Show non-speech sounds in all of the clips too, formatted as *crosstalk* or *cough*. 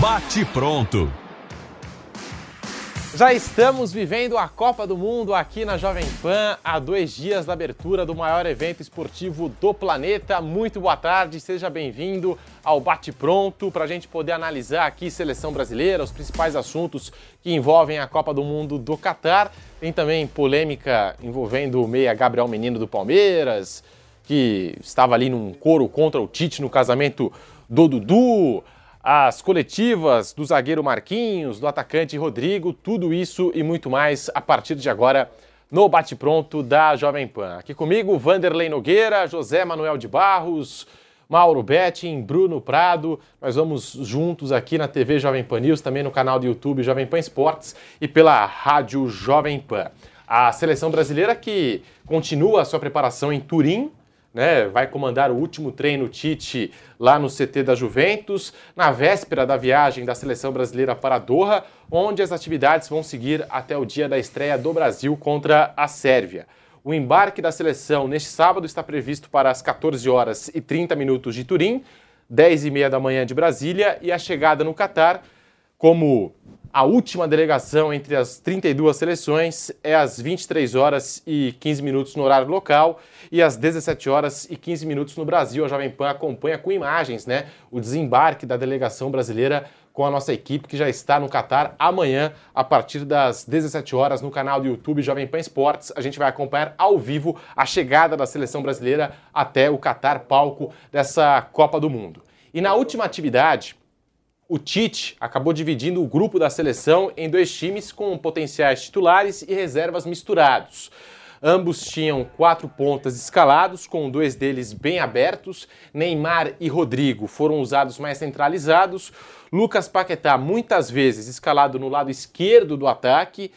Bate pronto. Já estamos vivendo a Copa do Mundo aqui na Jovem Pan, há dois dias da abertura do maior evento esportivo do planeta. Muito boa tarde, seja bem-vindo ao Bate Pronto para a gente poder analisar aqui seleção brasileira, os principais assuntos que envolvem a Copa do Mundo do Catar. Tem também polêmica envolvendo o meia Gabriel Menino do Palmeiras, que estava ali num coro contra o Tite no casamento do Dudu as coletivas do zagueiro Marquinhos, do atacante Rodrigo, tudo isso e muito mais a partir de agora no Bate Pronto da Jovem Pan. Aqui comigo, Vanderlei Nogueira, José Manuel de Barros, Mauro Betting, Bruno Prado. Nós vamos juntos aqui na TV Jovem Pan News, também no canal do YouTube Jovem Pan Esportes e pela Rádio Jovem Pan. A seleção brasileira que continua a sua preparação em Turim, né, vai comandar o último treino Tite lá no CT da Juventus, na véspera da viagem da seleção brasileira para Doha, onde as atividades vão seguir até o dia da estreia do Brasil contra a Sérvia. O embarque da seleção neste sábado está previsto para as 14 horas e 30 minutos de Turim, 10 e meia da manhã de Brasília e a chegada no Catar como a última delegação entre as 32 seleções é às 23 horas e 15 minutos no horário local e às 17 horas e 15 minutos no Brasil. A Jovem Pan acompanha com imagens, né, o desembarque da delegação brasileira com a nossa equipe que já está no Catar amanhã a partir das 17 horas no canal do YouTube Jovem Pan Esportes. A gente vai acompanhar ao vivo a chegada da seleção brasileira até o Catar, palco dessa Copa do Mundo. E na última atividade, o Tite acabou dividindo o grupo da seleção em dois times com potenciais titulares e reservas misturados. Ambos tinham quatro pontas escalados, com dois deles bem abertos. Neymar e Rodrigo foram usados mais centralizados. Lucas Paquetá, muitas vezes escalado no lado esquerdo do ataque,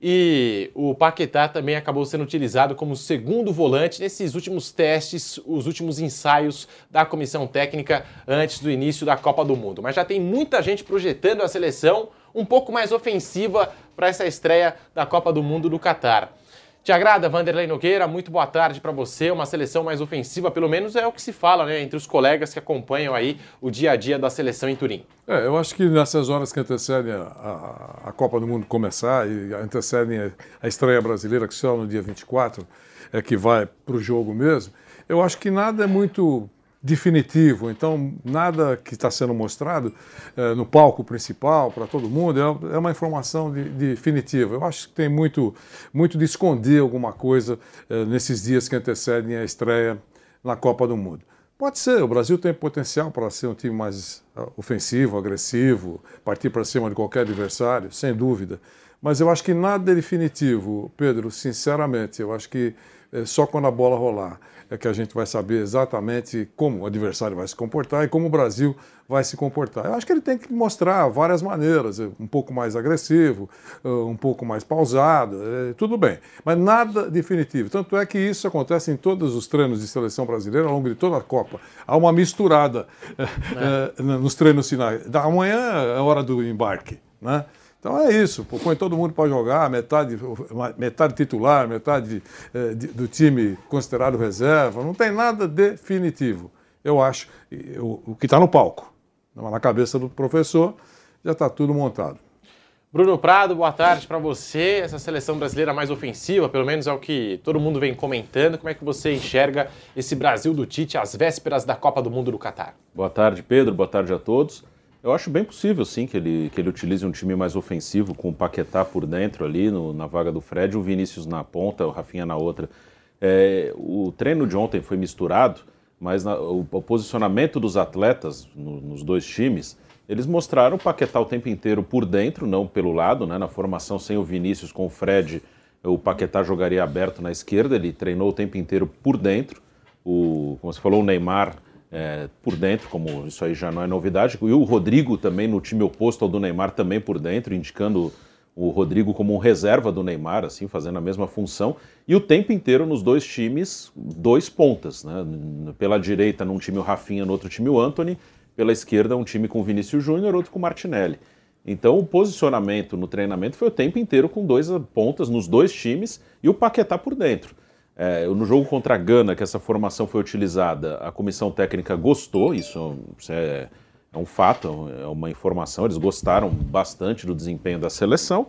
e o Paquetá também acabou sendo utilizado como segundo volante nesses últimos testes, os últimos ensaios da comissão técnica antes do início da Copa do Mundo. Mas já tem muita gente projetando a seleção um pouco mais ofensiva para essa estreia da Copa do Mundo do Catar. Te agrada, Vanderlei Nogueira? Muito boa tarde para você. Uma seleção mais ofensiva, pelo menos é o que se fala, né, entre os colegas que acompanham aí o dia a dia da seleção em Turim. É, eu acho que nessas horas que antecedem a, a, Copa do Mundo começar e antecedem a, a estreia brasileira, que só no dia 24 é que vai para o jogo mesmo, eu acho que nada é muito definitivo. Então, nada que está sendo mostrado eh, no palco principal para todo mundo é, é uma informação de, definitiva. Eu acho que tem muito, muito de esconder alguma coisa eh, nesses dias que antecedem a estreia na Copa do Mundo. Pode ser, o Brasil tem potencial para ser um time mais ah, ofensivo, agressivo, partir para cima de qualquer adversário, sem dúvida. Mas eu acho que nada é definitivo, Pedro, sinceramente. Eu acho que é só quando a bola rolar é que a gente vai saber exatamente como o adversário vai se comportar e como o Brasil vai se comportar. Eu acho que ele tem que mostrar várias maneiras, um pouco mais agressivo, um pouco mais pausado, é, tudo bem, mas nada definitivo. Tanto é que isso acontece em todos os treinos de seleção brasileira ao longo de toda a Copa. Há uma misturada *laughs* é. nos treinos finais. Da amanhã é hora do embarque, né? Então é isso, põe todo mundo para jogar, metade, metade titular, metade é, do time considerado reserva, não tem nada definitivo. Eu acho, o, o que está no palco, na cabeça do professor, já está tudo montado. Bruno Prado, boa tarde para você. Essa seleção brasileira mais ofensiva, pelo menos é o que todo mundo vem comentando. Como é que você enxerga esse Brasil do Tite às vésperas da Copa do Mundo do Catar? Boa tarde, Pedro. Boa tarde a todos. Eu acho bem possível, sim, que ele, que ele utilize um time mais ofensivo, com o Paquetá por dentro ali, no, na vaga do Fred, o Vinícius na ponta, o Rafinha na outra. É, o treino de ontem foi misturado, mas na, o, o, posicionamento dos atletas no, nos dois times, eles mostraram o Paquetá o tempo inteiro por dentro, não pelo lado, né? Na formação sem o Vinícius com o Fred, o Paquetá jogaria aberto na esquerda, ele treinou o tempo inteiro por dentro. O, como você falou, o Neymar é, por dentro, como isso aí já não é novidade. E o Rodrigo também no time oposto ao do Neymar, também por dentro, indicando o Rodrigo como um reserva do Neymar, assim, fazendo a mesma função. E o tempo inteiro nos dois times, dois pontas. Né? Pela direita, num time o Rafinha, no outro time o Anthony. Pela esquerda, um time com Vinícius Júnior, outro com Martinelli. Então o posicionamento no treinamento foi o tempo inteiro com dois pontas nos dois times e o Paquetá por dentro. É, no jogo contra a Gana, que essa formação foi utilizada, a comissão técnica gostou, isso, isso é, é, um fato, é uma informação, eles gostaram bastante do desempenho da seleção.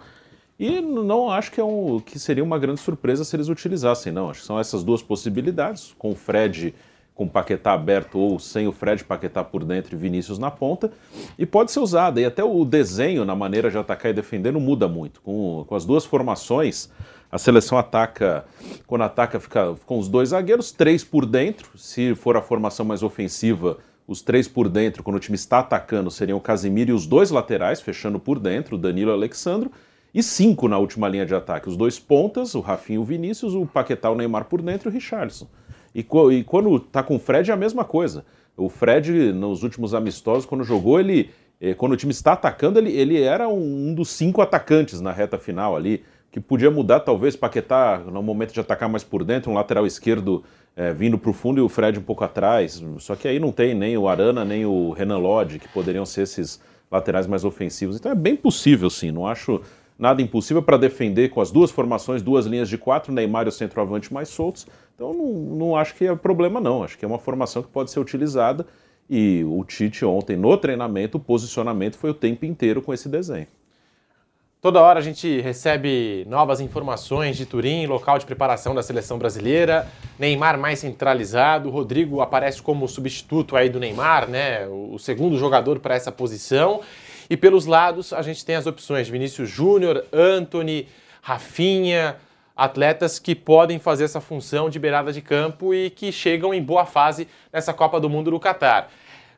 E não acho que, é um, que seria uma grande surpresa se eles utilizassem, não. Acho que são essas duas possibilidades, com o Fred com o Paquetá aberto ou sem o Fred Paquetá por dentro e Vinícius na ponta, e pode ser usada. E até o desenho na maneira de atacar e defender não muda muito. Com, com as duas formações, a seleção ataca, quando ataca, fica com os dois zagueiros, três por dentro. Se for a formação mais ofensiva, os três por dentro, quando o time está atacando, seriam o Casimiro e os dois laterais, fechando por dentro, o Danilo e o Alexandro. E cinco na última linha de ataque, os dois pontas, o Rafinho e o Vinícius, o Paquetá, o Neymar por dentro e o Richardson. E, e quando tá com o Fred é a mesma coisa. O Fred, nos últimos amistosos, quando jogou, ele. Eh, quando o time está atacando, ele, ele era um dos cinco atacantes na reta final ali que podia mudar, talvez, Paquetá no momento de atacar mais por dentro, um lateral esquerdo é, vindo para o fundo e o Fred um pouco atrás. Só que aí não tem nem o Arana, nem o Renan Lodge, que poderiam ser esses laterais mais ofensivos. Então é bem possível, sim. Não acho nada impossível para defender com as duas formações, duas linhas de quatro, Neymar e o centroavante mais soltos. Então não, não acho que é problema, não. Acho que é uma formação que pode ser utilizada. E o Tite ontem, no treinamento, o posicionamento foi o tempo inteiro com esse desenho. Toda hora a gente recebe novas informações de Turim, local de preparação da seleção brasileira. Neymar mais centralizado, Rodrigo aparece como substituto aí do Neymar, né? O segundo jogador para essa posição. E pelos lados a gente tem as opções Vinícius Júnior, Anthony, Rafinha, atletas que podem fazer essa função de beirada de campo e que chegam em boa fase nessa Copa do Mundo do Catar.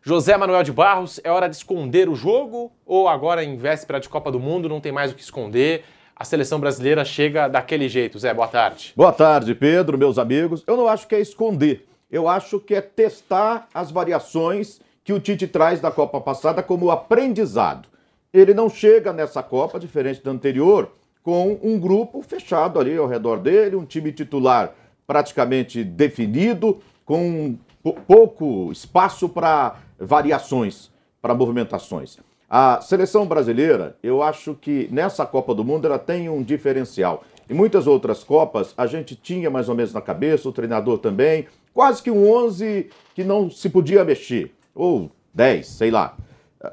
José Manuel de Barros, é hora de esconder o jogo ou agora em véspera de Copa do Mundo não tem mais o que esconder? A seleção brasileira chega daquele jeito. Zé, boa tarde. Boa tarde, Pedro, meus amigos. Eu não acho que é esconder. Eu acho que é testar as variações que o Tite traz da Copa passada como aprendizado. Ele não chega nessa Copa, diferente da anterior, com um grupo fechado ali ao redor dele, um time titular praticamente definido, com pouco espaço para variações, para movimentações. A seleção brasileira, eu acho que nessa Copa do Mundo ela tem um diferencial. Em muitas outras Copas, a gente tinha mais ou menos na cabeça, o treinador também, quase que um 11 que não se podia mexer, ou 10, sei lá.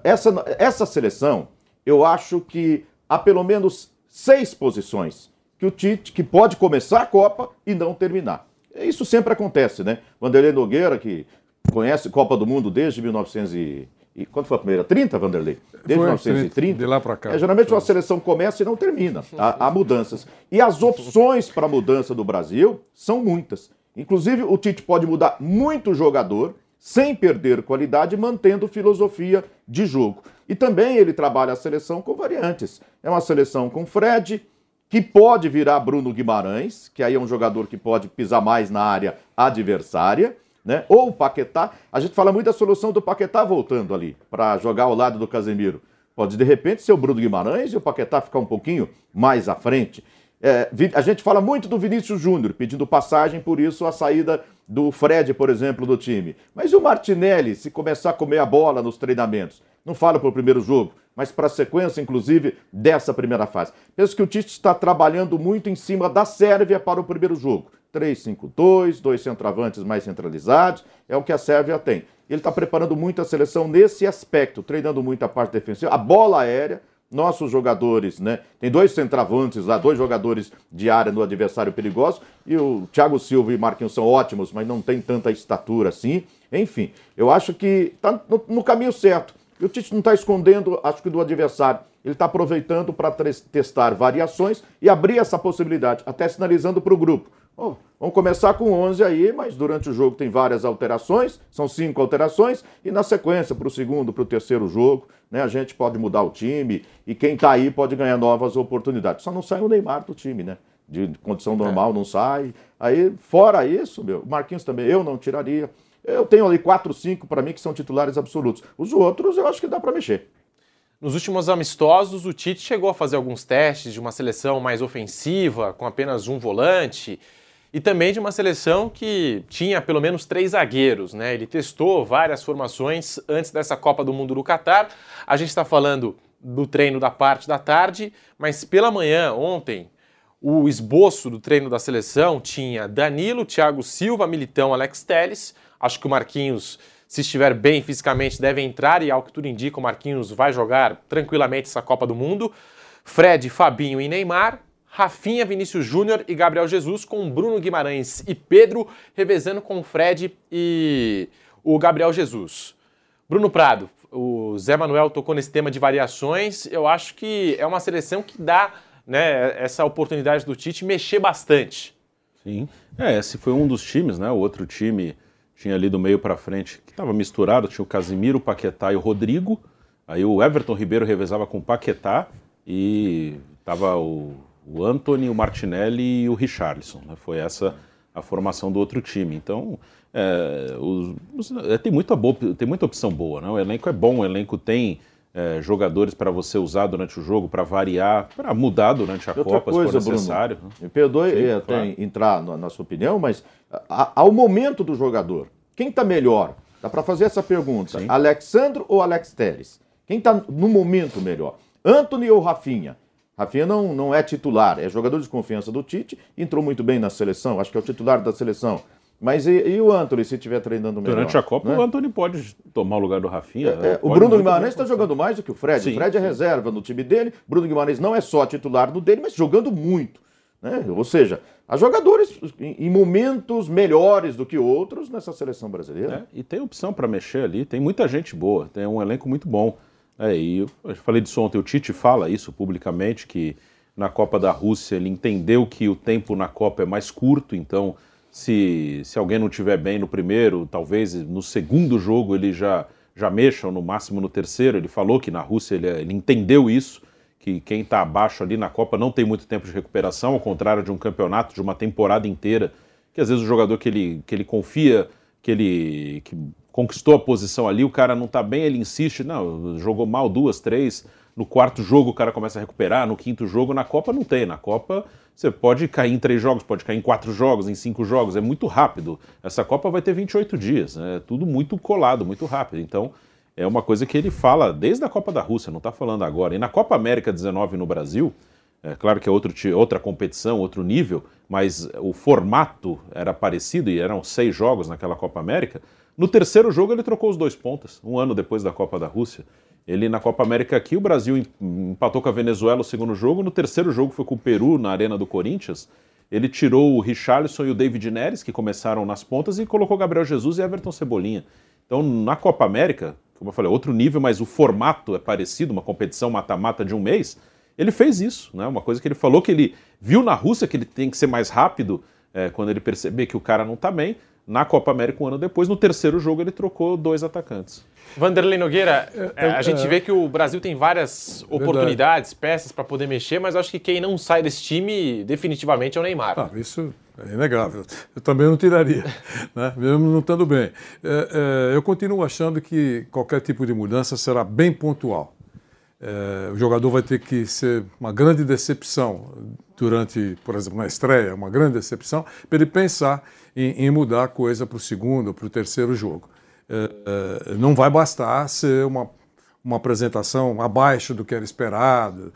Essa, essa seleção, eu acho que há pelo menos seis posições que o Tite que pode começar a Copa e não terminar. Isso sempre acontece, né? Vanderlei Nogueira, que conhece Copa do Mundo desde 1900 e... e quando foi a primeira? 30, Vanderlei? Desde foi, 1930. De lá para cá. É, geralmente uma seleção começa e não termina. Há, há mudanças. E as opções para mudança do Brasil são muitas. Inclusive, o Tite pode mudar muito jogador sem perder qualidade, mantendo filosofia de jogo. E também ele trabalha a seleção com variantes. É uma seleção com Fred, que pode virar Bruno Guimarães, que aí é um jogador que pode pisar mais na área adversária, né? Ou o Paquetá. A gente fala muito da solução do Paquetá voltando ali para jogar ao lado do Casemiro. Pode de repente ser o Bruno Guimarães e o Paquetá ficar um pouquinho mais à frente. É, a gente fala muito do Vinícius Júnior pedindo passagem, por isso a saída do Fred, por exemplo, do time. Mas e o Martinelli, se começar a comer a bola nos treinamentos? Não falo para o primeiro jogo, mas para a sequência, inclusive, dessa primeira fase. Penso que o Tite está trabalhando muito em cima da Sérvia para o primeiro jogo. 3-5-2, dois centroavantes mais centralizados, é o que a Sérvia tem. Ele está preparando muito a seleção nesse aspecto, treinando muito a parte defensiva, a bola aérea, nossos jogadores, né? Tem dois centravantes lá, dois jogadores de área no adversário perigoso, e o Thiago Silva e Marquinhos são ótimos, mas não tem tanta estatura assim. Enfim, eu acho que está no, no, caminho certo. E o Tite não está escondendo, acho que, do adversário. Ele está aproveitando para testar variações e abrir essa possibilidade, até sinalizando para o grupo. Oh, vamos começar com 11 aí, mas durante o jogo tem várias alterações, são cinco alterações, e na sequência, para o segundo, para o terceiro jogo, né, a gente pode mudar o time e quem está aí pode ganhar novas oportunidades. Só não sai o Neymar do time, né? De condição normal é. não sai. Aí, fora isso, meu, Marquinhos também, eu não tiraria. Eu tenho ali quatro, cinco para mim que são titulares absolutos. Os outros eu acho que dá para mexer. Nos últimos amistosos, o Tite chegou a fazer alguns testes de uma seleção mais ofensiva, com apenas um volante, e também de uma seleção que tinha pelo menos três zagueiros. Né? Ele testou várias formações antes dessa Copa do Mundo no Catar. A gente está falando do treino da parte da tarde, mas pela manhã, ontem, o esboço do treino da seleção tinha Danilo, Thiago Silva, Militão, Alex Teles. Acho que o Marquinhos se estiver bem fisicamente, deve entrar e, ao que tudo indica, o Marquinhos vai jogar tranquilamente essa Copa do Mundo. Fred, Fabinho e Neymar. Rafinha, Vinícius Júnior e Gabriel Jesus, com Bruno Guimarães e Pedro revezando com o Fred e o Gabriel Jesus. Bruno Prado, o Zé Manuel tocou nesse tema de variações. Eu acho que é uma seleção que dá né, essa oportunidade do Tite mexer bastante. Sim. É, esse foi um dos times, né? O outro time tinha ali do meio para frente, que estava misturado, tinha o Casimiro, o Paquetá e o Rodrigo. Aí o Everton Ribeiro revezava com o Paquetá e tava o, o Anthony, o Martinelli e o Richarlison. Né? Foi essa a formação do outro time. Então, é, os, os, é, tem, muita boa, tem muita opção boa. Né? O elenco é bom, o elenco tem é, jogadores para você usar durante o jogo, para variar, para mudar durante a Outra Copa, coisa, se for necessário. Bruno, me perdoe Sim, até claro. entrar na, na sua opinião, mas a- ao momento do jogador, quem está melhor? Dá para fazer essa pergunta. Sim. Alexandro ou Alex Teles? Quem está no momento melhor? Anthony ou Rafinha? Rafinha não, não é titular, é jogador de confiança do Tite, entrou muito bem na seleção, acho que é o titular da seleção. Mas e, e o Anthony, se estiver treinando melhor? Durante a Copa, né? o Antônio pode tomar o lugar do Rafinha. É, né? o Bruno Guimarães está jogando mais do que o Fred. Sim, o Fred é sim. reserva no time dele. Bruno Guimarães não é só titular no dele, mas jogando muito. né? Ou seja, há jogadores em, momentos melhores do que outros nessa seleção brasileira. É, e tem opção para mexer ali, tem muita gente boa, tem um elenco muito bom. É, e eu, falei disso ontem, o Tite fala isso publicamente, que na Copa da Rússia ele entendeu que o tempo na Copa é mais curto, então se, se alguém não estiver bem no primeiro, talvez no segundo jogo ele já, já mexa, ou no máximo no terceiro. Ele falou que na Rússia ele, ele entendeu isso, que quem está abaixo ali na Copa não tem muito tempo de recuperação, ao contrário de um campeonato, de uma temporada inteira, que às vezes o jogador que ele, que ele confia, que ele que conquistou a posição ali, o cara não está bem, ele insiste, não, jogou mal duas, três, no quarto jogo o cara começa a recuperar, no quinto jogo, na Copa não tem, na Copa você pode cair em três jogos, pode cair em quatro jogos, em cinco jogos, é muito rápido. Essa Copa vai ter 28 dias, é tudo muito colado, muito rápido, então é uma coisa que ele fala desde a Copa da Rússia, não está falando agora. E na Copa América 19 no Brasil, é claro que é outro, outra competição, outro nível, mas o formato era parecido e eram seis jogos naquela Copa América. No terceiro jogo ele trocou os dois pontas, um ano depois da Copa da Rússia. Ele na Copa América aqui, o Brasil em- empatou com a Venezuela o segundo jogo, no terceiro jogo foi com o Peru na Arena do Corinthians. Ele tirou o Richarlison e o David Neres, que começaram nas pontas, e colocou Gabriel Jesus e Everton Cebolinha. Então, na Copa América, como eu falei, outro nível, mas o formato é parecido, uma competição mata-mata de um mês. Ele fez isso, né? Uma coisa que ele falou que ele viu na Rússia que ele tem que ser mais rápido é, quando ele perceber que o cara não tá bem. Na Copa América, um ano depois, no terceiro jogo, ele trocou dois atacantes. Vanderlei Nogueira, é, a é, gente é. vê que o Brasil tem várias oportunidades, peças para poder mexer, mas eu acho que quem não sai desse time definitivamente é o Neymar. Ah, isso é inegável. Eu também não tiraria, *laughs* né? mesmo não estando bem. É, é, eu continuo achando que qualquer tipo de mudança será bem pontual. É, o jogador vai ter que ser uma grande decepção durante, por exemplo, na estreia, uma grande decepção, para ele pensar em, em mudar a coisa para o segundo para o terceiro jogo. É, é, não vai bastar ser uma uma apresentação abaixo do que era esperado,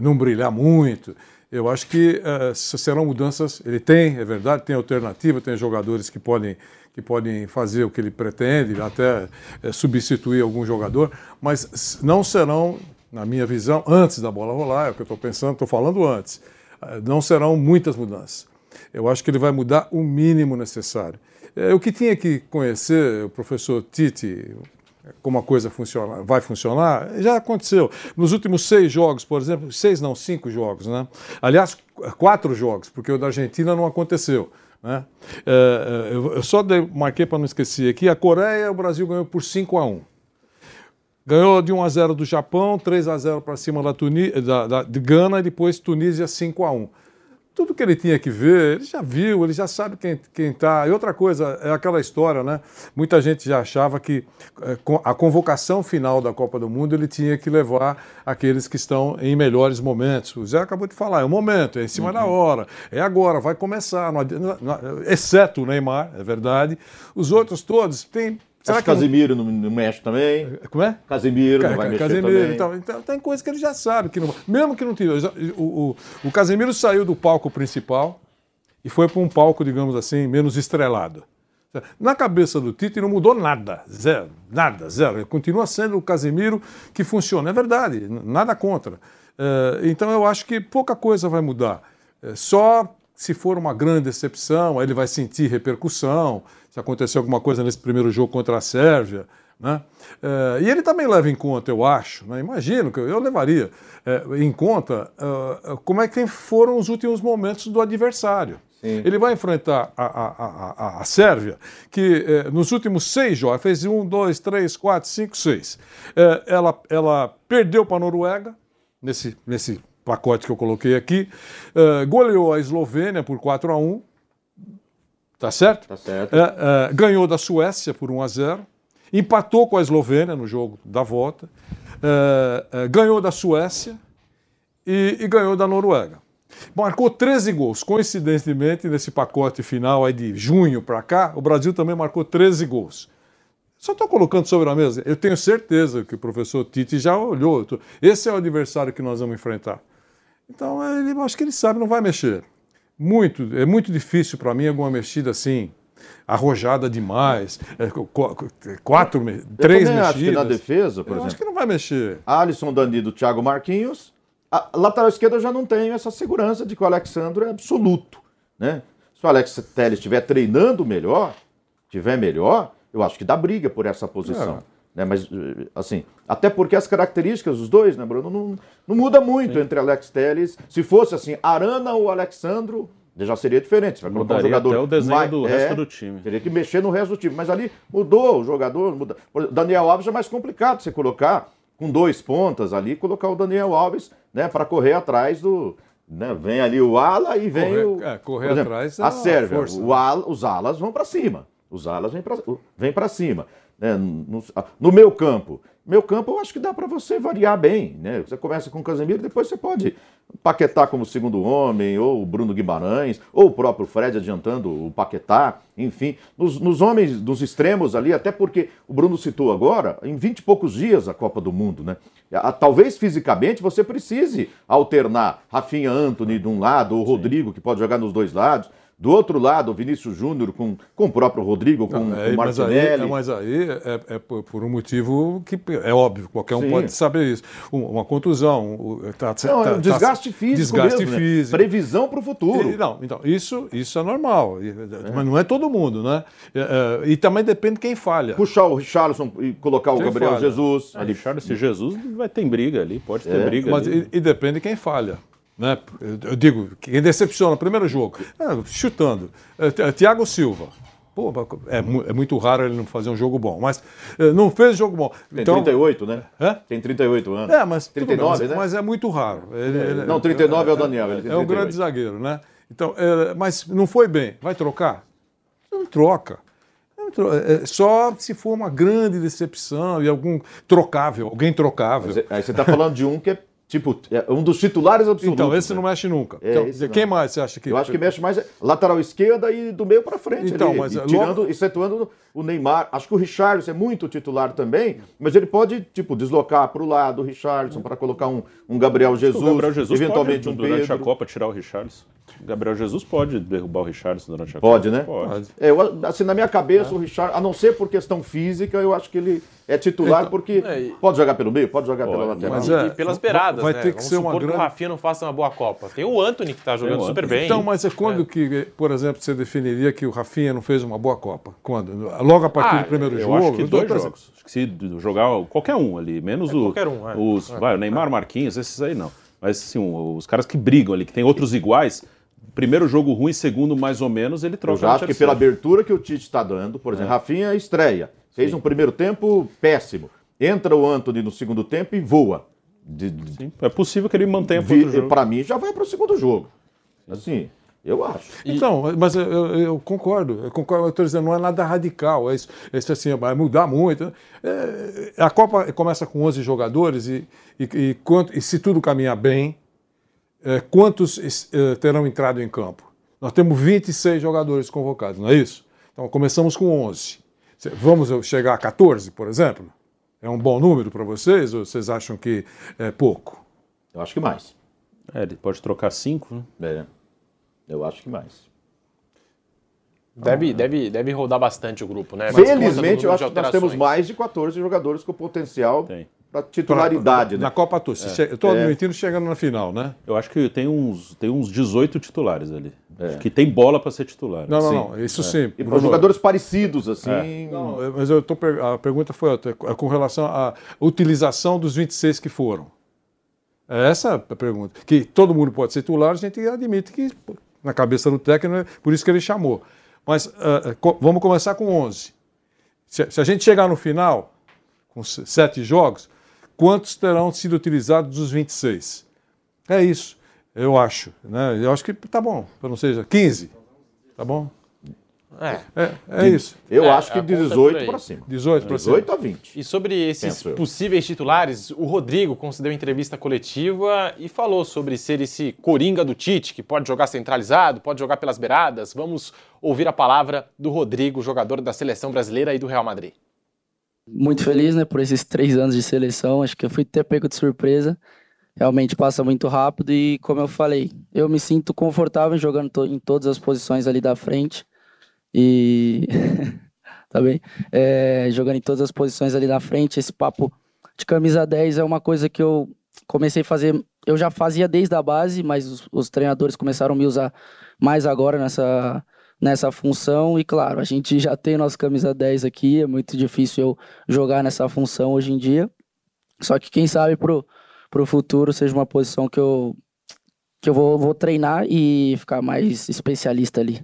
não brilhar muito. Eu acho que serão mudanças. Ele tem, é verdade, tem alternativa, tem jogadores que podem, que podem fazer o que ele pretende, até eh, substituir algum jogador, mas não serão, na minha visão, antes da bola rolar, é o que eu estou pensando, estou falando antes, eh, não serão muitas mudanças. Eu acho que ele vai mudar o mínimo necessário. Eh, o que tinha que conhecer o professor Tite, como a coisa funciona, vai funcionar, já aconteceu. Nos últimos seis jogos, por exemplo, seis não, cinco jogos, né? Aliás, qu- quatro jogos, porque o da Argentina não aconteceu. Né? É, é, eu só marquei para não esquecer aqui, a Coreia, o Brasil ganhou por 5 a 1 Ganhou de 1 a 0 do Japão, 3 a 0 para cima da, Tuni, da, da- de Gana e depois Tunísia 5 a 1 tudo que ele tinha que ver, ele já viu, ele já sabe quem, quem tá. E outra coisa, é aquela história, né? Muita gente já achava que é, a convocação final da Copa do Mundo ele tinha que levar aqueles que estão em melhores momentos. O Zé acabou de falar, é o momento, é em cima uhum. da hora, é agora, vai começar. Não, não, exceto o Neymar, é verdade. Os outros todos têm Será que Casimiro não... não mexe também? Como é? Casimiro não vai mexer Casimiro, também. Então, então, tem coisa que ele já sabe. Que não, mesmo que não tenha. O, o, o Casimiro saiu do palco principal e foi para um palco, digamos assim, menos estrelado. Na cabeça do Tite não mudou nada, zero, nada, zero. Ele continua sendo o Casemiro que funciona. É verdade, nada contra. É, então eu acho que pouca coisa vai mudar. É, só se for uma grande decepção, aí ele vai sentir repercussão se aconteceu alguma coisa nesse primeiro jogo contra a Sérvia. Né? É, e ele também leva em conta, eu acho, né? imagino que eu levaria é, em conta uh, como é que foram os últimos momentos do adversário. Sim. Ele vai enfrentar a, a, a, a Sérvia, que eh, nos últimos seis jogos, fez um, dois, três, quatro, cinco, seis. Eh, ela, ela perdeu para a Noruega, nesse, nesse pacote que eu coloquei aqui, eh, goleou a Eslovênia por 4 a 1 Tá certo? Tá certo. É, é, ganhou da Suécia por 1 a 0 empatou com a Eslovênia no jogo da volta, ganhou da Suécia e, e, ganhou da Noruega. Marcou 13 gols. Coincidentemente, nesse pacote final aí de junho para cá, o Brasil também marcou 13 gols. Só estou colocando sobre a mesa. Eu tenho certeza que o professor Tite já olhou. Esse é o adversário que nós vamos enfrentar. Então, ele, acho que ele sabe, não vai mexer. Muito, é muito difícil para mim alguma mexida assim, arrojada demais, é, quatro, três mexidas. acho que na defesa, por eu exemplo. acho que não vai mexer. Alisson, Danilo, Thiago Marquinhos. A lateral esquerda eu já não tenho essa segurança de que o Alexandre é absoluto, né? Se o Alex Telles estiver treinando melhor, estiver melhor, eu acho que dá briga por essa posição. É. Né? Mas, assim, até porque as características dos dois, né, Bruno, não, não muda muito Sim. entre Alex Telles. Se fosse assim, Arana ou Alexandro, já seria diferente. Você vai colocar um jogador. Até o desenho mais, do é, resto do time. Teria que mexer no resto do time. Mas ali mudou o jogador. Muda. Daniel Alves é mais complicado você colocar com dois pontas ali, colocar o Daniel Alves né, para correr atrás do. Né, vem ali o ala e vem correr, o. É, correr exemplo, atrás. É a Sérvia, o ala, os alas vão para cima. Os alas vêm para cima né, no, no, meu campo. Meu campo eu acho que dá para você variar bem. Né? Você começa com o Casemiro, depois você pode Paquetá como segundo homem, ou o Bruno Guimarães, ou o próprio Fred adiantando o Paquetá, enfim. Nos, nos homens dos extremos ali, até porque o Bruno citou agora, em 20 e poucos dias a Copa do Mundo, né? Talvez fisicamente você precise alternar Rafinha Anthony de um lado, ou Rodrigo, que pode jogar nos dois lados. Do outro lado, o Vinícius Júnior com, com o próprio Rodrigo, com, Não, é, com o Martinelli. Mas aí, mas aí é, é, por um motivo que é óbvio, qualquer um Sim. pode saber isso. Uma contusão. Tá, Não, tá, é um desgaste físico. Desgaste mesmo, né? físico. Né? Previsão para o futuro. E, não, então, isso, isso é normal. É. Mas não é todo mundo, né? É, é, e também depende quem falha. Puxar o Richarlison e colocar quem o Gabriel falha? Jesus. Ali, Richarlison e Jesus vai ter briga ali, pode ter briga. Mas, ali. E, e depende quem falha. Né? Eu digo, quem decepciona, primeiro jogo, é, chutando. É, Tiago Silva. Pô, é, é, muito raro ele não fazer um jogo bom, mas é, não fez jogo bom. Tem então, 38, né? É? Tem 38 anos. É, mas 39, bem, né? Mas é muito raro. Ele, ele, não, 39 é, é, o Daniel. é um grande zagueiro, né? Então, mas não foi bem. Vai trocar? Não troca. Só se for uma grande decepção e algum trocável, alguém trocável. Mas, aí você está falando de um que é Tipo, é um dos titulares absolutos. Então, esse né? não mexe nunca. É, então, quem não. mais você acha que. Eu acho que mexe mais lateral esquerda e do meio para frente. Então, ali, mas e tirando, logo... excetuando o Neymar. Acho que o Richarlison é muito titular também, mas ele pode, tipo, deslocar para o lado o Richarlison para colocar um, um Gabriel Jesus, o Gabriel Jesus eventualmente pode, um durante Pedro. a Copa tirar o Richarlison. Gabriel Jesus pode derrubar o Richarlison durante a pode, Copa. Né? Pode, né? Pode. É, eu, assim, na minha cabeça, é. o Richarlison, a não ser por questão física, eu acho que ele é titular então, porque é, pode jogar pelo meio, pode jogar pode, pela lateral. Mas é, e pelas beiradas, vai né? ter que Vamos ser uma grande... que o Rafinha não faça uma boa Copa. Tem o Anthony que está jogando super bem. Então, mas é quando é. que, por exemplo, você definiria que o Rafinha não fez uma boa Copa? Quando? Logo a partir ah, do primeiro eu jogo? Acho que dois jogos. Acho que se jogar qualquer um ali, menos é, o, um, os, vai, o Neymar, Marquinhos, esses aí não. Mas assim, os caras que brigam ali, que tem outros iguais, primeiro jogo ruim, segundo mais ou menos, ele troca. Eu acho que pela abertura que o Tite está dando, por exemplo, é. Rafinha estreia, fez Sim. um primeiro tempo péssimo. Entra o Anthony no segundo tempo e voa. De, de... É possível que ele mantenha para o Para mim, já vai para o segundo jogo. Assim, eu acho. Então, mas eu, eu- concordo, eu concordo, eu estou dizendo, não é nada radical, é isso, é isso assim, vai mudar muito. É, a Copa começa com 11 jogadores e, e, e quanto- e se tudo caminhar bem, é, quantos é, terão entrado em campo? Nós temos 26 jogadores convocados, não é isso? Então começamos com 11. Se- Vamos chegar a 14, por exemplo? É um bom número para vocês ou vocês acham que é pouco? Eu acho que mais. É, ele pode trocar cinco, né? É, eu acho que mais. Deve, deve, deve rodar bastante o grupo, né? Felizmente, eu acho que nós temos mais de 14 jogadores com potencial para titularidade. Pra- né? Na Copa che- Eu estou admitindo chegando na final, né? Eu acho que tem uns, tem uns 18 titulares ali. Acho que tem bola para ser titular. Não, não, Sim. não. Isso sim. E para jogadores parecidos, assim. Não, é, mas eu tô, a pergunta foi outra, é com relação à utilização dos 26 que foram. É essa a pergunta. Que todo mundo pode ser titular, a gente admite que na cabeça do técnico, é por isso que ele chamou. Mas ah, co- vamos começar com 11. Se, se a gente chegar no final, com se- sete jogos, quantos terão sido utilizados dos 26? É isso, eu acho. Né? Eu acho que tá bom, para não seja 15. Tá bom? É. É, é isso. Eu É, acho que é por 18 aí. para cima. 18 para 18 a 20. E sobre esses Penso eu. possíveis titulares, o Rodrigo concedeu entrevista coletiva e falou sobre ser esse coringa do Tite, que pode jogar centralizado, pode jogar pelas beiradas. Vamos ouvir a palavra do Rodrigo, jogador da seleção brasileira e do Real Madrid. muito feliz, né, por esses três anos de seleção. Acho que eu fui até pego de surpresa. Realmente passa muito rápido e, como eu falei, eu me sinto confortável jogando to- em todas as posições ali da frente. E. *laughs* tá bem? É, jogando em todas as posições ali na frente. Esse papo de camisa 10 é uma coisa que eu comecei a fazer. Eu já fazia desde a base, mas os, os treinadores começaram a me usar mais agora nessa, nessa função. E claro, a gente já tem nossa camisa 10 aqui, é muito difícil eu jogar nessa função hoje em dia. Só que quem sabe pro, pro futuro seja uma posição que eu, que eu vou, vou treinar e ficar mais especialista ali.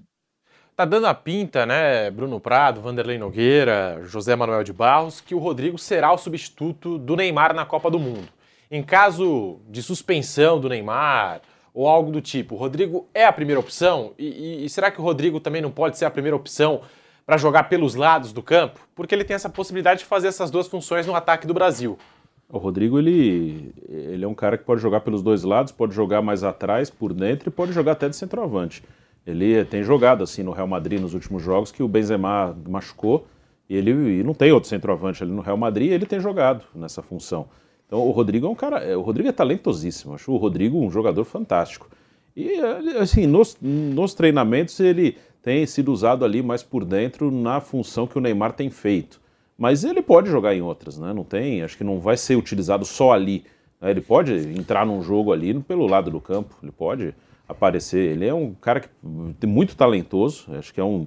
Tá dando a pinta, né, Bruno Prado, Vanderlei Nogueira, José Manuel de Barros, que o Rodrigo será o substituto do Neymar na Copa do Mundo. Em caso de suspensão do Neymar ou algo do tipo, o Rodrigo é a primeira opção? E- e será que o Rodrigo também não pode ser a primeira opção para jogar pelos lados do campo? Porque ele tem essa possibilidade de fazer essas duas funções no ataque do Brasil. O Rodrigo, ele, ele é um cara que pode jogar pelos dois lados, pode jogar mais atrás, por dentro e pode jogar até de centroavante. Ele tem jogado assim no Real Madrid nos últimos jogos que o Benzema machucou e ele e não tem outro centroavante ali no Real Madrid, e ele tem jogado nessa função. Então o Rodrigo é um cara, o Rodrigo é talentosíssimo, acho o Rodrigo um jogador fantástico. E assim, nos, nos treinamentos ele tem sido usado ali mais por dentro na função que o Neymar tem feito. Mas ele pode jogar em outras, né? Não tem, acho que não vai ser utilizado só ali. né? Ele pode entrar num jogo ali pelo lado do campo, ele pode aparecer. Ele é um cara que muito talentoso, acho que é um,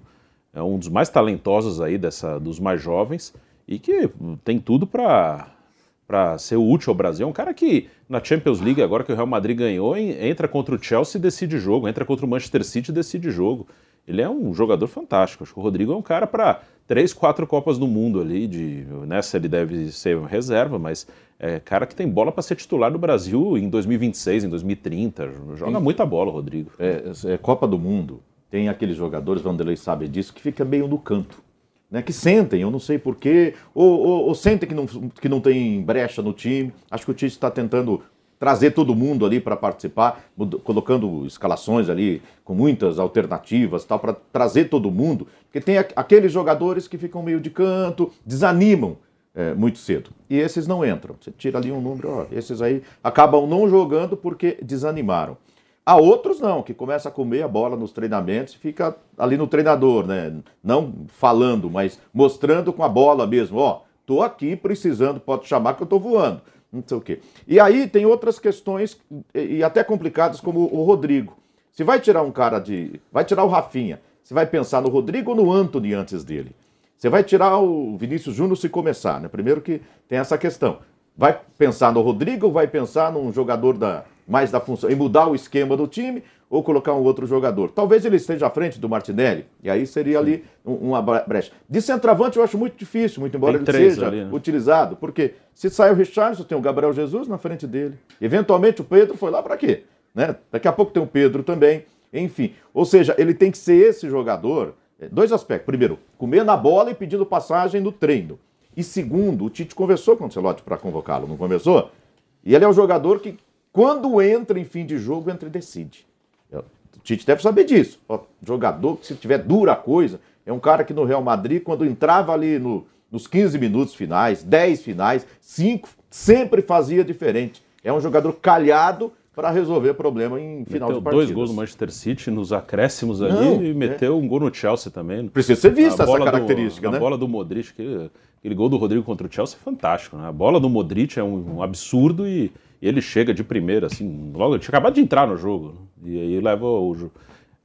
é um dos mais talentosos aí dessa, dos mais jovens e que tem tudo para para ser útil ao Brasil. É um cara que na Champions League, agora que o Real Madrid ganhou, en- entra contra o Chelsea e decide jogo, entra contra o Manchester City e decide jogo. Ele é um jogador fantástico. Acho que o Rodrigo é um cara para três, quatro Copas do Mundo ali. De, nessa ele deve ser reserva, mas é cara que tem bola para ser titular do Brasil em 2026, em 2030. Joga muita bola, Rodrigo. É, é, Copa do Mundo, tem aqueles jogadores, Vanderlei sabe disso, que fica meio no canto. Né, que sentem, eu não sei porquê, ou, ou, ou sentem que não, que não tem brecha no time. Acho que o Tite está tentando trazer todo mundo ali para participar, colocando escalações ali com muitas alternativas, tal, para trazer todo mundo. Porque tem aqu- aqueles jogadores que ficam meio de canto, desanimam é, muito cedo. E esses não entram. Você tira ali um número, ó, esses aí acabam não jogando porque desanimaram. Há outros não, que começa a comer a bola nos treinamentos e fica ali no treinador, né? Não falando, mas mostrando com a bola mesmo. Ó, tô aqui precisando, pode chamar que eu tô voando. Não sei o quê. E aí tem outras questões, e até complicadas, como o Rodrigo. Se vai tirar um cara de. Vai tirar o Rafinha, você vai pensar no Rodrigo ou no Anthony antes dele? Você vai tirar o Vinícius Júnior se começar, né? Primeiro que tem essa questão. Vai pensar no Rodrigo ou vai pensar num jogador da, mais da função, e mudar o esquema do time ou colocar um outro jogador? Talvez ele esteja à frente do Martinelli, e aí seria ali um- uma bre- brecha. De centroavante eu acho muito difícil, muito embora ele seja ali, né? utilizado, porque se sai o Richarlison, tem o Gabriel Jesus na frente dele. Eventualmente o Pedro foi lá para quê? Né? Daqui a pouco tem o Pedro também. enfim. Ou seja, ele tem que ser esse jogador. é, Dois aspectos. Primeiro, comer na bola e pedindo passagem no treino. E segundo, o Tite conversou com o Ancelotti para convocá-lo, não conversou? E ele é um jogador que, quando entra em fim de jogo, entra e decide. É, O Tite deve saber disso. Ó, jogador que, se tiver dura coisa, é um cara que no Real Madrid, quando entrava ali no- nos 15 minutos finais, 10 finais, 5, sempre fazia diferente. É um jogador calhado para resolver problema em final Meteu de partidas. dois gols no Manchester City nos acréscimos ali Não, e é. meteu um gol no Chelsea também. Precisa ser vista essa bola do- característica, a né? bola do Modric, aquele, aquele gol do Rodrigo contra o Chelsea é fantástico, né? A bola do Modric é um, um absurdo e, e ele chega de primeira, assim, logo, ele tinha acabado de entrar no jogo. E aí leva o,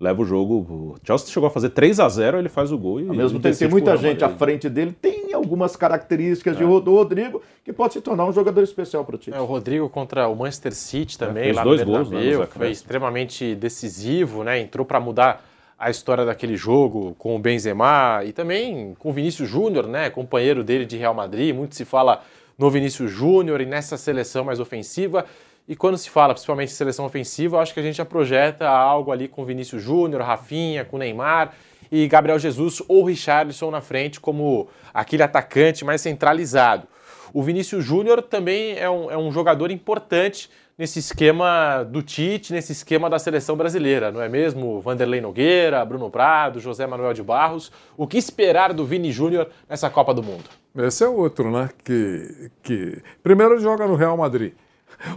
leva o jogo. O Chelsea chegou a fazer 3 a 0 ele faz o gol e. Ao mesmo tempo, tem muita gente à frente dele, tem algumas características de Ro- do Rodrigo que pode se tornar um jogador especial para o Tite. É, o Rodrigo contra o Manchester City também, fez lá dois no gols, né, nos foi extremamente decisivo, né? Entrou para mudar a história daquele jogo com o Benzema e também com o Vinícius Júnior, né? Companheiro dele de Real Madrid. Muito se fala no Vinícius Júnior e nessa seleção mais ofensiva. E quando se fala principalmente em seleção ofensiva, acho que a gente já projeta algo ali com Vinícius Júnior, Rafinha, com Neymar e Gabriel Jesus ou Richarlison na frente como aquele atacante mais centralizado. O Vinícius Júnior também é um, é um jogador importante nesse esquema do Tite, nesse esquema da seleção brasileira, não é mesmo? Vanderlei Nogueira, Bruno Prado, José Manuel de Barros. O que esperar do Vini Júnior nessa Copa do Mundo? Esse é outro, né? Que, que primeiro joga no Real Madrid.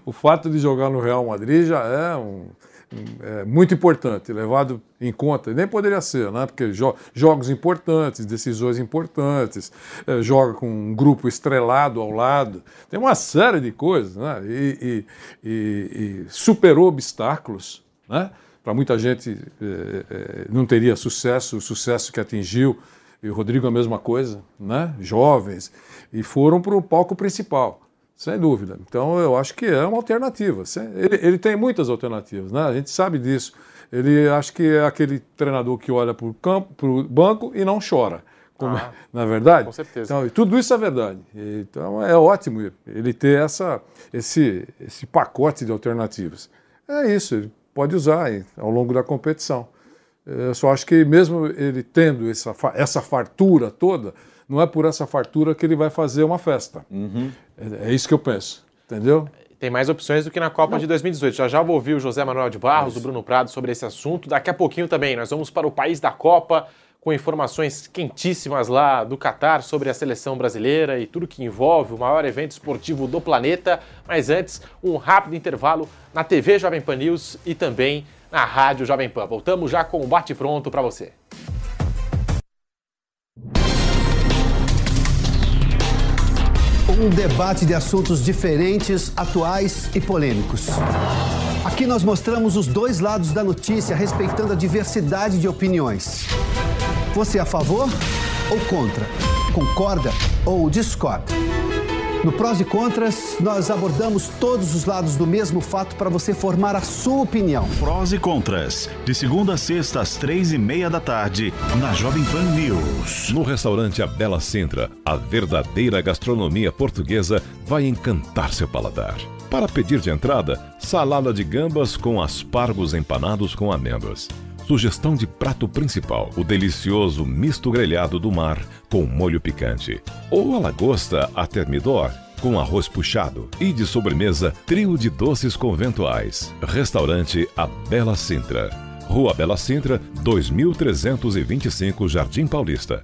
O fato de jogar no Real Madrid já é, um, é muito importante, levado em conta. Nem poderia ser, né? Porque jo- jogos importantes, decisões importantes, eh, joga com um grupo estrelado ao lado, tem uma série de coisas, né? E, e- e- e superou obstáculos, né? Para muita gente eh, eh, não teria sucesso, o sucesso que atingiu e o Rodrigo a mesma coisa, né? Jovens, e foram para o palco principal, sem dúvida. Então eu acho que é uma alternativa. Ele, ele tem muitas alternativas, né? A gente sabe disso. Ele acho que é aquele treinador que olha para o campo, para o banco e não chora. Como, Ah, *laughs* na é verdade? com certeza. Então, e tudo isso é verdade. Então é ótimo ele ter essa, esse, esse pacote de alternativas. É isso, ele pode usar ao longo da competição. Eu só acho que mesmo ele tendo essa, essa fartura toda, não é por essa fartura que ele vai fazer uma festa. É, é isso que eu penso, entendeu? Tem mais opções do que na Copa de 2018. Já já vou ouvir o José Manuel de Barros, o Bruno Prado sobre esse assunto. Daqui a pouquinho também nós vamos para o país da Copa com informações quentíssimas lá do Catar sobre a seleção brasileira e tudo que envolve o maior evento esportivo do planeta. Mas antes, um rápido intervalo na TV Jovem Pan News e também na Rádio Jovem Pan. Voltamos já com o bate pronto para você. Um debate de assuntos diferentes, atuais e polêmicos. Aqui nós mostramos os dois lados da notícia, respeitando a diversidade de opiniões. Você é a favor ou contra? Concorda ou discorda? No Prós e Contras, nós abordamos todos os lados do mesmo fato para você formar a sua opinião. Prós e contras, de segunda a sexta às três e meia da tarde, na Jovem Pan News. No restaurante A Bela Sintra, a verdadeira gastronomia portuguesa vai encantar seu paladar. Para pedir de entrada, salada de gambas com aspargos empanados com amêndoas. Sugestão de prato principal: o delicioso misto grelhado do mar com molho picante. Ou a lagosta a termidor com arroz puxado. E de sobremesa, trio de doces conventuais. Restaurante A Bela Sintra. Rua Bela Sintra, 2325 Jardim Paulista.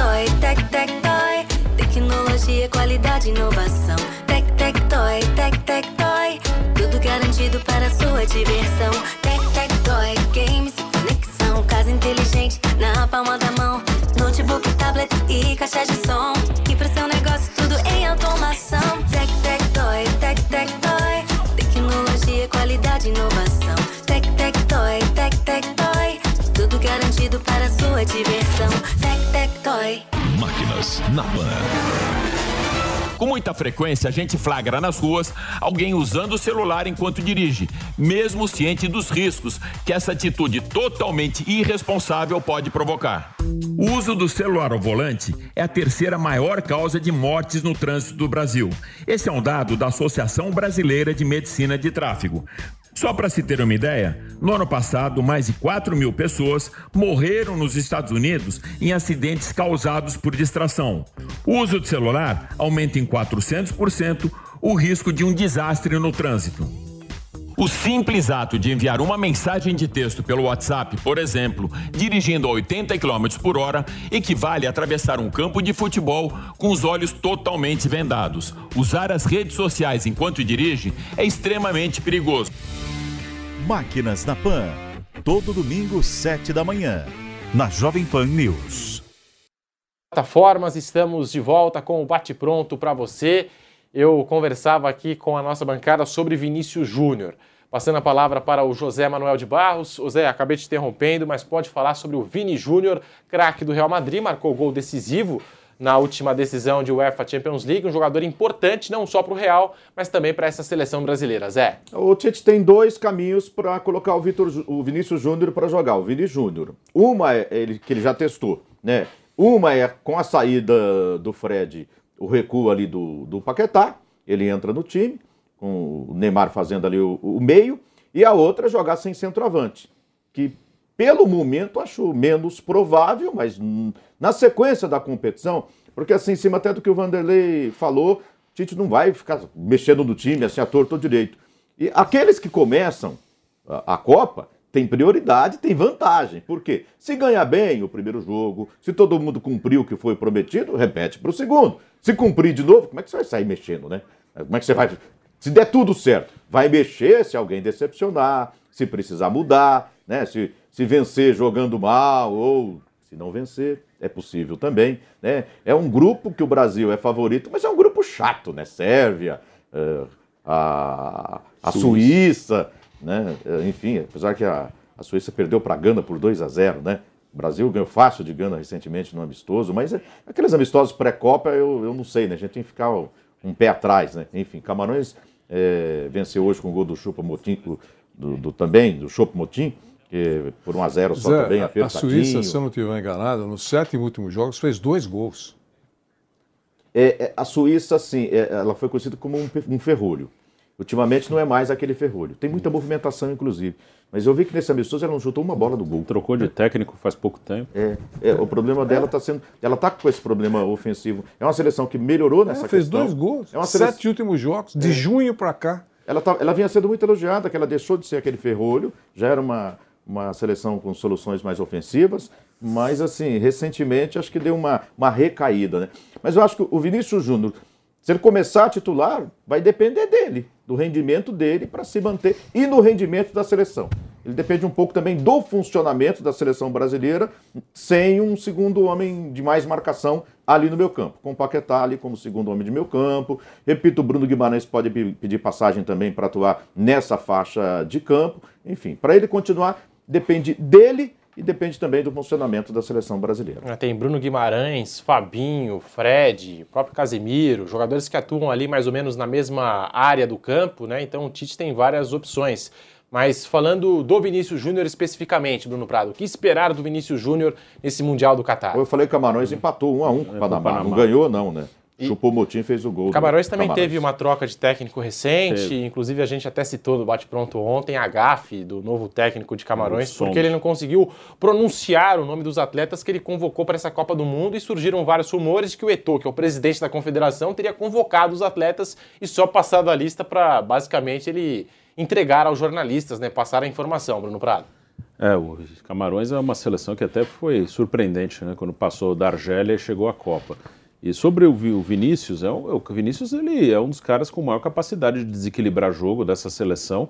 toy, tec, toy. Tecnologia, qualidade, inovação. Tec, tec, toy, tec, tec, toy. Tudo garantido para sua diversão. Tec, tec, toy, games conexão. Casa inteligente na palma da mão. Notebook, tablet e caixa de som. E para seu negócio tudo em automação. Tec, tec, toy, tec, tec, toy. Tecnologia, qualidade, inovação. Tec, tec, toy, tec, tec, para sua diversão. Tec Tec Toy. Máquinas na Pan. Com muita frequência, a gente flagra nas ruas alguém usando o celular enquanto dirige, mesmo ciente dos riscos que essa atitude totalmente irresponsável pode provocar. O uso do celular ao volante é a terceira maior causa de mortes no trânsito do Brasil. Esse é um dado da Associação Brasileira de Medicina de Tráfego. Só para se ter uma ideia, no ano passado, mais de 4 mil pessoas morreram nos Estados Unidos em acidentes causados por distração. O uso do celular aumenta em 400% o risco de um desastre no trânsito. O simples ato de enviar uma mensagem de texto pelo WhatsApp, por exemplo, dirigindo a 80 km por hora, equivale a atravessar um campo de futebol com os olhos totalmente vendados. Usar as redes sociais enquanto dirige é extremamente perigoso. Máquinas na Pan. Todo domingo, 7 da manhã. Na Jovem Pan News. Plataformas, estamos de volta com o Bate Pronto para você. Eu conversava aqui com a nossa bancada sobre Vinícius Júnior. Passando a palavra para o José Manuel de Barros. José, acabei te interrompendo, mas pode falar sobre o Vini Júnior, craque do Real Madrid, marcou gol decisivo na última decisão de UEFA Champions League, um jogador importante não só para o Real, mas também para essa seleção brasileira. Zé. O Tite tem dois caminhos para colocar o, Vitor, o Vinícius Júnior para jogar, o Vini Júnior. Uma é ele, que ele já testou, né? Uma é com a saída do Fred, o recuo ali do, do Paquetá, ele entra no time, com o Neymar fazendo ali o, o meio, e a outra é jogar sem centroavante, que pelo momento acho menos provável, mas na sequência da competição, porque assim, em cima até do que o Vanderlei falou, Tite não vai ficar mexendo no time assim a torto direito. E aqueles que começam a, a Copa têm prioridade, têm vantagem. Por quê? Se ganhar bem o primeiro jogo, se todo mundo cumpriu o que foi prometido, repete para o segundo. Se cumprir de novo, como é que você vai sair mexendo, né? Como é que você vai. Se der tudo certo, vai mexer se alguém decepcionar, se precisar mudar, né? Se, se vencer jogando mal ou se não vencer, é possível também. Né? É um grupo que o Brasil é favorito, mas é um grupo chato, né? Sérvia, uh, a, a Suíça, né? Uh, enfim, apesar que a, a Suíça perdeu para a Gana por 2 a 0 né? O Brasil ganhou fácil de Gana recentemente no amistoso, mas é, aqueles amistosos pré-copa eu, eu não sei, né? A gente tem que ficar um, pé atrás, né? Enfim, Camarões é, venceu hoje com o gol do Chupa Motim, do, do, também, do Chopo Motim, que por 1 a 0 só Zé, também apertadinho. A Suíça, se eu não estiver enganado, nos sete últimos jogos fez dois gols. É, é, a Suíça, sim, é, ela foi conhecida como um, um, ferrolho. Ultimamente não é mais aquele ferrolho. Tem muita movimentação, inclusive. Mas eu vi que nesse amistoso ela não chutou uma bola do gol. Trocou de técnico faz pouco tempo. É, é o problema dela está sendo. Ela está com esse problema ofensivo. É uma seleção que melhorou nessa é, fez questão. dois gols. É uma seleção... Sete últimos jogos, de é. junho para cá. Ela, tá, ela vinha sendo muito elogiada, que ela deixou de ser aquele ferrolho, já era uma, uma seleção com soluções mais ofensivas, mas assim, recentemente acho que deu uma, uma recaída, né? Mas eu acho que o Vinícius Júnior, se ele começar a titular, vai depender dele, do rendimento dele para se manter e no rendimento da seleção. Ele depende um pouco também do funcionamento da seleção brasileira, sem um segundo homem de mais marcação ali no meu campo. Com o Paquetá ali como segundo homem de meu campo. Repito, o Bruno Guimarães pode pedir passagem também para atuar nessa faixa de campo. Enfim, para ele continuar, depende dele e depende também do funcionamento da seleção brasileira. Ah, tem Bruno Guimarães, Fabinho, Fred, próprio Casemiro, jogadores que atuam ali mais ou menos na mesma área do campo, né? Então o Tite tem várias opções. Mas falando do Vinícius Júnior especificamente, Bruno Prado, o que esperar do Vinícius Júnior nesse Mundial do Catar? Eu falei que Camarões empatou um a um com o é, Panamá. Panamá. Não ganhou, não, né? E... Chupou Motim fez o gol. Camarões também Camarões. teve uma troca de técnico recente, teve. inclusive a gente até citou no bate-pronto ontem a gafe do novo técnico de Camarões, porque ele não conseguiu pronunciar o nome dos atletas que ele convocou para essa Copa do Mundo e surgiram vários rumores de que o Eto'o, que é o presidente da confederação, teria convocado os atletas e só passado a lista para basicamente ele entregar aos jornalistas, né, passar a informação, Bruno Prado. É, o Camarões é uma seleção que até foi surpreendente, né, quando passou da Argélia e chegou à Copa. E sobre o Vinícius, é o, Vinícius ele é um dos caras com maior capacidade de desequilibrar jogo dessa seleção.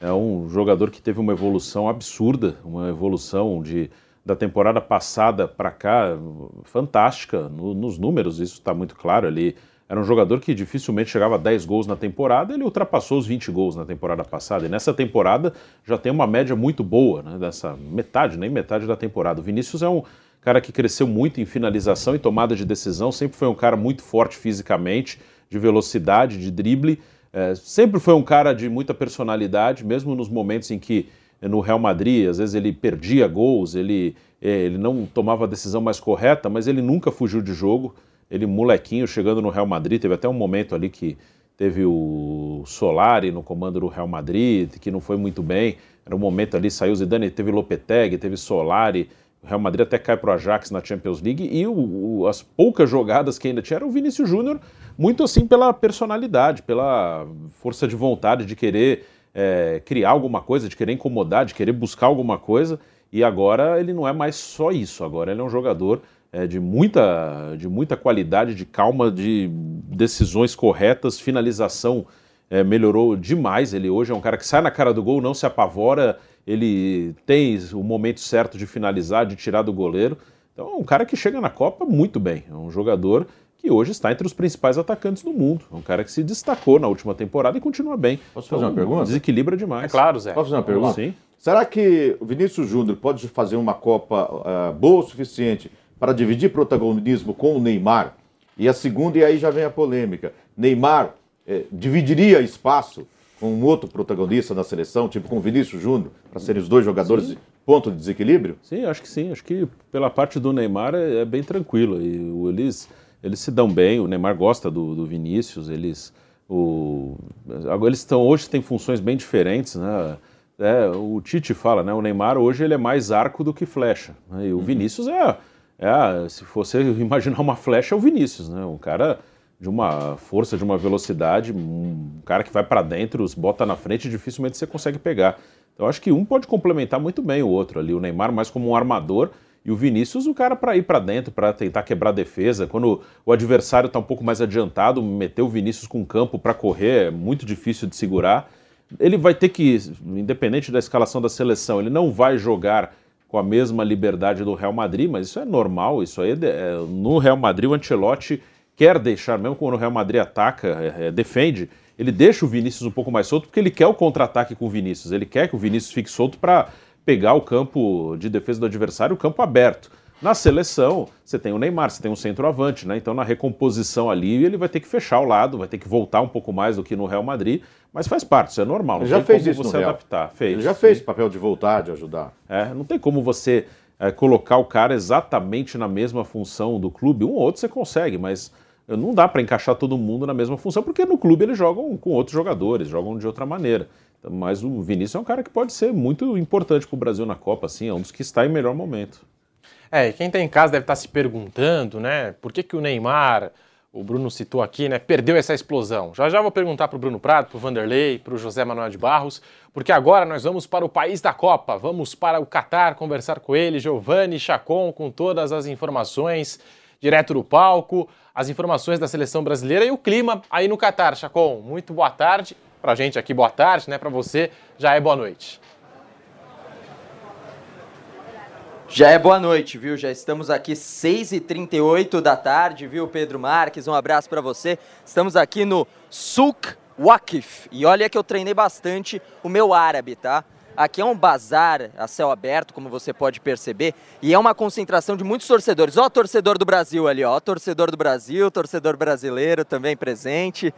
É um jogador que teve uma evolução absurda, uma evolução de, da temporada passada para cá fantástica no, nos números, isso está muito claro ali. Era um jogador que dificilmente chegava a 10 gols na temporada, ele ultrapassou os 20 gols na temporada passada. E nessa temporada já tem uma média muito boa, né, dessa metade, nem metade da temporada. O Vinícius é um cara que cresceu muito em finalização e tomada de decisão, sempre foi um cara muito forte fisicamente, de velocidade, de drible. É, sempre foi um cara de muita personalidade, mesmo nos momentos em que no Real Madrid, às vezes ele perdia gols, ele, é, ele não tomava a decisão mais correta, mas ele nunca fugiu de jogo. Ele, molequinho, chegando no Real Madrid, teve até um momento ali que teve o Solari no comando do Real Madrid, que não foi muito bem. Era um momento ali, saiu Zidane, teve Lopetegui, teve Solari. Real Madrid até cai para o Ajax na Champions League e o, o, as poucas jogadas que ainda tinha era o Vinícius Júnior, muito assim pela personalidade, pela força de vontade de querer é, criar alguma coisa, de querer incomodar, de querer buscar alguma coisa. E agora ele não é mais só isso, agora ele é um jogador é, de, muita, de muita qualidade, de calma, de decisões corretas, finalização é, melhorou demais. Ele hoje é um cara que sai na cara do gol, não se apavora, ele tem o momento certo de finalizar, de tirar do goleiro. Então é um cara que chega na Copa muito bem, é um jogador que hoje está entre os principais atacantes do mundo. É um cara que se destacou na última temporada e continua bem. Posso fazer uma então, pergunta? Desequilibra demais. É claro, Zé. Posso fazer uma pergunta? Sim. Será que o Vinícius Júnior pode fazer uma Copa uh, boa o suficiente para dividir protagonismo com o Neymar? E a segunda, e aí já vem a polêmica: Neymar eh, dividiria espaço com um outro protagonista na seleção, tipo com o Vinícius Júnior, para serem os dois jogadores de ponto de desequilíbrio? Sim, acho que sim. Acho que pela parte do Neymar é, é bem tranquilo. E o Elis eles se dão bem, o Neymar gosta do, do Vinícius, eles, o, eles estão, hoje têm funções bem diferentes, né? É, o Tite fala, né? O Neymar hoje ele é mais arco do que flecha. Né? E o uhum. Vinícius é, é, se você *laughs* imaginar uma flecha, é o Vinícius, né? Um cara de uma força, de uma velocidade, um cara que vai para dentro, os bota na frente, dificilmente você consegue pegar. Então acho que um pode complementar muito bem o outro ali. O Neymar mais como um armador e o Vinícius, o cara para ir para dentro, para tentar quebrar a defesa. Quando o adversário está um pouco mais adiantado, meter o Vinícius com campo para correr é muito difícil de segurar. Ele vai ter que, independente da escalação da seleção, ele não vai jogar com a mesma liberdade do Real Madrid, mas isso é normal. Isso aí é, no Real Madrid o Ancelotti quer deixar, mesmo quando o Real Madrid ataca, é, é, defende, ele deixa o Vinícius um pouco mais solto porque ele quer o contra-ataque com o Vinícius. Ele quer que o Vinícius fique solto para pegar o campo de defesa do adversário, o campo aberto. Na seleção, você tem o Neymar, você tem um centroavante, né? Então na recomposição ali ele vai ter que fechar o lado, vai ter que voltar um pouco mais do que no Real Madrid, mas faz parte, isso é normal. Não ele já fez como isso você no Real. adaptar. Fez. Ele já fez papel de voltar, de ajudar. É, não tem como você é, colocar o cara exatamente na mesma função do clube. Um ou outro você consegue, mas não dá para encaixar todo mundo na mesma função, porque no clube eles jogam com outros jogadores, jogam de outra maneira. Mas o Vinícius é um cara que pode ser muito importante para o Brasil na Copa, assim, é um dos que está em melhor momento. É, quem está em casa deve estar tá se perguntando, né, por que, que o Neymar, o Bruno citou aqui, né, perdeu essa explosão. Já já vou perguntar para o Bruno Prado, para o Vanderlei, para o José Manuel de Barros, porque agora nós vamos para o país da Copa, vamos para o Catar conversar com ele, Giovanni Chacon, com todas as informações direto do palco, as informações da seleção brasileira e o clima aí no Catar. Chacon, muito boa tarde para a gente aqui, boa tarde, né? Para você, já é boa noite. Já é boa noite, viu? Já estamos aqui 6h38 da tarde, viu, Pedro Marques? Um abraço para você. Estamos aqui no Souk Wakif. E olha que eu treinei bastante o meu árabe, tá? Aqui é um bazar a céu aberto, como você pode perceber, e é uma concentração de muitos torcedores. Ó, o torcedor do Brasil ali, ó, torcedor do Brasil, torcedor brasileiro também presente.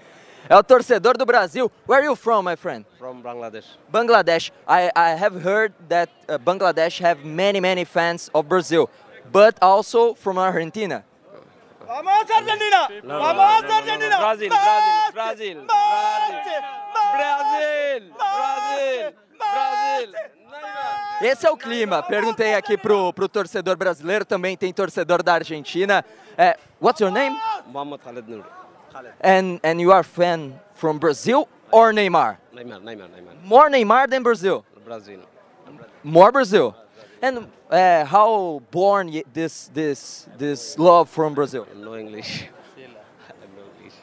É o torcedor do Brasil. Where are you from, my friend? From Bangladesh. Bangladesh. I, I have heard that uh, Bangladesh have many, many fans of Brazil, but also from Argentina. Vamos Argentina! Vamos Argentina! Brazil, Brazil, Brazil, Brazil, Brazil, Brasil. Esse é o clima. Perguntei aqui pro, pro torcedor brasileiro, também tem torcedor da Argentina. É, what's your name? Muhammad Khaled Noor. And and you are fan from Brazil or Neymar? Neymar, Neymar, Neymar. More Neymar than Brazil. Brazil. More Brazil. And uh, how born this this this love from Brazil? No English. *laughs* no English.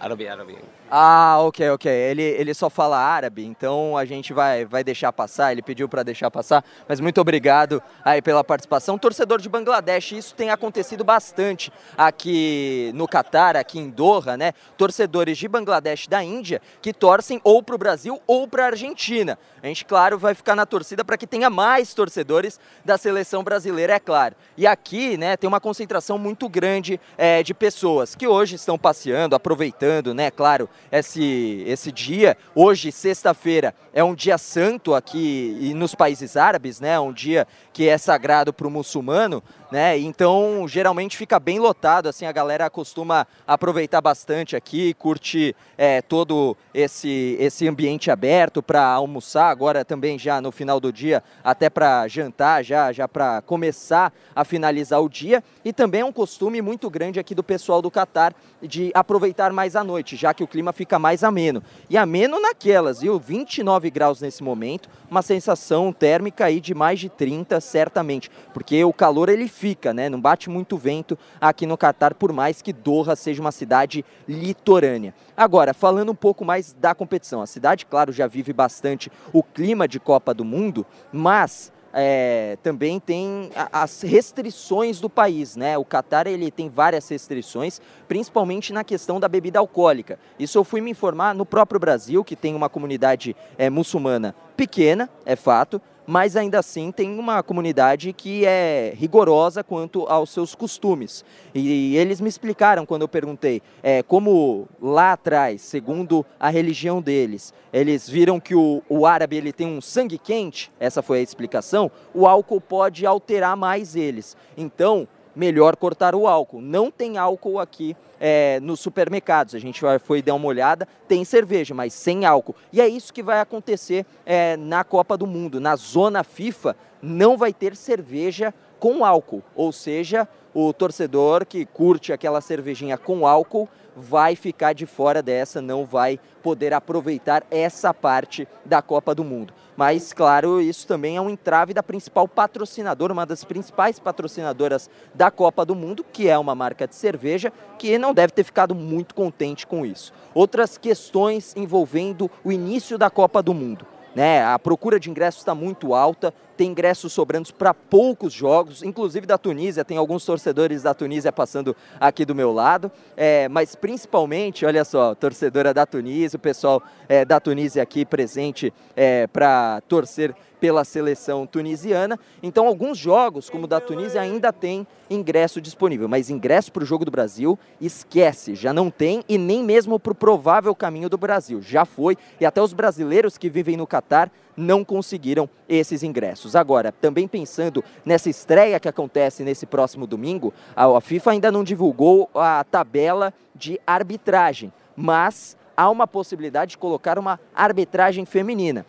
Árabe, árabe. Ah, ok, ok. Ele, ele só fala árabe, então a gente vai, vai deixar passar. Ele pediu para deixar passar, mas muito obrigado aí pela participação. Torcedor de Bangladesh, isso tem acontecido bastante aqui no Catar, aqui em Doha, né? Torcedores de Bangladesh da Índia que torcem ou para o Brasil ou para a Argentina. A gente, claro, vai ficar na torcida para que tenha mais torcedores da seleção brasileira, é claro. E aqui, né, tem uma concentração muito grande é, de pessoas que hoje estão passeando, aproveitando, né, claro, esse, esse dia. Hoje, sexta-feira, é um dia santo aqui e nos países árabes, né? Um dia que é sagrado para o muçulmano, né? Então, geralmente fica bem lotado, assim, a galera costuma aproveitar bastante aqui, curte é, todo esse, esse ambiente aberto para almoçar, agora também já no final do dia, até para jantar, já, já para começar a finalizar o dia. E também é um costume muito grande aqui do pessoal do Catar de aproveitar mais a noite, já que o clima fica mais ameno. E ameno naquelas, viu? 29 graus nesse momento, uma sensação térmica aí de mais de 30, certamente, porque o calor ele fica, né? Não bate muito vento aqui no Catar, por mais que Doha seja uma cidade litorânea. Agora, falando um pouco mais da competição, a cidade, claro, já vive bastante o clima de Copa do Mundo, mas é, também tem as restrições do país, né? O Catar ele tem várias restrições, principalmente na questão da bebida alcoólica. Isso eu fui me informar no próprio Brasil, que tem uma comunidade é, muçulmana pequena, é fato, mas ainda assim tem uma comunidade que é rigorosa quanto aos seus costumes. E eles me explicaram quando eu perguntei é, como lá atrás, segundo a religião deles, eles viram que o, o árabe ele tem um sangue quente, essa foi a explicação, o álcool pode alterar mais eles. Então, melhor cortar o álcool. Não tem álcool aqui é, nos supermercados. A gente foi dar uma olhada, tem cerveja, mas sem álcool. E é isso que vai acontecer é, na Copa do Mundo. Na zona FIFA, não vai ter cerveja com álcool. Ou seja, o torcedor que curte aquela cervejinha com álcool vai ficar de fora dessa, não vai poder aproveitar essa parte da Copa do Mundo. Mas, claro, isso também é um entrave da principal patrocinadora, uma das principais patrocinadoras da Copa do Mundo, que é uma marca de cerveja, que não deve ter ficado muito contente com isso. Outras questões envolvendo o início da Copa do Mundo. Né? A procura de ingressos está muito alta, tem ingressos sobrando para poucos jogos, inclusive da Tunísia, tem alguns torcedores da Tunísia passando aqui do meu lado, é, mas principalmente, olha só, torcedora da Tunísia, o pessoal é, da Tunísia aqui presente é, para torcer pela seleção tunisiana. Então, alguns jogos, como o da Tunísia, ainda tem ingresso disponível, mas ingresso para o jogo do Brasil, esquece, já não tem e nem mesmo para o provável caminho do Brasil. Já foi e até os brasileiros que vivem no Catar não conseguiram esses ingressos. Agora, também pensando nessa estreia que acontece nesse próximo domingo, a FIFA ainda não divulgou a tabela de arbitragem, mas há uma possibilidade de colocar uma arbitragem feminina.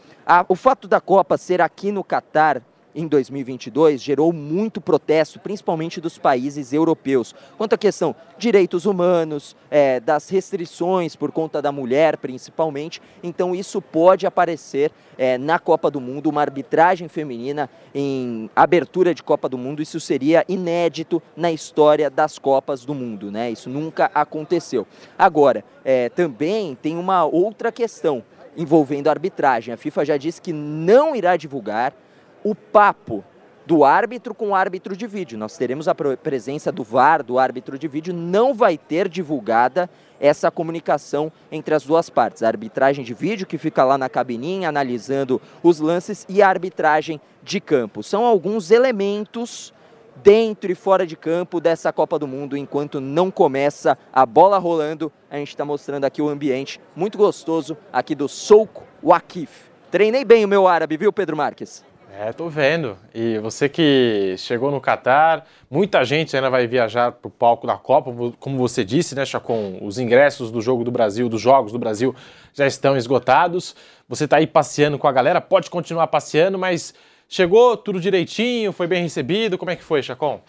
o fato da Copa ser aqui no Catar em 2022 gerou muito protesto, principalmente dos países europeus, quanto à questão direitos humanos, é, das restrições por conta da mulher, principalmente. Então, isso pode aparecer é, na Copa do Mundo, uma arbitragem feminina em abertura de Copa do Mundo. Isso seria inédito na história das Copas do Mundo, né? Isso nunca aconteceu. Agora, é, também tem uma outra questão envolvendo a arbitragem. A FIFA já disse que não irá divulgar o papo do árbitro com o árbitro de vídeo. Nós teremos a presença do VAR, do árbitro de vídeo, não vai ter divulgada essa comunicação entre as duas partes. A arbitragem de vídeo, que fica lá na cabininha analisando os lances, e a arbitragem de campo. São alguns elementos dentro e fora de campo dessa Copa do Mundo, enquanto não começa a bola rolando. A gente está mostrando aqui o ambiente muito gostoso aqui do Souk Wakif. Treinei bem o meu árabe, viu, Pedro Marques? É, tô vendo. E você que chegou no Catar, muita gente ainda vai viajar para o palco da Copa, como você disse, né, Chacon? Os ingressos do jogo do Brasil, dos jogos do Brasil já estão esgotados. Você está aí passeando com a galera, pode continuar passeando, mas chegou tudo direitinho, foi bem recebido. Como é que foi, Chacon?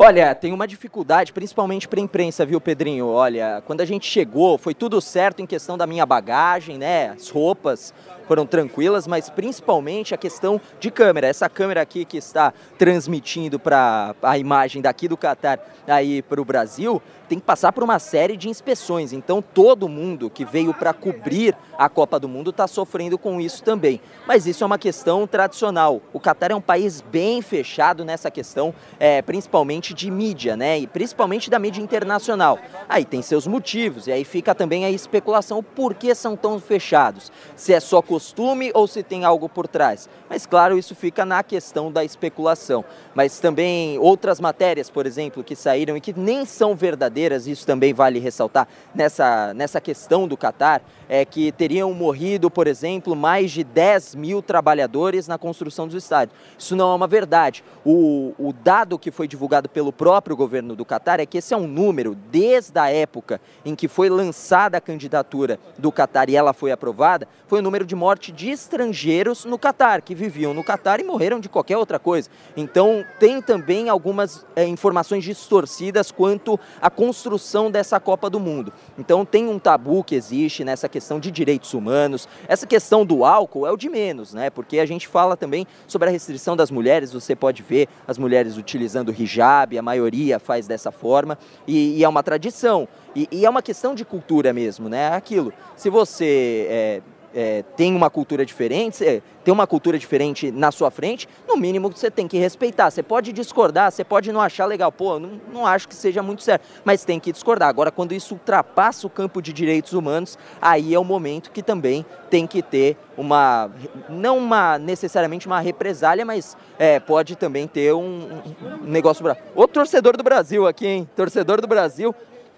Olha, tem uma dificuldade, principalmente para a imprensa, viu, Pedrinho? Olha, quando a gente chegou, foi tudo certo em questão da minha bagagem, né? As roupas, foram tranquilas, mas principalmente a questão de câmera. Essa câmera aqui que está transmitindo para a imagem daqui do Catar aí para o Brasil, tem que passar por uma série de inspeções. Então todo mundo que veio para cobrir a Copa do Mundo está sofrendo com isso também. Mas isso é uma questão tradicional. O Catar é um país bem fechado nessa questão, é, principalmente de mídia, né? E principalmente da mídia internacional. Aí tem seus motivos, e aí fica também a especulação por que são tão fechados. Se é só costume ou se tem algo por trás. Mas claro, isso fica na questão da especulação. Mas também outras matérias, por exemplo, que saíram e que nem são verdadeiras, isso também vale ressaltar nessa, nessa questão do Catar, é que teriam morrido, por exemplo, mais de 10 mil trabalhadores na construção dos estádios. Isso não é uma verdade. O, o dado que foi divulgado pelo próprio governo do Catar é que esse é um número, desde a época em que foi lançada a candidatura do Catar e ela foi aprovada, foi o número de morte de estrangeiros no Catar, que viviam no Catar e morreram de qualquer outra coisa. Então, tem também algumas é, informações distorcidas quanto à construção dessa Copa do Mundo. Então, tem um tabu que existe nessa questão de direitos humanos. Essa questão do álcool é o de menos, né? Porque a gente fala também sobre a restrição das mulheres, você pode ver as mulheres utilizando hijab, a maioria faz dessa forma, e, e é uma tradição. E, e, é uma questão de cultura mesmo, né? Aquilo. Se você é, é, tem uma cultura diferente, é, tem uma cultura diferente na sua frente, no mínimo você tem que respeitar. Você pode discordar, você pode não achar legal, pô, não, não acho que seja muito certo, mas tem que discordar. Agora, quando isso ultrapassa o campo de direitos humanos, aí é o momento que também tem que ter uma, não uma necessariamente uma represália, mas é, pode também ter um, um negócio. O torcedor do Brasil aqui, hein? Torcedor do Brasil.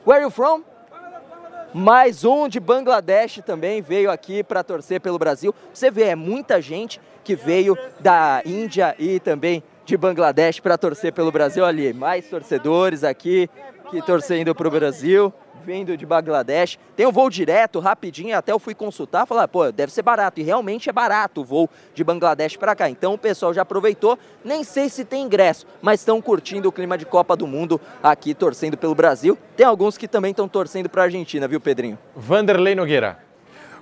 Where are you from? Mais um de Bangladesh também veio aqui para torcer pelo Brasil. Você vê, é muita gente que veio da Índia e também de Bangladesh para torcer pelo Brasil. Ali, mais torcedores aqui que torcendo para o Brasil vindo de Bangladesh. Tem um voo direto, rapidinho, até eu fui consultar, falar, pô, deve ser barato. E realmente é barato o voo de Bangladesh para cá. Então o pessoal já aproveitou. Nem sei se tem ingresso, mas estão curtindo o clima de Copa do Mundo aqui, torcendo pelo Brasil. Tem alguns que também estão torcendo para a Argentina, viu, Pedrinho? Vanderlei Nogueira.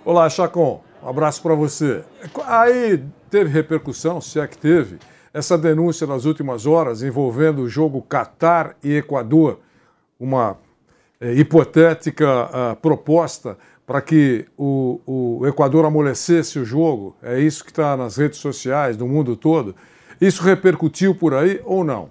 Olá, Chacon. Um abraço para você. Aí teve repercussão, se é que teve, essa denúncia nas últimas horas envolvendo o jogo Catar e Equador, uma é, hipotética proposta para que o, o Equador amolecesse o jogo, é isso que está nas redes sociais do mundo todo. Isso repercutiu por aí ou não?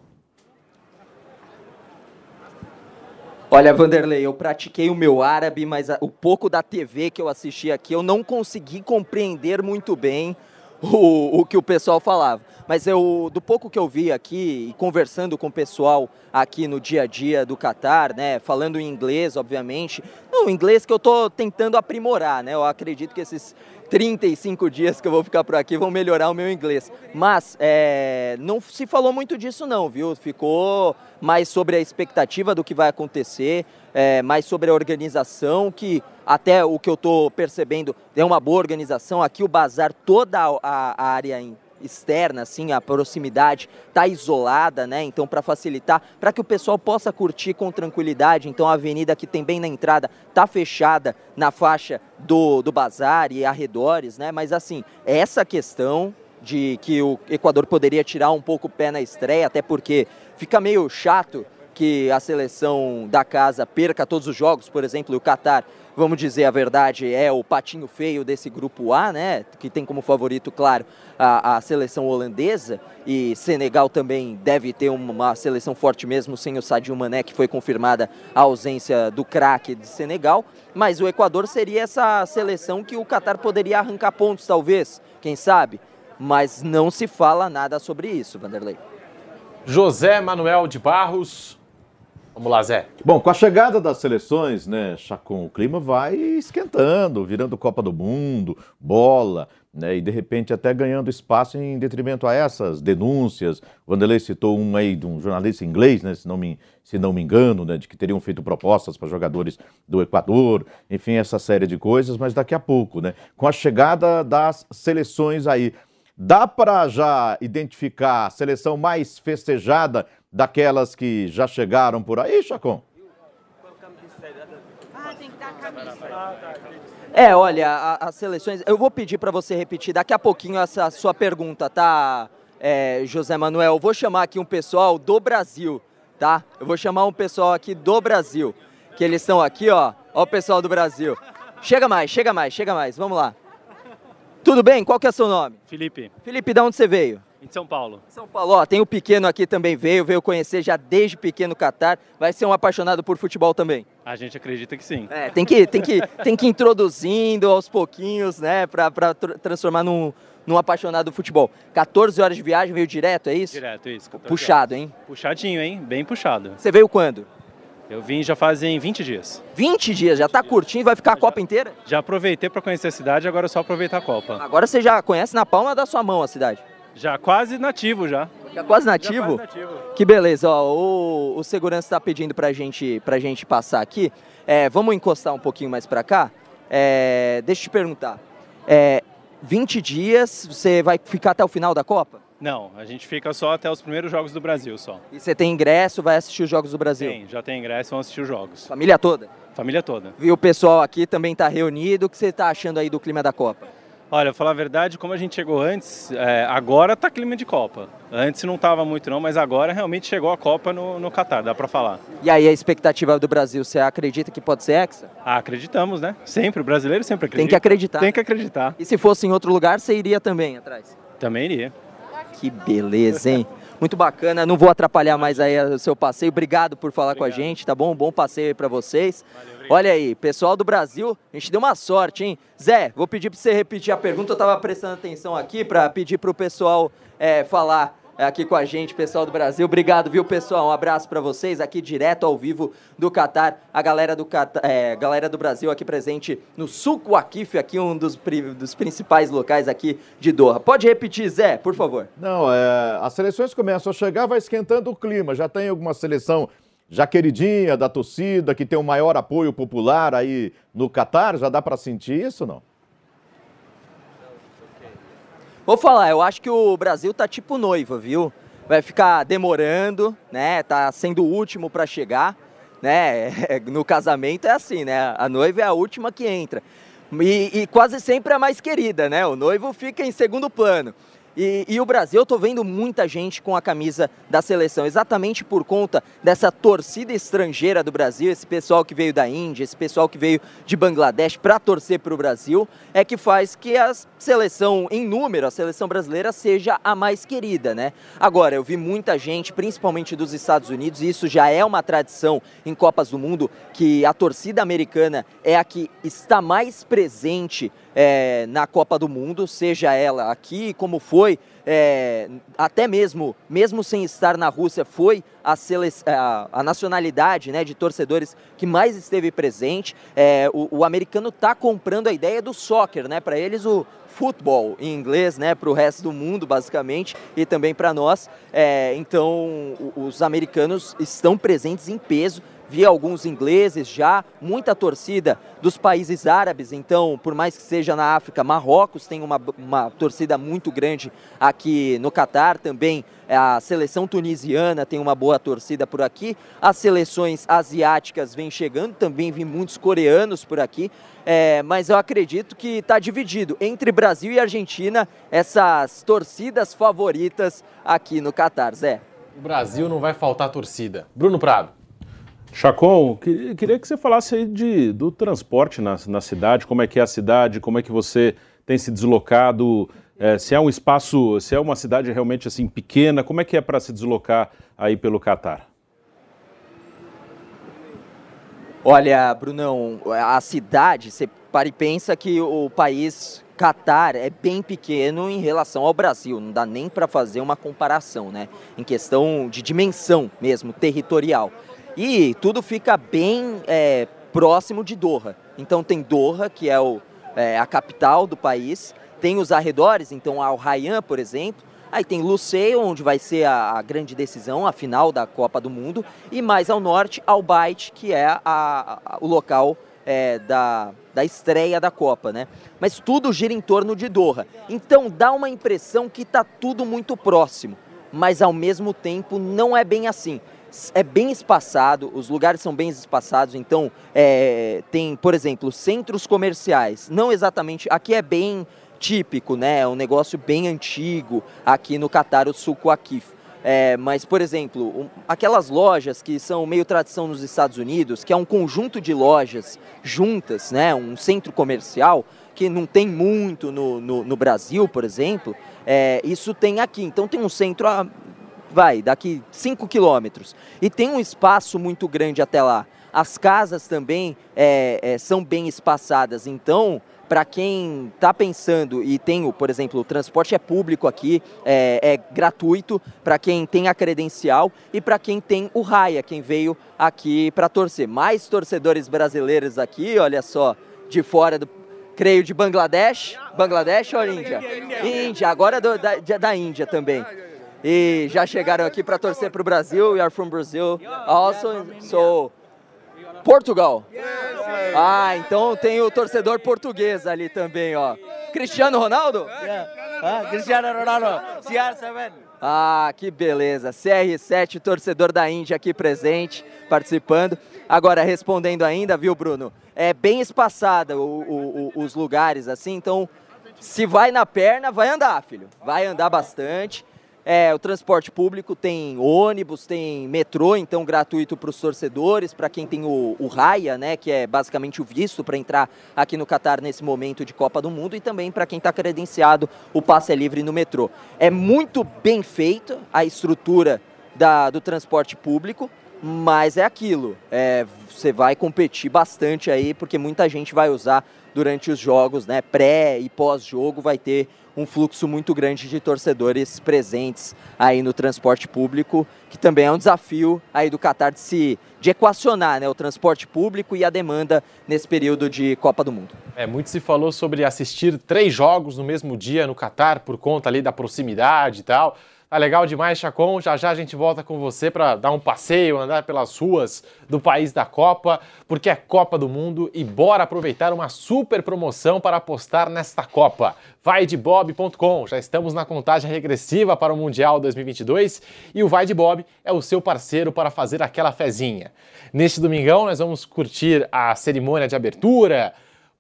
Olha, Vanderlei, eu pratiquei o meu árabe, mas o pouco da TV que eu assisti aqui eu não consegui compreender muito bem o, o que o pessoal falava. Mas eu, do pouco que eu vi aqui e conversando com o pessoal aqui no dia a dia do Catar, né, falando em inglês, obviamente, o inglês que eu estou tentando aprimorar, né, eu acredito que esses 35 dias que eu vou ficar por aqui vão melhorar o meu inglês. Mas é, não se falou muito disso não, viu? Ficou mais sobre a expectativa do que vai acontecer, é, mais sobre a organização, que até o que eu estou percebendo é uma boa organização. Aqui o bazar, toda a, a área externa, assim, a proximidade está isolada, né? Então, para facilitar, para que o pessoal possa curtir com tranquilidade. Então, a avenida que tem bem na entrada está fechada na faixa do, do bazar e arredores, né? Mas, assim, essa questão de que o Equador poderia tirar um pouco o pé na estreia, até porque fica meio chato que a seleção da casa perca todos os jogos, por exemplo, o Catar vamos dizer a verdade, é o patinho feio desse grupo A, né? Que tem como favorito, claro, a, a seleção holandesa e Senegal também deve ter uma seleção forte mesmo sem o Sadio Mané, que foi confirmada a ausência do craque de Senegal. Mas o Equador seria essa seleção que o Qatar poderia arrancar pontos, talvez, quem sabe? Mas não se fala nada sobre isso, Vanderlei. José Manuel de Barros, Vamos lá, Zé. Bom, com a chegada das seleções, né, Chacon, o clima vai esquentando, virando Copa do Mundo, bola, né, e de repente até ganhando espaço em detrimento a essas denúncias. O Vanderlei citou um aí de um jornalista inglês, né, se não me, se não me engano, né, de que teriam feito propostas para jogadores do Equador, enfim, essa série de coisas, mas daqui a pouco, né, com a chegada das seleções aí, dá para já identificar a seleção mais festejada daquelas que já chegaram por aí, Chacon? É, olha, a- as seleções. Eu vou pedir para você repetir daqui a pouquinho essa sua pergunta, tá, é, José Manuel? Eu vou chamar aqui um pessoal do Brasil, tá? Eu vou chamar um pessoal aqui do Brasil. Que eles estão aqui, ó. Ó o pessoal do Brasil. Chega mais, chega mais, chega mais. Vamos lá. Tudo bem? Qual que é o seu nome? Felipe, Felipe, de onde você veio? Em São Paulo. São Paulo, ó, tem o pequeno aqui também veio, veio conhecer já desde pequeno o Catar. Vai ser um apaixonado por futebol também. A gente acredita que sim. É, tem que, tem que, tem que ir introduzindo aos pouquinhos, né, pra, pra tr- transformar num, num apaixonado do futebol. 14 horas de viagem, veio direto, é isso? Direto, isso. 14 Puxado, hein? Puxadinho, hein? Bem puxado. Você veio quando? Eu vim já fazem 20 dias. 20 dias, já tá curtindo, vai ficar a Copa inteira? Já aproveitei para conhecer a cidade, agora é só aproveitar a Copa. Agora você já conhece na palma da sua mão a cidade. Já quase nativo já. Já quase nativo? Já quase nativo. Que beleza, ó, o, o segurança está pedindo pra gente, pra gente passar aqui. É, vamos encostar um pouquinho mais pra cá? É, deixa eu te perguntar. É, 20 dias, você vai ficar até o final da Copa? Não, a gente fica só até os primeiros jogos do Brasil só. E você tem ingresso, vai assistir os Jogos do Brasil? Tem, já tem ingresso, vão assistir os jogos. Família toda? Família toda. E o pessoal aqui também está reunido. O que você está achando aí do clima da Copa? Olha, falar a verdade, como a gente chegou antes, é, agora tá clima de Copa. Antes não tava muito não, mas agora realmente chegou a Copa no, no Catar, dá pra falar. E aí a expectativa do Brasil, você acredita que pode ser hexa? Ah, acreditamos, né? Sempre, o brasileiro sempre acredita. Tem que acreditar. Tem que acreditar. E se fosse em outro lugar, você iria também atrás? Também iria. Que beleza, hein? *laughs* Muito bacana. Não vou atrapalhar mais aí o seu passeio. Obrigado por falar com a gente, tá bom? Bom passeio aí pra vocês. Olha aí, pessoal do Brasil, a gente deu uma sorte, hein? Zé, vou pedir pra você repetir a pergunta. Eu tava prestando atenção aqui pra pedir pro pessoal é, falar aqui com a gente, pessoal do Brasil. Obrigado, viu, pessoal? Um abraço pra vocês aqui direto ao vivo do Catar. A galera do Catar, é, galera do Brasil aqui presente no Suco Wakif, aqui um dos, dos principais locais aqui de Doha. Pode repetir, Zé, por favor. Não, é, as seleções começam a chegar, vai esquentando o clima. Já tem alguma seleção já queridinha da torcida, que tem o maior apoio popular aí no Catar? Já dá para sentir isso não? Vou falar, eu acho que o Brasil tá tipo noiva, viu? Vai ficar demorando, né? Tá sendo o último para chegar, né? *laughs* No casamento é assim, né? A noiva é a última que entra. E, e quase sempre é a mais querida, né? O noivo fica em segundo plano. E, e o Brasil, eu tô vendo muita gente com a camisa da seleção, exatamente por conta dessa torcida estrangeira do Brasil, esse pessoal que veio da Índia, esse pessoal que veio de Bangladesh para torcer para o Brasil, é que faz que a seleção, em número, a seleção brasileira seja a mais querida, né? Agora, eu vi muita gente, principalmente dos Estados Unidos, e isso já é uma tradição em Copas do Mundo, que a torcida americana é a que está mais presente é, na Copa do Mundo, seja ela aqui, como foi, é, até mesmo, mesmo sem estar na Rússia, foi a, a- a nacionalidade né, de torcedores que mais esteve presente. É, o, o americano está comprando a ideia do soccer, né? Para eles o futebol em inglês, né? Para o resto do mundo, basicamente, e também para nós. É, então, os americanos estão presentes em peso vi alguns ingleses já, muita torcida dos países árabes, então, por mais que seja na África, Marrocos tem uma, uma torcida muito grande aqui no Catar, também a seleção tunisiana tem uma boa torcida por aqui, as seleções asiáticas vêm chegando, também vi muitos coreanos por aqui, é, mas eu acredito que está dividido entre Brasil e Argentina essas torcidas favoritas aqui no Catar, Zé. O Brasil não vai faltar torcida. Bruno Prado. Chacon, que- queria que você falasse aí de, do transporte na, na cidade, como é que é a cidade, como é que você tem se deslocado, eh, se é um espaço, se é uma cidade realmente assim pequena, como é que é para se deslocar aí pelo Catar? Olha, Brunão, a cidade, você para e pensa que o país Catar é bem pequeno em relação ao Brasil, não dá nem para fazer uma comparação, né? Em questão de dimensão mesmo, territorial. E tudo fica bem é, próximo de Doha. Então tem Doha, que é, o, é, a capital do país, tem os arredores, então Al Rayyan, por exemplo, Aí tem Luceio, onde vai ser a, a grande decisão, a final da Copa do Mundo. E mais ao norte, Albayt, que é a- a- o local é, da, da estreia da Copa, né? Mas tudo gira em torno de Doha. Então dá uma impressão que está tudo muito próximo. Mas ao mesmo tempo não é bem assim. É bem espaçado, os lugares são bem espaçados, então é, tem, por exemplo, centros comerciais. Não exatamente, aqui é bem típico, né? É um negócio bem antigo aqui no Catar, o Suco Akif. É, mas, por exemplo, um- aquelas lojas que são meio tradição nos Estados Unidos, que é um conjunto de lojas juntas, né? Um centro comercial que não tem muito no, no, no Brasil, por exemplo, é, isso tem aqui. Então tem um centro, a, vai, daqui 5 quilômetros. E tem um espaço muito grande até lá. As casas também é, é, são bem espaçadas, então para quem está pensando e tem, por exemplo, o transporte é público aqui, é, é gratuito para quem tem a credencial e para quem tem o raia, quem veio aqui para torcer. Mais torcedores brasileiros aqui, olha só, de fora do, creio de Bangladesh, Bangladesh ou Índia? Índia, agora do- da, da Índia também. E já chegaram aqui para torcer para o Brasil. We are from Brazil. Also, so Portugal. Ah, então tem o torcedor português ali também, ó. Cristiano Ronaldo? Ah, Cristiano Ronaldo, CR7. Ah, que beleza. CR7, torcedor da Índia aqui presente, participando. Agora, respondendo ainda, viu, Bruno? É bem espaçada os lugares, assim, então se vai na perna, vai andar, filho. Vai andar bastante. É, o transporte público tem ônibus, tem metrô, então gratuito para os torcedores, para quem tem o, o Raia, né, que é basicamente o visto para entrar aqui no Catar nesse momento de Copa do Mundo, e também para quem está credenciado, o passe é livre no metrô. É muito bem feita a estrutura da- do transporte público, mas é aquilo, é, você vai competir bastante aí, porque muita gente vai usar durante os jogos, né, pré e pós-jogo, vai ter um fluxo muito grande de torcedores presentes aí no transporte público, que também é um desafio aí do Qatar de se de equacionar, né, o transporte público e a demanda nesse período de Copa do Mundo. É, muito se falou sobre assistir três jogos no mesmo dia no Catar, por conta ali da proximidade e tal. Tá legal demais, Chacon. Já já a gente volta com você para dar um passeio, andar pelas ruas do país da Copa, porque é Copa do Mundo e bora aproveitar uma super promoção para apostar nesta Copa. Vai de Bob.com. Já estamos na contagem regressiva para o Mundial 2022 e o Vai de Bob é o seu parceiro para fazer aquela fezinha. Neste domingão nós vamos curtir a cerimônia de abertura,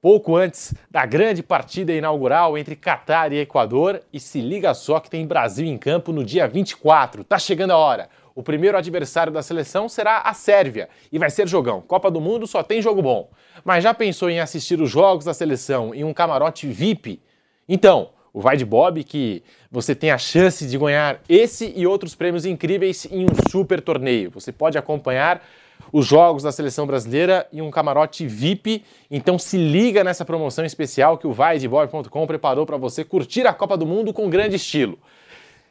pouco antes da grande partida inaugural entre Catar e Equador. E se liga só que tem Brasil em campo no dia 24. Tá chegando a hora. O primeiro adversário da seleção será a Sérvia e vai ser jogão. Copa do Mundo só tem jogo bom. Mas já pensou em assistir os jogos da seleção em um camarote VIP? Então, o Vai de Bob que você tem a chance de ganhar esse e outros prêmios incríveis em um super torneio. Você pode acompanhar os jogos da seleção brasileira em um camarote VIP. Então se liga nessa promoção especial que o vaidebob.com preparou para você curtir a Copa do Mundo com grande estilo.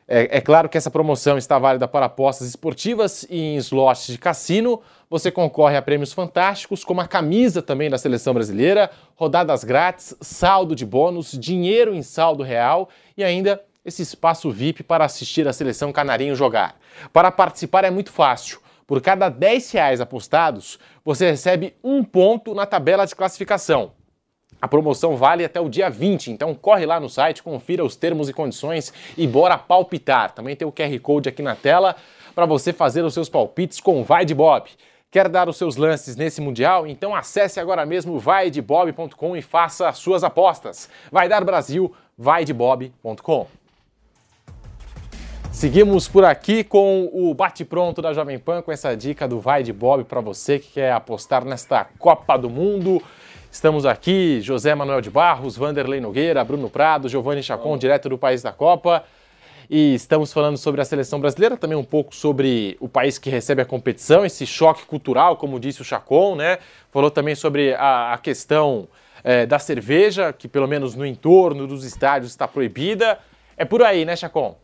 É, é claro que essa promoção está válida para apostas esportivas e em slots de cassino. Você concorre a prêmios fantásticos, como a camisa também da seleção brasileira, rodadas grátis, saldo de bônus, dinheiro em saldo real e ainda esse espaço VIP para assistir a seleção canarinho jogar. Para participar é muito fácil. Por cada 10 reais apostados, você recebe um ponto na tabela de classificação. A promoção vale até o dia 20, então corre lá no site, confira os termos e condições e bora palpitar. Também tem o QR Code aqui na tela para você fazer os seus palpites com o Vai de Bob. Quer dar os seus lances nesse Mundial? Então acesse agora mesmo vaidebob.com e faça as suas apostas. Vai dar Brasil, vaidebob.com. Seguimos por aqui com o bate-pronto da Jovem Pan, com essa dica do Vai de Bob para você que quer apostar nesta Copa do Mundo. Estamos aqui, José Manuel de Barros, Vanderlei Nogueira, Bruno Prado, Giovanni Chacon, direto do país da Copa. E estamos falando sobre a seleção brasileira, também um pouco sobre o país que recebe a competição, esse choque cultural, como disse o Chacon, né? Falou também sobre a, a questão eh, da cerveja, que pelo menos no entorno dos estádios está proibida. É por aí, né, Chacon?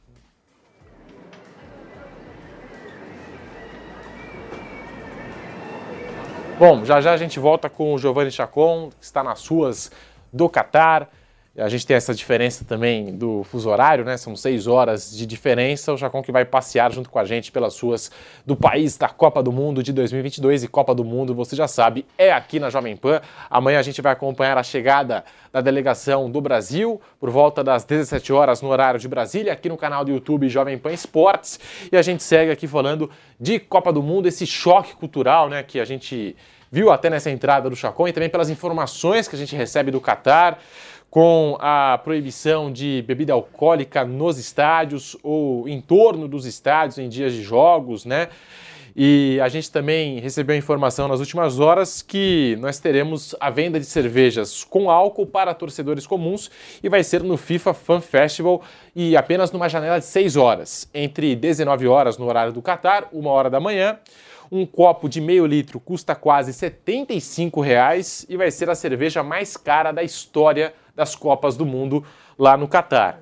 Bom, já já a gente volta com o Giovanni Chacon, que está nas ruas do Catar. A gente tem essa diferença também do fuso horário, né? São seis horas de diferença. O Chacon que vai passear junto com a gente pelas ruas do país da Copa do Mundo de 2022 e Copa do Mundo, você já sabe, é aqui na Jovem Pan. Amanhã a gente vai acompanhar a chegada da delegação do Brasil por volta das 17 horas no horário de Brasília, aqui no canal do YouTube Jovem Pan Esportes. E a gente segue aqui falando de Copa do Mundo, esse choque cultural, né, que a gente viu até nessa entrada do Chacon e também pelas informações que a gente recebe do Catar com a proibição de bebida alcoólica nos estádios ou em torno dos estádios em dias de jogos, né? E a gente também recebeu informação nas últimas horas que nós teremos a venda de cervejas com álcool para torcedores comuns e vai ser no FIFA Fan Festival e apenas numa janela de 6 horas, entre 19 horas no horário do Catar, 1 hora da manhã. Um copo de meio litro custa quase 75 reais e vai ser a cerveja mais cara da história das Copas do Mundo lá no Catar.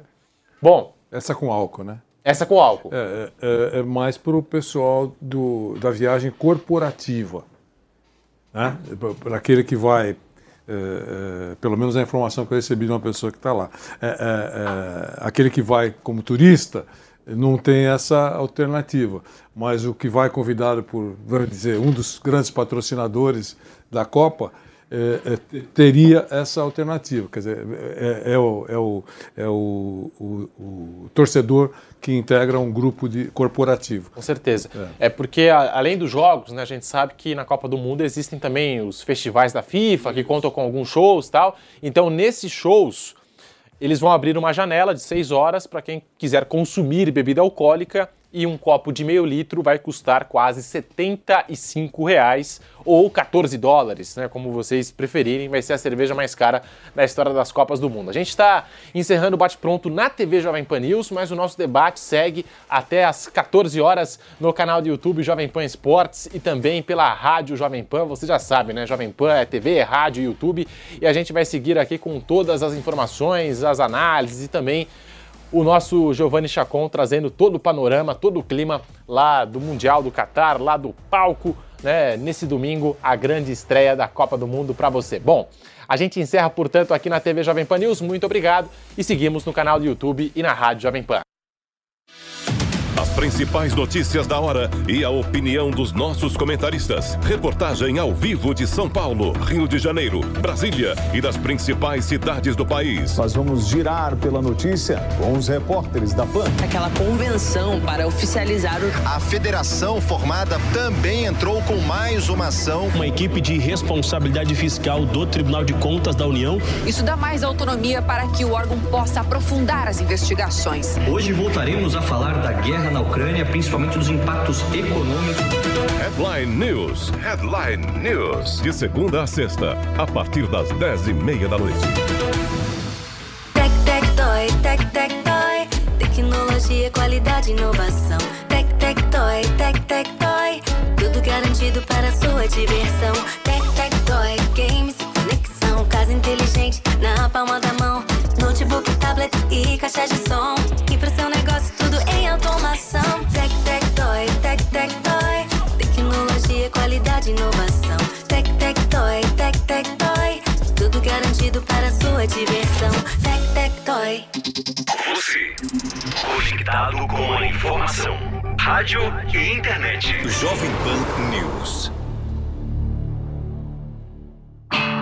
Bom. Essa com álcool, né? Essa com álcool. É, é, é mais para o pessoal do, da viagem corporativa. Né? Para aquele que vai. É, é, pelo menos a informação que eu recebi de uma pessoa que está lá. É, é, aquele que vai como turista não tem essa alternativa. Mas o que vai convidado por, vamos dizer, um dos grandes patrocinadores da Copa é, é, teria essa alternativa. Quer dizer, é, é o, é, o, é o, o, o, torcedor que integra um grupo de corporativo. Com certeza. É, porque, a, além dos jogos, né, a gente sabe que na Copa do Mundo existem também os festivais da FIFA, que contam com alguns shows e tal. Então, nesses shows, eles vão abrir uma janela de seis horas para quem quiser consumir bebida alcoólica e um copo de meio litro vai custar quase 75 reais ou 14 dólares, né? Como vocês preferirem, vai ser a cerveja mais cara da história das Copas do Mundo. A gente está encerrando o bate-pronto na TV Jovem Pan News, mas o nosso debate segue até às 14 horas no canal do YouTube Jovem Pan Esportes e também pela Rádio Jovem Pan. Você já sabe, né? Jovem Pan é TV, é rádio, YouTube e a gente vai seguir aqui com todas as informações, as análises e também o nosso Giovanni Chacon trazendo todo o panorama, todo o clima lá do Mundial do Catar, lá do palco, né? Nesse domingo, a grande estreia da Copa do Mundo para você. Bom, a gente encerra, portanto, aqui na TV Jovem Pan News. Muito obrigado e seguimos no canal do YouTube e na Rádio Jovem Pan. Principais notícias da hora e a opinião dos nossos comentaristas. Reportagem ao vivo de São Paulo, Rio de Janeiro, Brasília e das principais cidades do país. Nós vamos girar pela notícia com os repórteres da PAN. Aquela convenção para oficializar o. A federação formada também entrou com mais uma ação. Uma equipe de responsabilidade fiscal do Tribunal de Contas da União. Isso dá mais autonomia para que o órgão possa aprofundar as investigações. Hoje voltaremos a falar da guerra na Ucrânia, principalmente dos impactos econômicos. Headline News. Headline News. De segunda a sexta, a partir das dez e meia da noite. Tec, tec, toy, tec, tec, toy. Tecnologia, qualidade, inovação. Tec, tec, toy, tec, tec, toy. Tudo garantido para sua diversão. Tec, tec, toy, games e conexão. Casa inteligente na palma da mão. Notebook, tablet e caixa de som. E pro seu negócio garantido para sua diversão. Tec, tec, toy. Você, conectado com a informação. Rádio e internet. Jovem Pan News.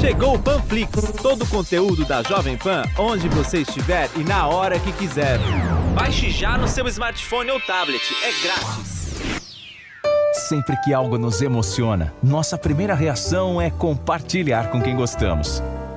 Chegou o Panflix, todo o conteúdo da Jovem Pan, onde você estiver e na hora que quiser. Baixe já no seu smartphone ou tablet, é grátis. Sempre que algo nos emociona, nossa primeira reação é compartilhar com quem gostamos.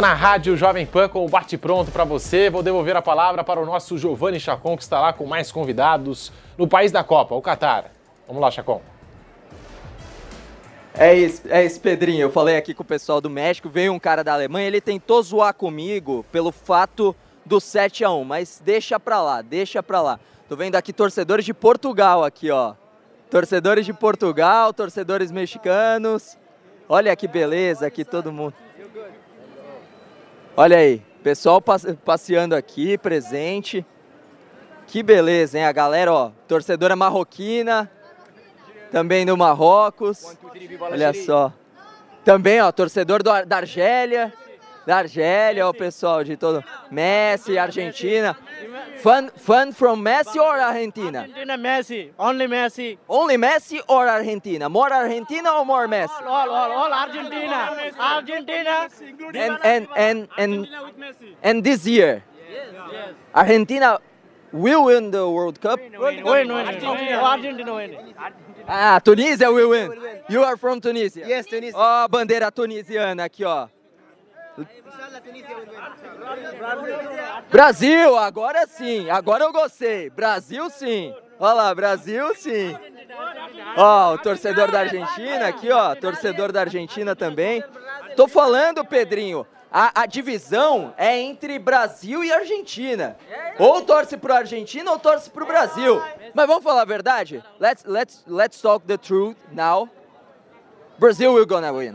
Na Rádio Jovem Pan com o Bate Pronto para você. Vou devolver a palavra para o nosso Giovanni Chacon, que está lá com mais convidados no país da Copa, o Catar. Vamos lá, Chacon. É isso, é isso, Pedrinho. Eu falei aqui com o pessoal do México, veio um cara da Alemanha, ele tentou zoar comigo pelo fato do 7 a 1 mas deixa pra lá, deixa pra lá. Tô vendo aqui torcedores de Portugal aqui, ó. Torcedores de Portugal, torcedores mexicanos. Olha que beleza aqui todo mundo. Olha aí, pessoal passeando aqui, presente. Que beleza, hein? A galera, ó, torcedora marroquina, também do Marrocos. Olha só. Também, ó, torcedor do, da Argélia. Da Argélia, o pessoal de todo. Messi, Argentina. Fan, fan from Messi or Argentina? Argentina Messi, only Messi. Only Messi or Argentina? More Argentina or more Messi? All, all, all Argentina. Argentina. And and and and and this year, Argentina will win the World Cup. Win, win, win. Argentina, Argentina win. Ah, Tunisia will win. You are from Tunisia. Yes, Tunisia. Ó, a bandeira tunisiana aqui, ó. Brasil, agora sim. Agora eu gostei. Brasil sim. Olha lá, Brasil sim. Ó, o torcedor da Argentina aqui, ó. Torcedor da Argentina também. Tô falando, Pedrinho. A, a divisão é entre Brasil e Argentina. Ou torce pro Argentina ou torce pro Brasil. Mas vamos falar a verdade? Let's, let's, let's talk the truth now. Brazil will gonna win.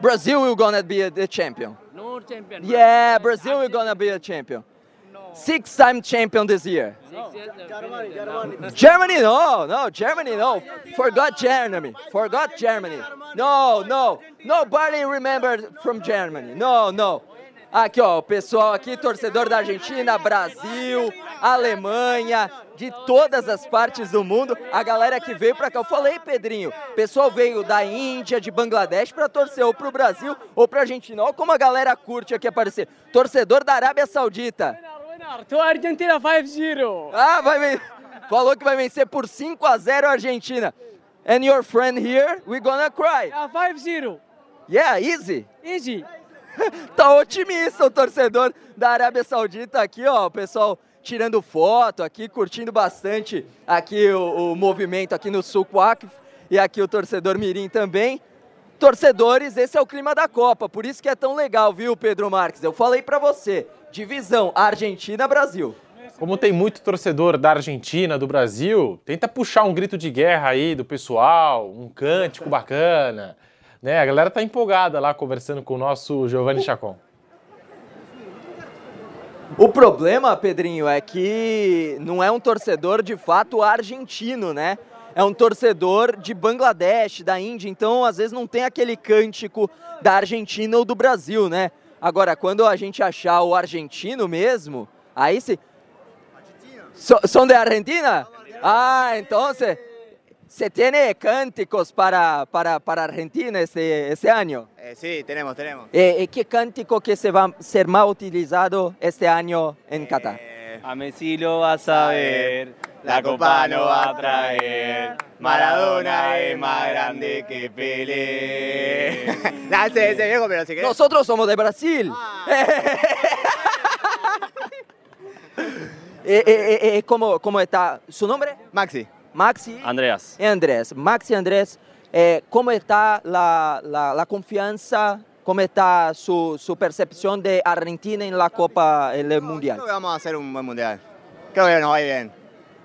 Brazil will gonna be the champion. No champion. Yeah, Brazil will gonna be a champion. No. Six-time champion this year. No. *laughs* Germany, no, no, Germany, no. Forgot Germany. Forgot Germany. No, no. Nobody remembered from Germany. No, no. Aqui, ó, o pessoal aqui, torcedor da Argentina, Brasil, Alemanha, de todas as partes do mundo, a galera que veio pra cá. Eu falei, Pedrinho, o pessoal veio da Índia, de Bangladesh pra torcer ou pro Brasil ou pra Argentina. Olha como a galera curte aqui aparecer. Torcedor da Arábia Saudita. To Argentina 5-0. Ah, vai ven- Falou que vai vencer por 5 a 0 a Argentina. And your friend here, we gonna cry. Yeah, 5-0. Yeah, easy. Easy. *laughs* tá otimista o torcedor da Arábia Saudita aqui, ó, o pessoal tirando foto aqui, curtindo bastante aqui o, o movimento aqui no Sul Wakf e aqui o torcedor Mirim também. Torcedores, esse é o clima da Copa, por isso que é tão legal, viu, Pedro Marques? Eu falei pra você, divisão Argentina-Brasil. Como tem muito torcedor da Argentina, do Brasil, tenta puxar um grito de guerra aí do pessoal, um cântico bacana. Né? A galera tá empolgada lá conversando com o nosso Giovanni Chacon. O problema, Pedrinho, é que não é um torcedor de fato argentino, né? É um torcedor de Bangladesh, da Índia, então às vezes não tem aquele cântico da Argentina ou do Brasil, né? Agora, quando a gente achar o argentino mesmo, aí se. So, ¿Son de Argentina? Ah, entonces. ¿Se tiene cánticos para, para, para Argentina este, este año? Eh, sí, tenemos, tenemos. Eh, eh, ¿Qué cántico que se va a ser más utilizado este año en Qatar? A Messi lo vas a ver, la copa no va a traer. Maradona es más grande que Pelé. no, *laughs* ese, ese viejo, pero si querés. Nosotros somos de Brasil. *laughs* Eh, eh, eh, eh, ¿cómo, ¿Cómo está su nombre? Maxi. Maxi. Andreas. Andrés. Maxi Andrés, eh, ¿cómo está la, la, la confianza? ¿Cómo está su, su percepción de Argentina en la Copa en el Mundial? Creo que vamos a hacer un buen mundial. Creo que nos va a ir bien.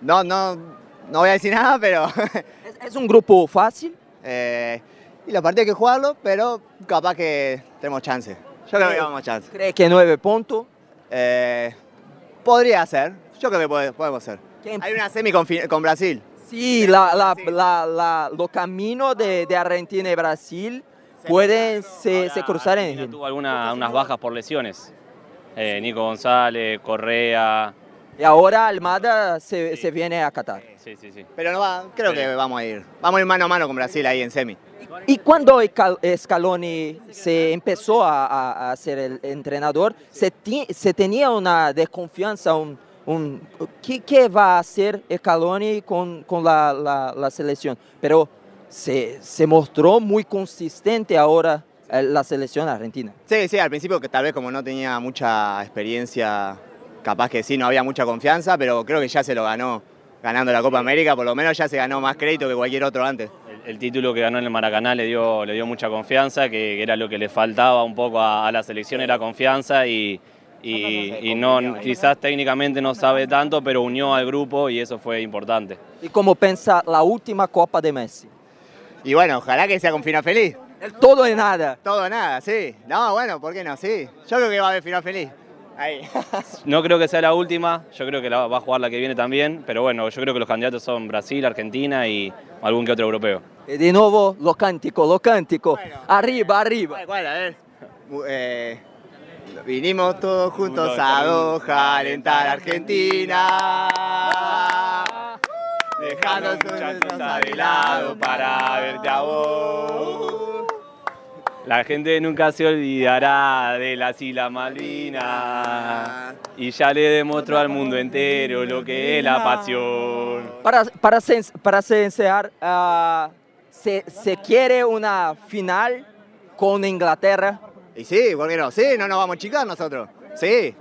No, no, no voy a decir *laughs* nada, pero. *laughs* ¿Es un grupo fácil? Eh, y los partidos hay que jugarlo, pero capaz que tenemos chance. Yo creo que a chance. ¿Cree que nueve puntos? Eh, podría ser. Yo creo que podemos ser. Hay una semi con, con Brasil. Sí, la, la, la, la- los caminos de, de Argentina y Brasil pueden se, se cruzar en Argentina tuvo alguna- unas bajas por lesiones. Eh, Nico González, Correa. Y ahora Almada se, se viene a Qatar. Sí, sí, sí. Pero no va, creo que vamos a ir. Vamos a ir mano a mano con Brasil ahí en semi. Y cuando Scaloni se empezó a, a- a ser el entrenador, se, ti- se tenía una desconfianza, un, un- ¿qué, qué va a hacer Scaloni con, con la, la- la selección? Pero se, se mostró muy consistente ahora eh, la selección argentina. Sí, sí, al principio que tal vez como no tenía mucha experiencia, capaz que sí, no había mucha confianza, pero creo que ya se lo ganó ganando la Copa América, por lo menos ya se ganó más crédito que cualquier otro antes. El, el título que ganó en el Maracaná le dio, le dio mucha confianza, que era lo que le faltaba un poco a, a la selección, era confianza y, y- y no, quizás técnicamente no sabe tanto, pero unió al grupo y eso fue importante. ¿Y cómo piensa la última Copa de Messi? Y bueno, ojalá que sea con final feliz. El todo y nada. Todo nada, sí. No, bueno, ¿por qué no? Sí. Yo creo que va a haber final feliz. Ahí. *laughs* No creo que sea la última, yo creo que la va a jugar la que viene también, pero bueno, yo creo que los candidatos son Brasil, Argentina y algún que otro europeo. Y de nuevo, lo cántico, lo cántico. Arriba, arriba. ¿Cuál? A ver. Eh, vinimos todos juntos a Doha a alentar a Argentina. Dejando sus cosas de lado para verte a vos. La gente nunca se olvidará de las Islas Malvinas y ya le demostró al mundo entero lo que es la pasión. Para, para, para sensear, ah, se, se quiere una final con Inglaterra. Y sí, ¿por qué no? Sí, no nos vamos a chicar nosotros. Sí.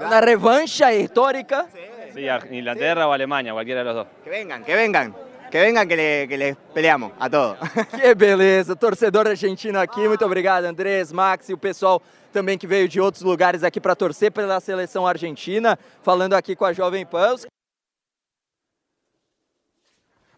Una revancha histórica. Sí, Inglaterra o Alemania, cualquiera de los dos. Que vengan, que vengan. Que vengan que, le, que les peleamos a todos. *laughs* Que beleza, torcedor argentino aqui, muito obrigado Andrés, Max e o pessoal também que veio de outros lugares aqui para torcer pela seleção argentina, falando aqui com a Jovem Pan.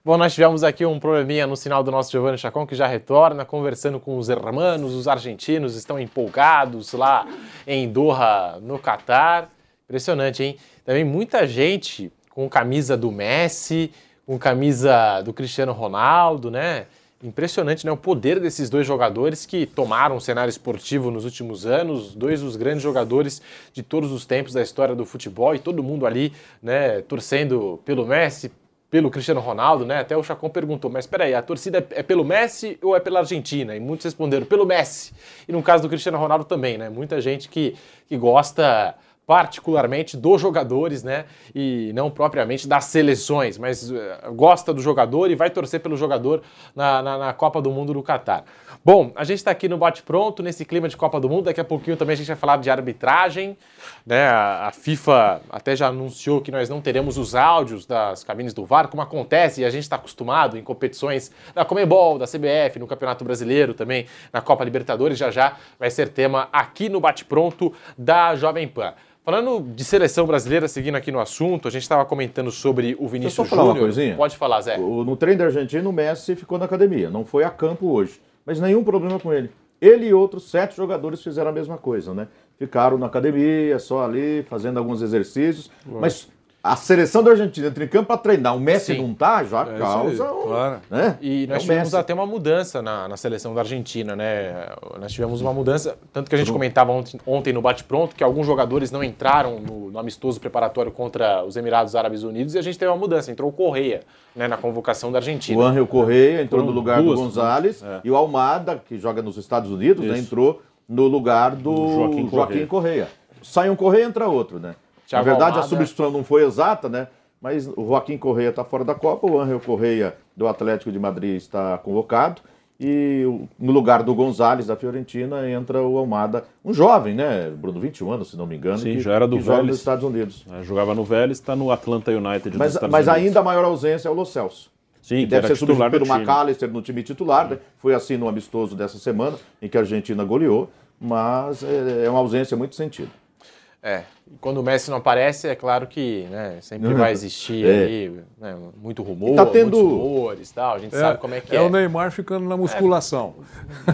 Bom, nós tivemos aqui um probleminha no sinal do nosso Giovanni Chacon, que já retorna, conversando com os hermanos, os argentinos estão empolgados lá em Doha, no Catar. Impressionante, hein? Também muita gente com camisa do Messi, com camisa do Cristiano Ronaldo, né? Impressionante, né? O poder desses dois jogadores que tomaram o cenário esportivo nos últimos anos, dois dos grandes jogadores de todos os tempos da história do futebol e todo mundo ali, né, torcendo pelo Messi, pelo Cristiano Ronaldo, né? Até o Chacon perguntou, mas espera aí, a torcida é pelo Messi ou é pela Argentina? E muitos responderam pelo Messi. E no caso do Cristiano Ronaldo também, né? Muita gente que, que gosta particularmente dos jogadores, né? E não propriamente das seleções, mas eh, gosta do jogador e vai torcer pelo jogador na, na, na Copa do Mundo do Catar. Bom, a gente está aqui no Bate Pronto, nesse clima de Copa do Mundo. Daqui a pouquinho também a gente vai falar de arbitragem. Né? A, FIFA até já anunciou que nós não teremos os áudios das cabines do VAR, como acontece e a gente está acostumado em competições da Comebol, da CBF, no Campeonato Brasileiro também, na Copa Libertadores. Já já vai ser tema aqui no Bate Pronto da Jovem Pan. Falando de seleção brasileira, seguindo aqui no assunto, a gente estava comentando sobre o Vinícius só falar uma Júnior. coisinha. Pode falar, Zé. O- No treino da Argentina, o Messi ficou na academia, não foi a campo hoje. Mas nenhum problema com ele. Ele e outros sete jogadores fizeram a mesma coisa, né? Ficaram na academia, só ali, fazendo alguns exercícios. Mas a seleção da Argentina entra em campo para treinar. O Messi Sim. não tá, já É causa aí, um, claro. né? E nós É tivemos Messi. até uma mudança na, na seleção da Argentina, né? Nós tivemos uma mudança, tanto que a gente comentava ontem, ontem no Bate-Pronto, que alguns jogadores não entraram no, no amistoso preparatório contra os Emirados Árabes Unidos e a gente teve uma mudança. Entrou o Correia né, na convocação da Argentina. O Angel Correia entrou no lugar duas, do Gonzalez né? e o Almada, que joga nos Estados Unidos, né, entrou no lugar do Joaquim, Joaquim Correia. Sai um Correia, entra outro, né? Thiago Na verdade, a substituição não foi exata, né? Mas o Joaquim Correia está fora da Copa, o Angel Correia do Atlético de Madrid está convocado. E no lugar do Gonzalez, da Fiorentina, entra o Almada, um jovem, né? Bruno, 21 anos, se não me engano, Sim, que, já era do Vélez. nos Estados Unidos. É, jogava no Vélez, está no Atlanta United dos Mas, Estados mas ainda a maior ausência é o Lo Celso. Sim, que que deve era ser titular substituído do pelo. McAllister no time titular. Né? Foi assim no amistoso dessa semana, em que a Argentina goleou, mas é, é uma ausência muito sentida. É, e quando o Messi não aparece, é claro que né, sempre vai existir É. aí, né, muito rumor, tá tendo- muitos rumores e tal, a gente sabe como é que é. o Neymar ficando na musculação.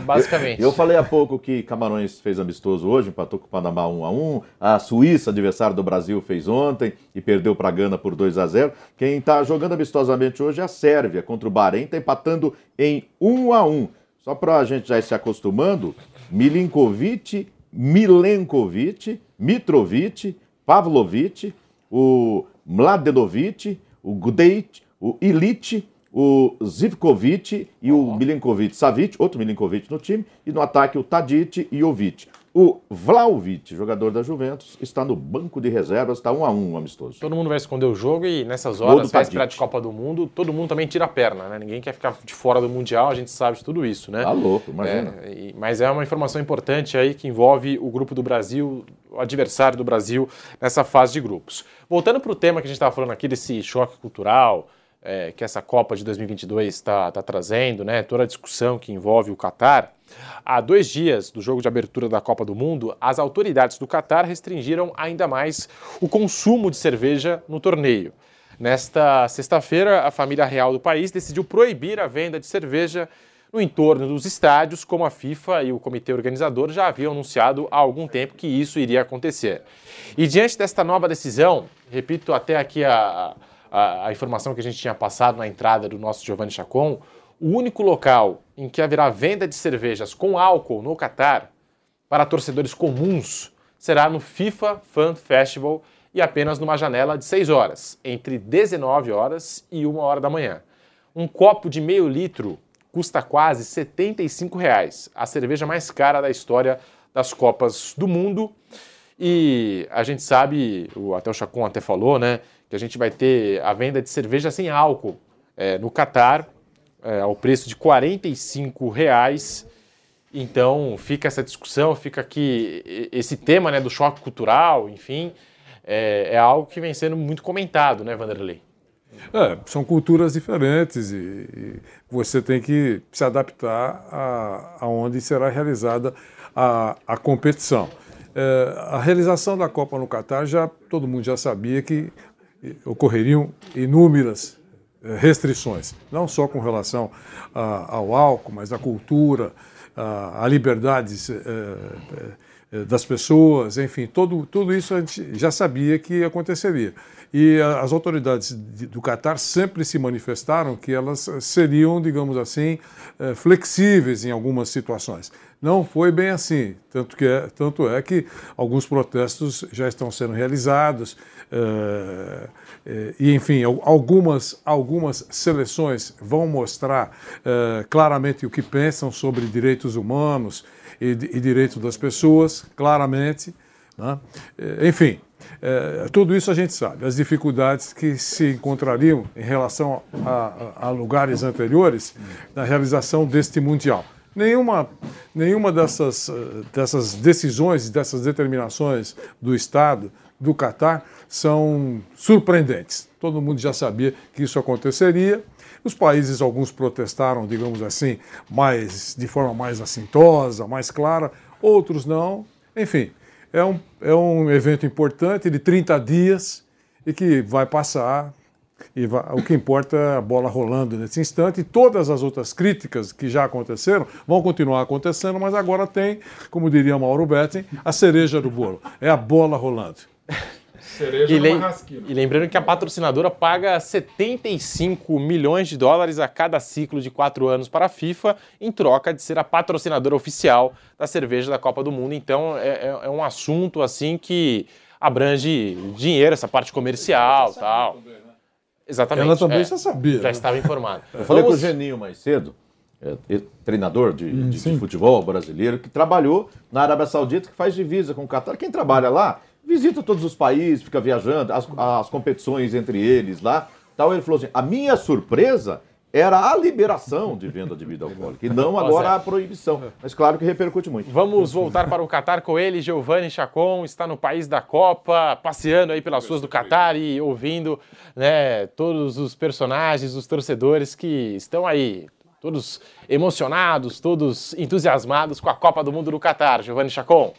Basicamente. Eu falei há pouco que Camarões fez amistoso hoje, empatou com o Panamá 1 a 1 A Suíça, adversário do Brasil, fez ontem e perdeu para a Gana por 2 a 0 Quem está jogando amistosamente hoje é a Sérvia contra o Bahrein, está empatando em 1 a 1 Só para a gente já ir se acostumando, Milinkovic, Milenkovic, Mitrovic, Pavlovic, o Mladenovic, o Gudeit, o Ilic, o Zivkovic e o Milinkovic Savic, outro Milinkovic no time, e no ataque o Tadic e o Vic. O Vlaovic, jogador da Juventus, está no banco de reservas, está um a um amistoso. Todo mundo vai esconder o jogo e nessas horas, véspera de Copa do Mundo, todo mundo também tira a perna, né? Ninguém quer ficar de fora do Mundial, a gente sabe de tudo isso, né? Tá louco, imagina. É, mas é uma informação importante aí que envolve o grupo do Brasil, o adversário do Brasil nessa fase de grupos. Voltando para o tema que a gente estava falando aqui, desse choque cultural é, que essa Copa de 2022 está tá trazendo, né? Toda a discussão que envolve o Catar. Há dois dias do jogo de abertura da Copa do Mundo, as autoridades do Catar restringiram ainda mais o consumo de cerveja no torneio. Nesta sexta-feira, a família real do país decidiu proibir a venda de cerveja no entorno dos estádios, como a FIFA e o comitê organizador já haviam anunciado há algum tempo que isso iria acontecer. E diante desta nova decisão, repito até aqui a, a, a informação que a gente tinha passado na entrada do nosso Giovanni Chacon, o único local em que haverá venda de cervejas com álcool no Catar para torcedores comuns será no FIFA Fan Festival e apenas numa janela de 6 horas, entre 19 horas e 1 hora da manhã. Um copo de meio litro custa quase 75 reais, a cerveja mais cara da história das Copas do Mundo. E a gente sabe, até o Chacon até falou, né, que a gente vai ter a venda de cerveja sem álcool é, no Catar, é, ao preço de 45 reais. Então fica essa discussão, fica aqui esse tema né, do choque cultural, enfim, é, é algo que vem sendo muito comentado, né, Vanderlei? É, são culturas diferentes e, e você tem que se adaptar a, a onde será realizada a, a competição. É, a realização da Copa no Catar já todo mundo já sabia que ocorreriam inúmeras eh, restrições, não só com relação ao álcool, mas à cultura, a liberdades eh, eh, das pessoas, enfim, todo, tudo isso a gente já sabia que aconteceria. E as autoridades de- do Catar sempre se manifestaram que elas seriam, digamos assim, eh, flexíveis em algumas situações. Não foi bem assim, tanto, que é, tanto é que alguns protestos já estão sendo realizados, eh, eh, e enfim, al- algumas, algumas seleções vão mostrar eh, claramente o que pensam sobre direitos humanos e, e direitos das pessoas, claramente. né? Eh, Enfim, eh, tudo isso a gente sabe, as dificuldades que se encontrariam em relação a, a- a lugares anteriores na realização deste Mundial. Nenhuma, nenhuma dessas, eh, dessas decisões, dessas determinações do Estado, do Catar, são surpreendentes. Todo mundo já sabia que isso aconteceria. Os países, alguns protestaram, digamos assim, mais, de forma mais assintosa, mais clara, outros não. Enfim, é um, é um evento importante de 30 dias e que vai passar. E vai- o que importa é a bola rolando nesse instante. E todas as outras críticas que já aconteceram vão continuar acontecendo, mas agora tem, como diria Mauro Betting, a cereja do bolo. É a bola rolando. E, lem- e lembrando que a patrocinadora paga 75 milhões de dólares a cada ciclo de quatro anos para a FIFA, em troca de ser a patrocinadora oficial da cerveja da Copa do Mundo. Então é, é- é um assunto assim que abrange dinheiro, essa parte comercial tal. Exatamente. Ela também é. já sabia, Já né? estava informada. Eu falei Vamos- com o Geninho mais cedo, é, é, treinador de, Hum, de- de futebol brasileiro, que trabalhou na Arábia Saudita, que faz divisa com o Catar. Quem trabalha lá, visita todos os países, fica viajando, as, as competições entre eles lá. Tal. Ele falou assim: a minha surpresa era a liberação de venda de bebida alcoólica, e não agora é. a proibição. Mas claro que repercute muito. Vamos voltar para o Catar com ele, Giovanni Chacon, está no país da Copa, passeando aí pelas ruas do Catar e ouvindo né, todos os personagens, os torcedores que estão aí, todos emocionados, todos entusiasmados com a Copa do Mundo do Catar. Giovanni Chacon.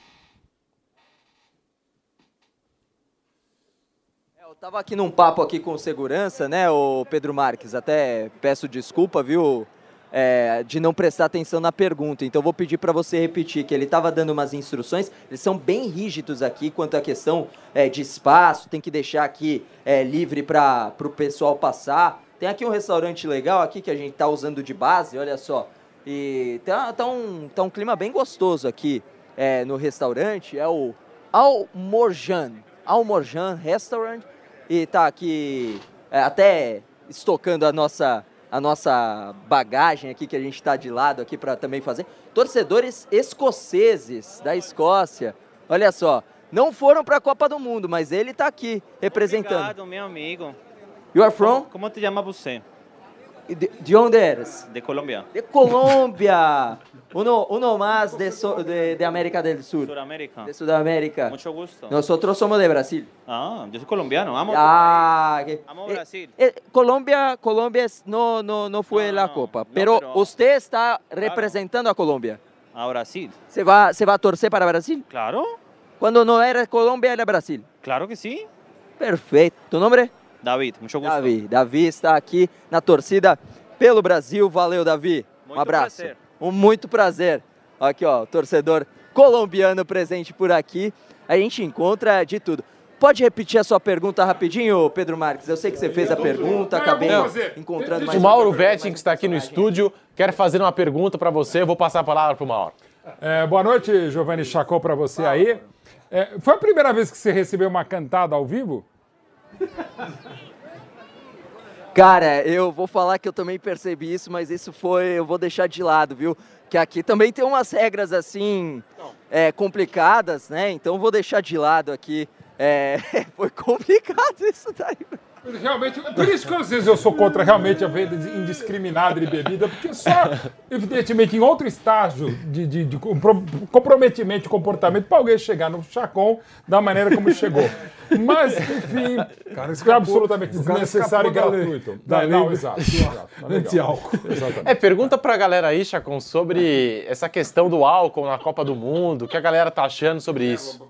Tava aqui num papo aqui com segurança, né, o Pedro Marques. Até peço desculpa, viu, é, de não prestar atenção na pergunta. Então vou pedir para você repetir que ele estava dando umas instruções. Eles são bem rígidos aqui quanto à questão é, de espaço. Tem que deixar aqui é, livre para o pessoal passar. Tem aqui um restaurante legal aqui que a gente tá usando de base. Olha só. E tá, tá um, tá um clima bem gostoso aqui é, no restaurante. É o Almorjan. Almorjan Restaurant. E tá aqui é, até estocando a nossa, a nossa bagagem aqui que a gente está de lado aqui para também fazer. Torcedores escoceses da Escócia. Olha só, não foram para a Copa do Mundo, mas ele está aqui representando. Obrigado, meu amigo. You are from? Como te chama você? De, de onde eres? De Colômbia. De Colômbia. Uno, uno más de, so- de, de América del Sur. Suramérica. De Sudamérica. Mucho gusto. Nosotros somos de Brasil. Ah, yo soy colombiano, amo. Ah, que- Amo eh, Brasil. eh, Colombia, Colombia es- no, no, no fue la Copa, pero, pero- usted está representando a Colombia. A Brasil. ¿Se va, ¿Se va a torcer para Brasil? Claro, Cuando no era Colombia, era Brasil. claro que sí. Perfeito. ¿Tu nombre? David, mucho gusto. Davi. Davi está aqui na torcida pelo Brasil. Valeu, Davi. um Muito abraço. prazer. Um muito prazer. Aqui, ó, torcedor colombiano presente por aqui. A gente encontra de tudo. Pode repetir a sua pergunta rapidinho, Pedro Marques? Eu sei que você fez a pergunta, acabei encontrando mais O Mauro Betting, que está aqui no estúdio, quer fazer uma pergunta para você. Eu vou passar a palavra para o Mauro. É, boa noite, Giovanni Chacó, para você aí. É, foi a primeira vez que você recebeu uma cantada ao vivo? Cara, eu vou falar que eu também percebi isso, mas isso foi, eu vou deixar de lado, viu? Que aqui também tem umas regras assim é, complicadas, né? Então vou deixar de lado aqui. É, *laughs* foi complicado isso daí. Realmente, por isso que às vezes eu sou contra realmente a venda indiscriminada de bebida, porque só, evidentemente, em outro estágio de, de- de compro- comprometimento de comportamento para alguém chegar no Chacon da maneira como chegou. Mas, enfim, isso é absolutamente cara desnecessário e escapou gratuito. da Não, exato. Tá anti-álcool. Exatamente. É, pergunta pra galera aí, Chacon, sobre essa questão do álcool na Copa do Mundo. O que a galera tá achando sobre isso?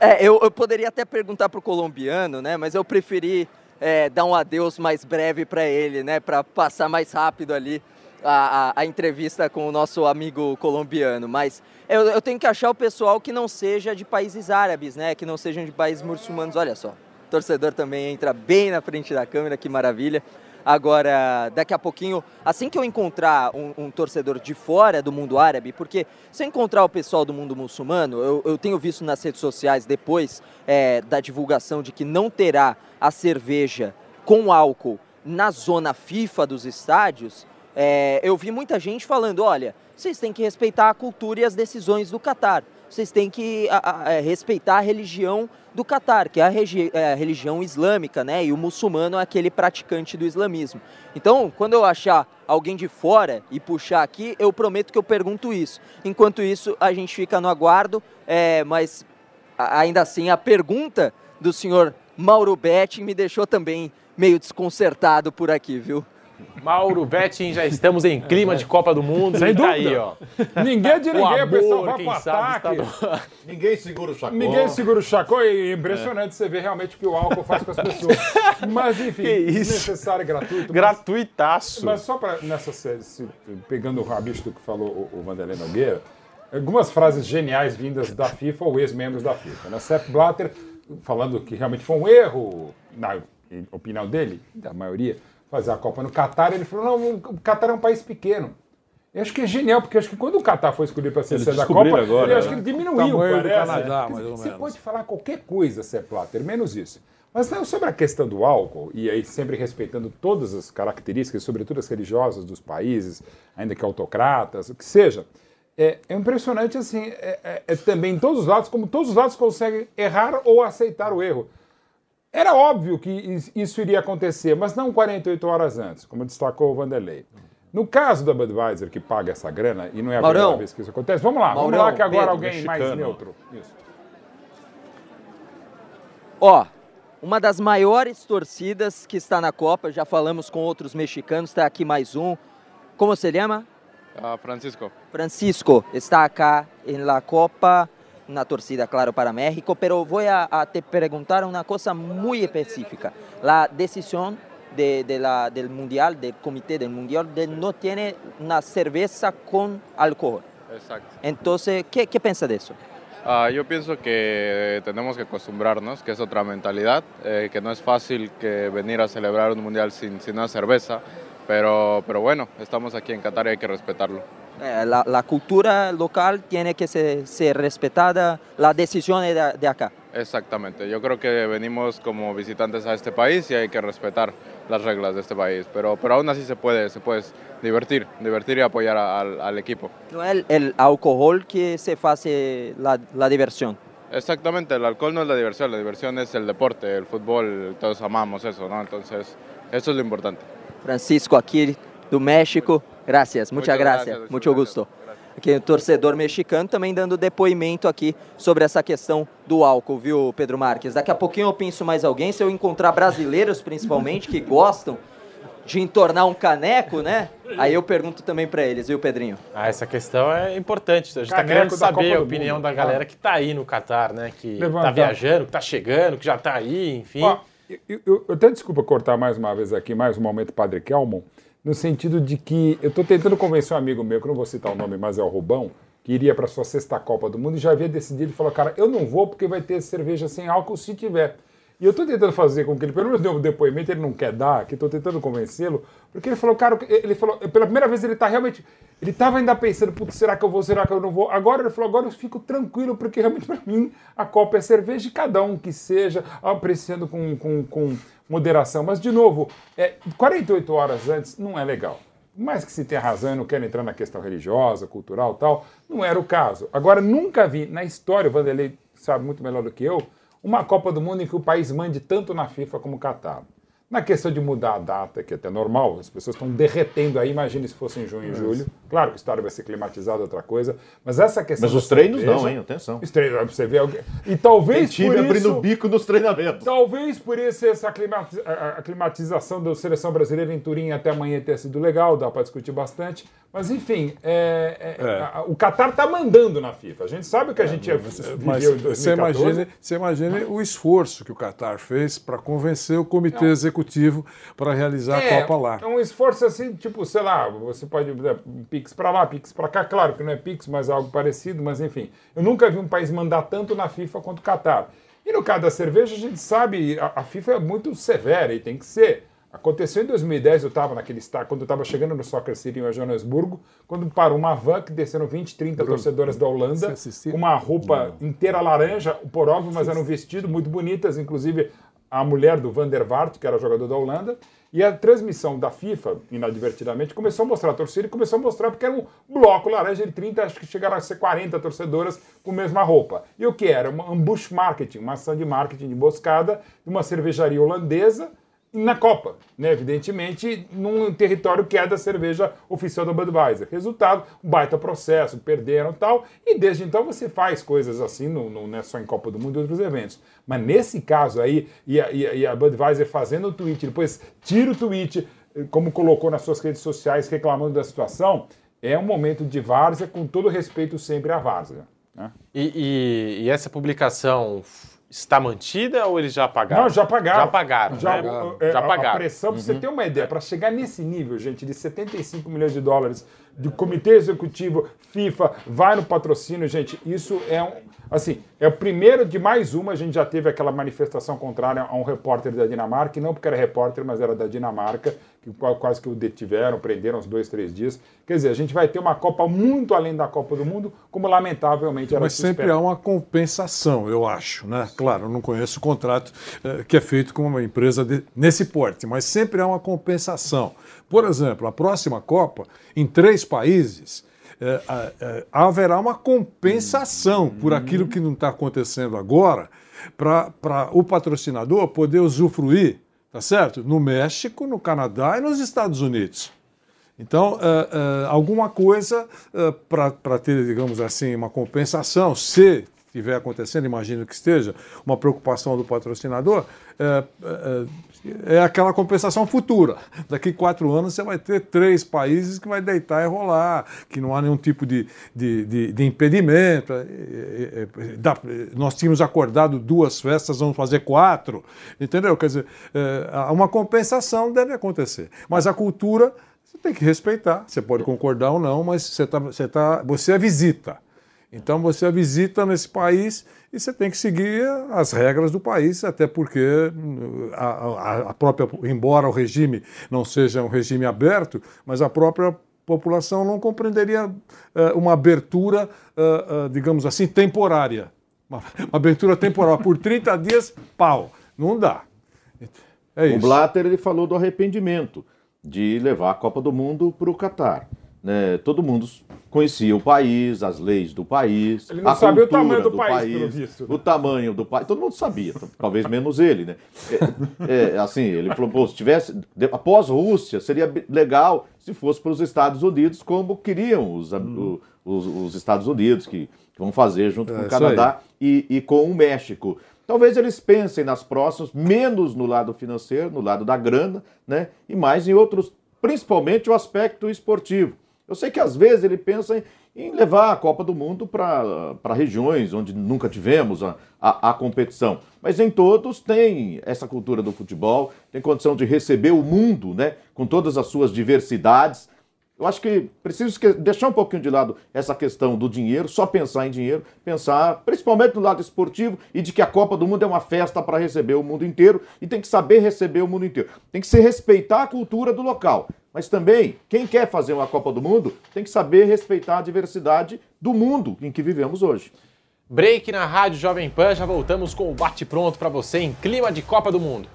É, eu, eu poderia até perguntar pro colombiano, né? Mas eu preferi é, dar um adeus mais breve para ele, né? Para passar mais rápido ali a, a- a entrevista com o nosso amigo colombiano. Mas eu, eu tenho que achar o pessoal que não seja de países árabes, né? Que não sejam de países muçulmanos. Olha só, o torcedor também entra bem na frente da câmera, que maravilha. Agora, daqui a pouquinho, assim que eu encontrar um, um torcedor de fora do mundo árabe, porque se eu encontrar o pessoal do mundo muçulmano, eu, eu tenho visto nas redes sociais depois é, da divulgação de que não terá a cerveja com álcool na zona FIFA dos estádios, é, eu vi muita gente falando: olha, vocês têm que respeitar a cultura e as decisões do Catar. Vocês têm que a- a- é, respeitar a religião do Catar, que é a, é a religião islâmica, né? E o muçulmano é aquele praticante do islamismo. Então, quando eu achar alguém de fora e puxar aqui, eu prometo que eu pergunto isso. Enquanto isso, a gente fica no aguardo, é, mas ainda assim, a pergunta do senhor Mauro Betting me deixou também meio desconcertado por aqui, viu? Mauro Betting, já estamos em clima de Copa do Mundo. Sem e tá dúvida. aí, ó. Ninguém é de O ninguém, o pessoal amor, vai quem pro sabe, ataque. está *laughs* Ninguém segura o Chacon. Ninguém segura o Chacon e é impressionante você ver realmente o que o álcool faz com as pessoas. *laughs* Mas, enfim, desnecessário e gratuito. mas- Gratuitaço. Mas só para nessa série, pegando o rabicho do que falou o, o Vanderlei Nogueira, algumas frases geniais vindas da FIFA ou ex-membros da FIFA. Né? Sepp Blatter falando que realmente foi um erro, na opinião dele, da maioria, fazer a Copa no Catar. Ele falou: não, o Catar é um país pequeno. Eu acho que é genial, porque acho que quando o Catar foi escolhido para ser sede da Copa, agora, ele, acho né? que ele diminuiu. Tamanho do parece. Canadá, Quer mais ou Você menos. pode falar qualquer coisa, Sepp Blatter, menos isso. Mas não, sobre a questão do álcool, e aí sempre respeitando todas as características, sobretudo as religiosas dos países, ainda que autocratas, o que seja, é, é impressionante assim, é, é- é também em todos os lados, como todos os lados conseguem errar ou aceitar o erro. Era óbvio que is- isso iria acontecer, mas não 48 horas antes, como destacou o Vanderlei. No caso da Budweiser, que paga essa grana, e não é a Maurão. primeira vez que isso acontece, vamos lá, vamos Maurão, lá que agora Pedro, alguém mais mexicano. neutro. Isso. Ó, uma das maiores torcidas que está na Copa, já falamos com outros mexicanos, está aqui mais um. Como se chama? Ah, Francisco. Francisco está em la Copa. Una torcida, claro, para México, pero voy a, a te preguntar una cosa muy específica. La decisión de, de la, del Mundial, del Comité del Mundial, de no tiene una cerveza con alcohol. Exacto. Entonces, ¿qué, qué piensa de eso? Ah, yo pienso que tenemos que acostumbrarnos, que es otra mentalidad, eh, que no es fácil que venir a celebrar un mundial sin, sin una cerveza, pero, pero bueno, estamos aquí en Qatar y hay que respetarlo. Eh, la, la cultura local tiene que ser, ser respetada, las decisiones de, de acá. Exactamente, yo creo que venimos como visitantes a este país y hay que respetar las reglas de este país, pero, pero aún así se puede, se puede divertir, divertir y apoyar a- al, al equipo. No es el, el alcohol que se hace la, la diversión. Exactamente, el alcohol no es la diversión, la diversión es el deporte, el fútbol, todos amamos eso, ¿no? Entonces, eso es lo importante. Francisco aquí do México, gracias, gracias, gracias, muito gusto. Aqui o torcedor mexicano também dando depoimento aqui sobre essa questão do álcool, viu, Pedro Marques? Daqui a pouquinho eu penso mais alguém, se eu encontrar brasileiros principalmente que gostam de entornar um caneco, né? Aí eu pergunto também para eles, viu, Pedrinho? Ah, essa questão é importante. A gente está Caneco querendo saber a opinião Mundo. da galera Ah. que está aí no Catar, né? Que está viajando, que está chegando, que já está aí, enfim. Ó, eu, eu- eu até desculpa cortar mais uma vez aqui, mais um momento Padre Kelmon, no sentido de que eu estou tentando convencer um amigo meu, que não vou citar o nome, mas é o Rubão, que iria para sua sexta Copa do Mundo e já havia decidido falou, cara, eu não vou porque vai ter cerveja sem álcool se tiver. E eu estou tentando fazer com que ele, pelo menos dê um depoimento, ele não quer dar, que estou tentando convencê-lo, porque ele falou, cara, ele falou, pela primeira vez ele está realmente, ele estava ainda pensando, putz, será que eu vou, será que eu não vou? Agora ele falou, agora eu fico tranquilo, porque realmente para mim a Copa é cerveja e cada um que seja, apreciando com, com, com moderação. Mas, de novo, é, 48 horas antes não é legal. Mais que se tenha razão, eu não quero entrar na questão religiosa, cultural tal, não era o caso. Agora, nunca vi na história, o Vanderlei sabe muito melhor do que eu, uma Copa do Mundo em que o país mande tanto na FIFA como o Catar. Na questão de mudar a data, que é até normal, as pessoas estão derretendo aí, imagine se fosse em junho e julho. Claro que o estádio vai ser climatizado, outra coisa. Mas essa questão. Mas os treinos cerveja- não, hein? Atenção. Os treinos, pra você ver. alguém- E talvez Tem time por abrindo isso, bico nos treinamentos. Talvez por isso essa a- a climatização da seleção brasileira em Turim até amanhã tenha sido legal, dá para discutir bastante. Mas enfim, é- é- É. a- a- o Qatar está mandando na FIFA. A gente sabe que a gente Mas viveu em você 2014. imagine, você imagine o esforço que o Qatar fez para convencer o comitê executivo para realizar a Copa lá. É um esforço assim, tipo, sei lá, você pode um Pix para lá, Pix para cá, claro que não é Pix, mas é algo parecido, mas enfim. Eu nunca vi um país mandar tanto na FIFA quanto o Qatar. E no caso da cerveja, a gente sabe, a, a FIFA é muito severa e tem que ser. Aconteceu em 2010, eu estava naquele estádio, quando eu estava chegando no Soccer City em Joanesburgo, quando parou uma van que desceram 20, 30 torcedoras da Holanda, com uma roupa inteira laranja, por óbvio, mas era um vestido muito bonitas, inclusive a mulher do Van der Vaart, que era jogador da Holanda, e a transmissão da FIFA, inadvertidamente, começou a mostrar a torcida e começou a mostrar porque era um bloco laranja de 30, acho que chegaram a ser 40 torcedoras com a mesma roupa. E o que era? Um ambush marketing, uma ação de marketing de emboscada de uma cervejaria holandesa na Copa, né? evidentemente, num território que é da cerveja oficial da Budweiser. Resultado, baita processo, perderam tal, e desde então você faz coisas assim, não, não é só em Copa do Mundo e outros eventos. Mas nesse caso aí, e a, e a- e a Budweiser fazendo o tweet, depois tira o tweet, eh, como colocou nas suas redes sociais, reclamando da situação, é um momento de várzea, com todo respeito sempre à várzea. né? E, e- e essa publicação está mantida ou eles já apagaram? Não, já pagaram. Já pagaram, Já, né? é, já a- pagaram. A pressão, pra você Uhum. ter uma ideia, para chegar nesse nível, gente, de 75 milhões de dólares, de comitê executivo, FIFA, vai no patrocínio, gente, isso é um. Assim, é o primeiro de mais uma. A gente já teve aquela manifestação contrária a um repórter da Dinamarca, e não porque era repórter, mas era da Dinamarca, que qua- quase que o detiveram, prenderam uns dois, três dias. Quer dizer, a gente vai ter uma Copa muito além da Copa do Mundo, como lamentavelmente era Mas se sempre esperava. há uma compensação, eu acho. Né? Claro, eu não conheço o contrato eh, que é feito com uma empresa de- nesse porte, mas sempre há uma compensação. Por exemplo, a próxima Copa, em três países, ah, eh, haverá uma compensação por aquilo que não está acontecendo agora, para o patrocinador poder usufruir, tá certo? No México, no Canadá e nos Estados Unidos. Então, eh, eh, alguma coisa para ter, digamos assim, uma compensação, se estiver acontecendo, imagino que esteja, uma preocupação do patrocinador, é aquela compensação futura. Daqui quatro anos você vai ter três países que vai deitar e rolar, que não há nenhum tipo de, de, de, de impedimento. É, é, é, nós tínhamos acordado duas festas, vamos fazer quatro. Entendeu? Quer dizer, uma compensação deve acontecer. Mas a cultura você tem que respeitar. Você pode concordar ou não, mas você, tá, você, tá, você é visita. Então você visita nesse país e você tem que seguir as regras do país, até porque a, a, a própria, embora o regime não seja um regime aberto, mas a própria população não compreenderia uh, uma abertura, uh, uh, digamos assim, temporária. Uma, uma, abertura temporária por 30 dias, pau. Não dá. É o Blatter ele falou do arrependimento de levar a Copa do Mundo para o Catar. Né? Todo mundo conhecia o país, as leis do país, ele não a sabia cultura o tamanho do, do país, país, pelo visto. o tamanho do país, todo mundo sabia, talvez menos ele, né? É, é, assim, ele falou, pô, se tivesse, após Rússia, seria legal se fosse para os Estados Unidos, como queriam os, hum. os, os Estados Unidos, que, que, vão fazer junto é, com o Canadá e, e com o México. Talvez eles pensem nas próximas, menos no lado financeiro, no lado da grana, né? E mais em outros, principalmente o aspecto esportivo. Eu sei que às vezes ele pensa em, em levar a Copa do Mundo para regiões onde nunca tivemos a, a, a, competição. Mas em todos tem essa cultura do futebol, tem condição de receber o mundo, né, com todas as suas diversidades. Eu acho que preciso deixar um pouquinho de lado essa questão do dinheiro, só pensar em dinheiro, pensar principalmente no lado esportivo e de que a Copa do Mundo é uma festa para receber o mundo inteiro e tem que saber receber o mundo inteiro. Tem que se respeitar a cultura do local. Mas também, quem quer fazer uma Copa do Mundo tem que saber respeitar a diversidade do mundo em que vivemos hoje. Break na Rádio Jovem Pan, já voltamos com o bate-pronto para você em clima de Copa do Mundo.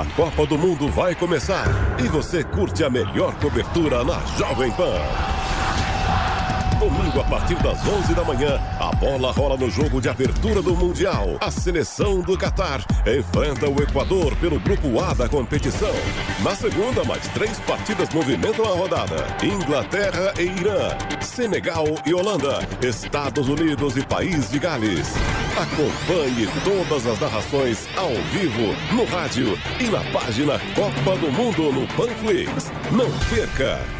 A Copa do Mundo vai começar e você curte a melhor cobertura na Jovem Pan. Domingo, a partir das 11 da manhã, a bola rola no jogo de abertura do Mundial. A seleção do Catar enfrenta o Equador pelo grupo A da competição. Na segunda, mais três partidas movimentam a rodada: Inglaterra e Irã, Senegal e Holanda, Estados Unidos e País de Gales. Acompanhe todas as narrações ao vivo, no rádio e na página Copa do Mundo no Panflix. Não perca!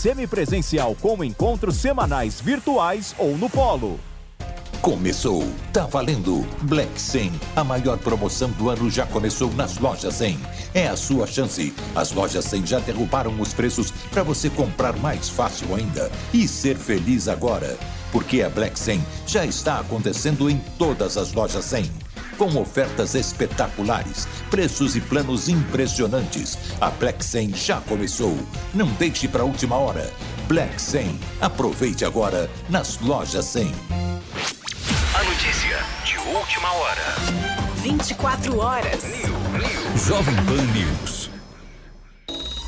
semipresencial com encontros semanais virtuais ou no polo. Começou, tá valendo. Black 100, a maior promoção do ano já começou nas lojas 100. É a sua chance. As lojas 100 já derrubaram os preços para você comprar mais fácil ainda e ser feliz agora. Porque a Black 100 já está acontecendo em todas as lojas 100 com ofertas espetaculares, preços e planos impressionantes. A Black 100 já começou. Não deixe para a última hora. Black 100. Aproveite agora nas lojas 100. A notícia de última hora. 24 horas. Jovem Pan News.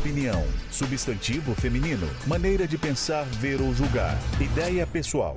Opinião. Substantivo feminino. Maneira de pensar, ver ou julgar. Ideia pessoal.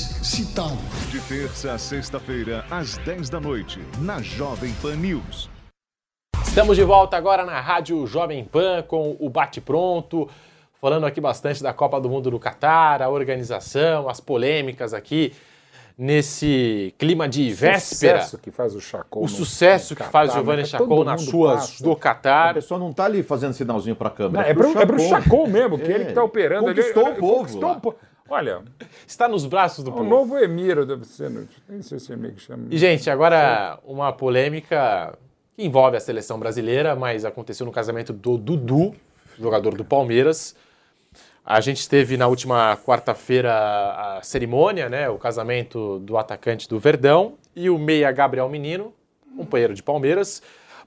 agitado. De terça a sexta-feira, às 10 da noite, na Jovem Pan News. Estamos de volta agora na Rádio Jovem Pan com o Bate Pronto, falando aqui bastante da Copa do Mundo do Catar, a organização, as polêmicas aqui nesse clima de véspera. sucesso que faz o Chacon. O sucesso que Catar, faz? Giovanni Todo Chacon nas suas passa. do A Catar. pessoa não tá ali fazendo sinalzinho pra câmera. Não, é pro, é pro Chacon mesmo, que ele que tá operando. ele- Conquistou ele- o povo. conquistou lá. o povo. Olha, Está nos braços do o povo. novo Emir deve ser. Nem sei se é meio que chama. E, gente, agora uma polêmica que envolve a seleção brasileira, mas aconteceu no casamento do Dudu, jogador do Palmeiras. A gente teve na última quarta-feira a cerimônia, né? O casamento do atacante do Verdão e o meia Gabriel Menino, companheiro de Palmeiras,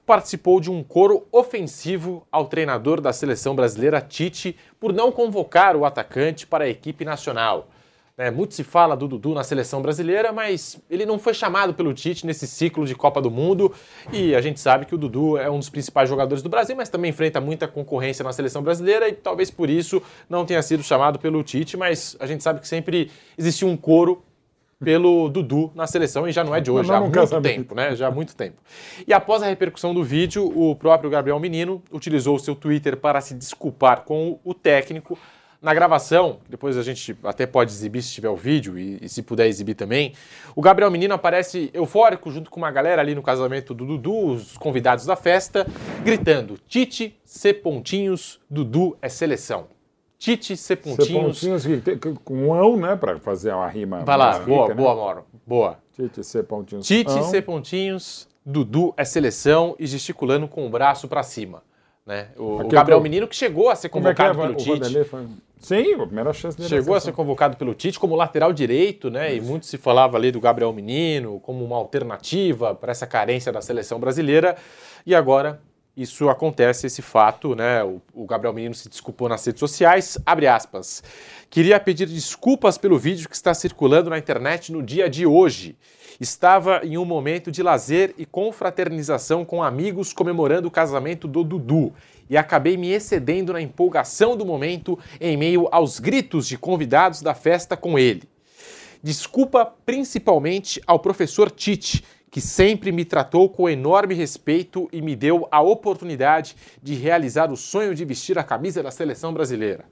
participou de um coro ofensivo ao treinador da seleção brasileira, Tite, por não convocar o atacante para a equipe nacional. né? muito se fala do Dudu na seleção brasileira, mas ele não foi chamado pelo Tite nesse ciclo de Copa do Mundo. E a gente sabe que o Dudu é um dos principais jogadores do Brasil, mas também enfrenta muita concorrência na seleção brasileira e talvez por isso não tenha sido chamado pelo Tite. Mas a gente sabe que sempre existiu um coro pelo Dudu na seleção e já não é de hoje, já há muito tempo, né? Já há muito tempo. E após a repercussão do vídeo, o próprio Gabriel Menino utilizou o seu Twitter para se desculpar com o técnico. Na gravação, depois a gente até pode exibir se tiver o vídeo e, e se puder exibir também, o Gabriel Menino aparece eufórico junto com uma galera ali no casamento do Dudu, os convidados da festa, gritando: Tite, C pontinhos, Dudu é seleção. Tite, C Ser pontinhos. pontinhos que tem- que- com um ão, né? Pra fazer uma rima. Vai lá, rica, boa, né? boa, Mauro. Boa. Tite, C pontinhos. Tite, ão. C pontinhos, Dudu é seleção e gesticulando com o braço pra cima. Né? O, o Gabriel Menino que chegou a ser Como é que é, convocado pelo Tite. Foi- Sim, a primeira chance dele. Chegou na a ser convocado pelo Tite como lateral direito, né? E muito se falava ali do Gabriel Menino como uma alternativa para essa carência da seleção brasileira. E agora isso acontece, esse fato, né? O, o Gabriel Menino se desculpou nas redes sociais. Abre aspas. Queria pedir desculpas pelo vídeo que está circulando na internet no dia de hoje. Estava em um momento de lazer e confraternização com amigos comemorando o casamento do Dudu e acabei me excedendo na empolgação do momento em meio aos gritos de convidados da festa com ele. Desculpa principalmente ao professor Tite, que sempre me tratou com enorme respeito e me deu a oportunidade de realizar o sonho de vestir a camisa da seleção brasileira.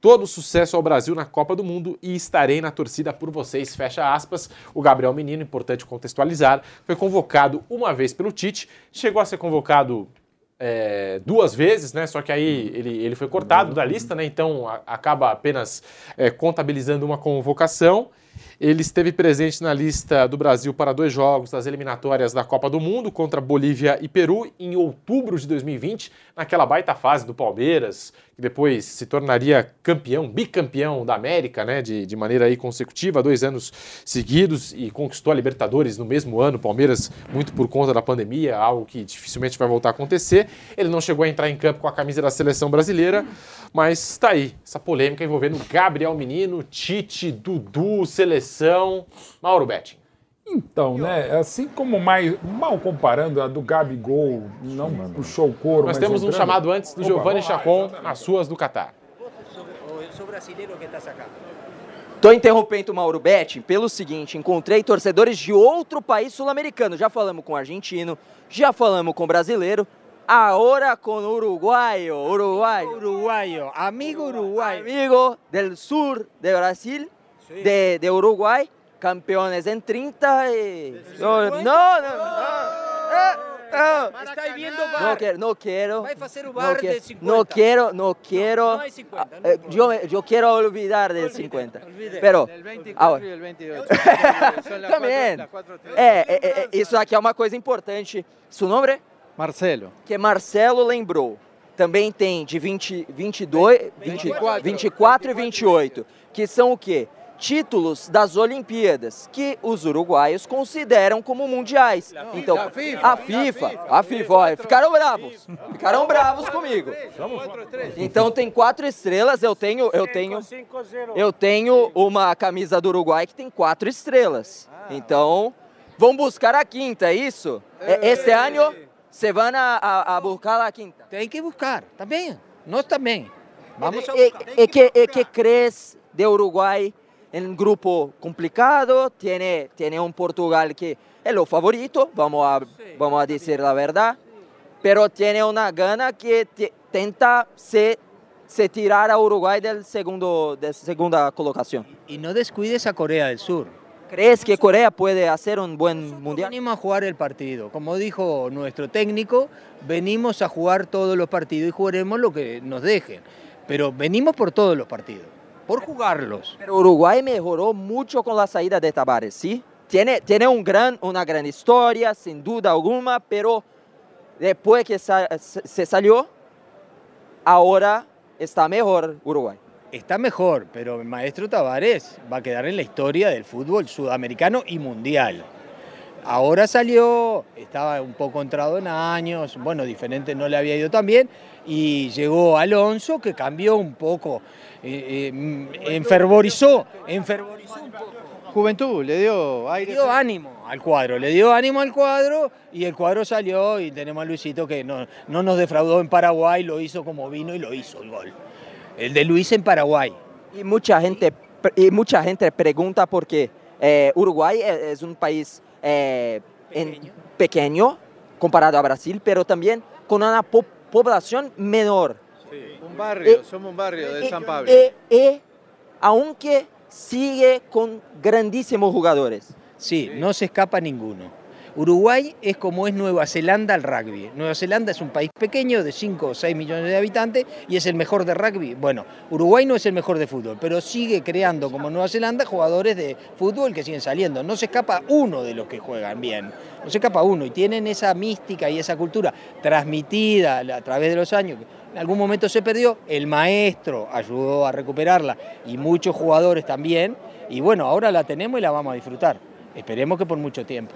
Todo sucesso ao Brasil na Copa do Mundo e estarei na torcida por vocês. Fecha aspas. O Gabriel Menino, importante contextualizar, foi convocado uma vez pelo Tite, chegou a ser convocado é, duas vezes, né? Só que aí ele, ele foi cortado da lista, né? Então a- acaba apenas é, contabilizando uma convocação. Ele esteve presente na lista do Brasil para dois jogos das eliminatórias da Copa do Mundo contra Bolívia e Peru em outubro de 2020, naquela baita fase do Palmeiras, que depois se tornaria campeão, bicampeão da América, né, de, de maneira aí consecutiva, dois anos seguidos e conquistou a Libertadores no mesmo ano, Palmeiras muito por conta da pandemia, algo que dificilmente vai voltar a acontecer. Ele não chegou a entrar em campo com a camisa da seleção brasileira, mas está aí, essa polêmica envolvendo Gabriel Menino, Tite, Dudu, seleção, Mauro Betting. Então, né? Assim como mais. Mal comparando a do Gabigol, não puxou o couro. Nós mas temos um entrando. chamado antes do Opa, Giovanni Chacon nas suas do Catar. Sou brasileiro que estás acá. Tô interrompendo o Mauro Betti pelo seguinte: encontrei torcedores de outro país sul-americano. Já falamos com argentino, já falamos com brasileiro, agora com uruguaio. Uruguaio. Uruguayo, amigo uruguayo. Amigo del sur de Brasil, de, de Uruguay, campeones en 30 y... No, no, no. no. Ah, ah. Está viendo No bar. quiero, no quiero. Vai fazer o No, bar quiero, de 50. no quiero, no quiero. No hay 50, no Ah, eh, yo, me- yo quiero olvidar del 50. olvide. Pero, Del 24 ahora, y el 28. *laughs* Son las Também. cuatro- las cuatro- É, é, é, isso aqui é uma coisa importante. Seu nome? Marcelo. Que Marcelo lembrou. Também tem de 20, 22, 20, 24 e 28, que são o quê? Títulos das Olimpíadas, que os uruguaios consideram como mundiais. Então, a FIFA. a FIFA, a FIFA, olha, ficaram bravos. Ficaram bravos comigo. Então tem quatro estrelas, eu tenho, eu tenho, eu tenho uma camisa do Uruguai que tem quatro estrelas. Então, vão buscar a quinta, é isso? É- Este ano, se vão a, a, a buscar a quinta. Tem que buscar, tá bem? Nós também. Vamos a E, buscar. e que, e que crees de Uruguai en un grupo complicado, tiene, tiene un Portugal que es lo favorito, vamos a, vamos a decir la verdad, pero tiene una gana que te- tenta se, se tirar a Uruguay del segundo, de segunda colocación. Y no descuides a Corea del Sur. ¿Crees que Corea puede hacer un buen mundial? Venimos a jugar el partido. Como dijo nuestro técnico, venimos a jugar todos los partidos y jugaremos lo que nos dejen. Pero venimos por todos los partidos, por jugarlos. Pero Uruguay mejoró mucho con la salida de Tavares, ¿sí? Tiene, tiene un gran, una gran historia, sin duda alguna, pero después que sa- se se salió, ahora está mejor Uruguay. Está mejor, pero el maestro Tavares va a quedar en la historia del fútbol sudamericano y mundial. Ahora salió, estaba un poco entrado en años, bueno, diferente no le había ido tan bien, y llegó Alonso que cambió un poco, eh, eh, enfervorizó, enfervorizó un poco. Juventud, le dio Le aire. dio ánimo al cuadro, le dio ánimo al cuadro y el cuadro salió y tenemos a Luisito que no, no nos defraudó en Paraguay, lo hizo como vino y lo hizo el gol. El de Luis en Paraguay. Y mucha gente, y mucha gente pregunta por qué eh, Uruguay es un país eh, en- pequeño comparado a Brasil, pero también con una po- población menor. Un barrio, Eh, somos un barrio de San Pablo. Y, y aunque sigue con grandísimos jugadores. Sí, no se escapa ninguno. Uruguay es como es Nueva Zelanda al rugby. Nueva Zelanda es un país pequeño de 5 o 6 millones de habitantes y es el mejor de rugby. Bueno, Uruguay no es el mejor de fútbol, pero sigue creando como Nueva Zelanda jugadores de fútbol que siguen saliendo. No se escapa uno de los que juegan bien. No se escapa uno y tienen esa mística y esa cultura transmitida a través de los años. En algún momento se perdió, el maestro ayudó a recuperarla y muchos jugadores también. Y bueno, ahora la tenemos y la vamos a disfrutar. Esperemos que por mucho tiempo.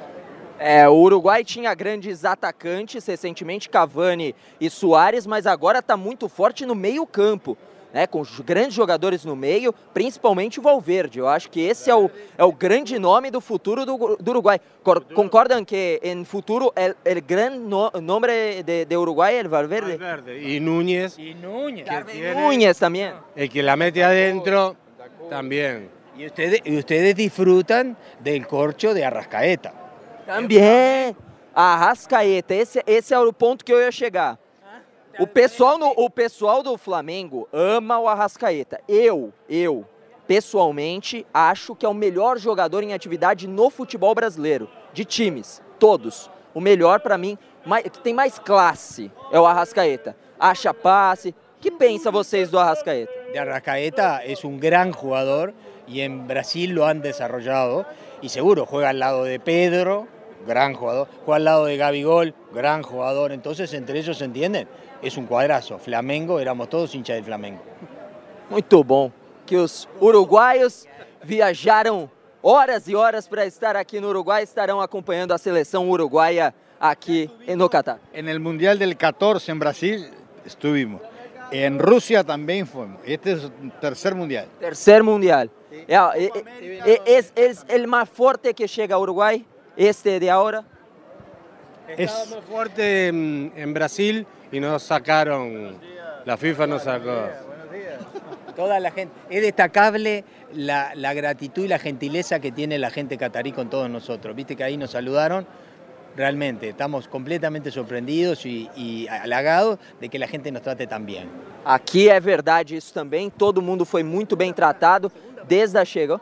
É, o Uruguai tinha grandes atacantes, recentemente Cavani e Soares, mas agora está muito forte no meio-campo, né, com os grandes jogadores no meio, principalmente o Valverde. Eu acho que esse é o, é o grande nome do futuro do, do Uruguai. Cor- Concordam que em futuro el, el gran no, nome de, de Uruguai é el Valverde? Y Núñez. Y Núñez. Núñez también. El que la mete adentro, también. Y ustedes, ustedes disfrutan del corcho de Arrascaeta. Também. Arrascaeta, esse, esse é o ponto que eu ia chegar. O pessoal, no, o pessoal do Flamengo ama o Arrascaeta. Eu, eu, pessoalmente, acho que é o melhor jogador em atividade no futebol brasileiro. De times, todos. O melhor para mim, mais- que tem mais classe, é o Arrascaeta. Acha passe. que pensa vocês do Arrascaeta? De Arrascaeta es un gran jugador y en Brasil lo han desarrollado. Y seguro, juega al lado de Pedro, gran jugador. Juega al lado de Gabigol, gran jugador. Entonces, entre ellos se entienden. Es un cuadrazo. Flamengo, éramos todos hinchas del Flamengo. Muito bom. Que os uruguaios viajaram horas e horas para estar aqui no Uruguai, estarão acompanhando a seleção uruguaia aqui no Catar. En el Mundial del 14 en Brasil estuvimos. En Rusia también fuimos. Este es el tercer Mundial. Terceiro Mundial. É, é, é, é, é o mais forte que chega ao Uruguai, este de agora. Estábamos fuerte en, en Brasil y nos sacaron, la FIFA nos sacó. Toda la gente. Es destacable la, la gratitud y la gentileza que tiene la gente catarí con todos nosotros. Viste que ahí nos saludaron. Realmente, estamos completamente sorprendidos y, y halagados de que la gente nos trate tan bien. Aqui é verdade isso também, todo mundo foi muito bem tratado desde a chegada.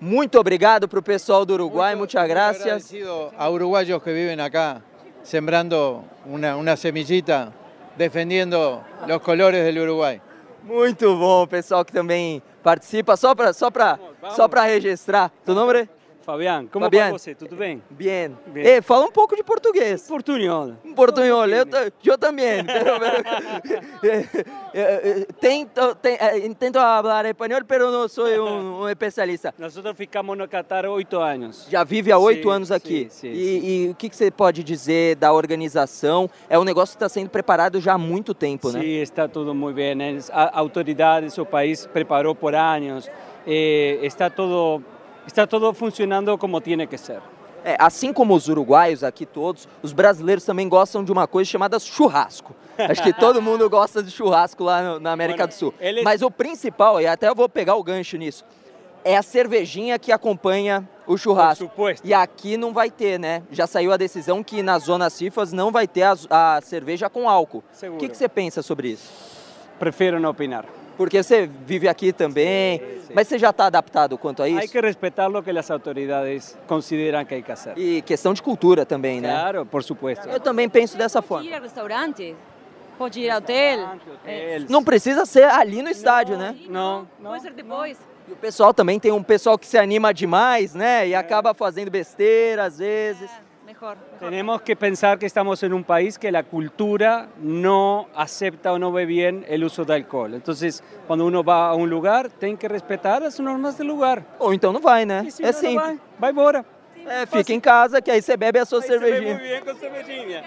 Muito obrigado para o pessoal do Uruguai, muchas gracias. Agradecido a uruguayos que viven acá, sembrando una, una semillita, defendiendo los colores del Uruguay. Muito bom, o pessoal que também participa, só para só pra, só pra registrar. Tu nome? Fabián, como Fabián. vai você? Tudo bem? Bien. Bien. Eh, fala um pouco de português. Portunhol. Portunhol, eu, eu também. *laughs* *laughs* tento, te- eh, intento falar espanhol, pero não sou *laughs* um, um especialista. Nosotros ficamos no Qatar oito anos. Já vive há oito Sim, anos aqui. sim, sim, e, e o que, você pode dizer da organização? É um negócio que está sendo preparado já há muito tempo, né? Sí, está todo muy bien. Es- a- autoridades, o país preparó por años. Eh, está, todo, está todo funcionando como tiene que ser. É, assim como os uruguaios aqui todos, os brasileiros também gostam de uma coisa chamada churrasco. Acho que todo mundo gosta de churrasco lá no- na América do Sul. eles- Mas o principal, e até eu vou pegar o gancho nisso, é a cervejinha que acompanha o churrasco. E aqui não vai ter, né? Já saiu a decisão que nas zonas CIFAS não vai ter a, a cerveja com álcool. Seguro. O que, que você pensa sobre isso? Prefiro não opinar. Porque você vive aqui também, mas você já está adaptado quanto a isso? Hay que respetar lo que las autoridades consideran que hay que hacer. E questão de cultura também, né? Claro, por supuesto. Eu também penso dessa forma. Pode ir a restaurante, pode ir a hotel. Não precisa ser ali no estádio, né? Não, Pode ser depois. E o pessoal também tem um pessoal que se anima demais, né? E acaba fazendo besteira às vezes. Mejor. Tenemos que pensar que estamos en un país que la cultura no acepta o no ve bien el uso de alcohol. Entonces, cuando uno va a un lugar, tem que respetar as normas do lugar. Ou então não vai, né? é não, não simples. vai, vai embora. É, fica em casa que aí você bebe a sua cervejinha. Muy bien con cervejinha.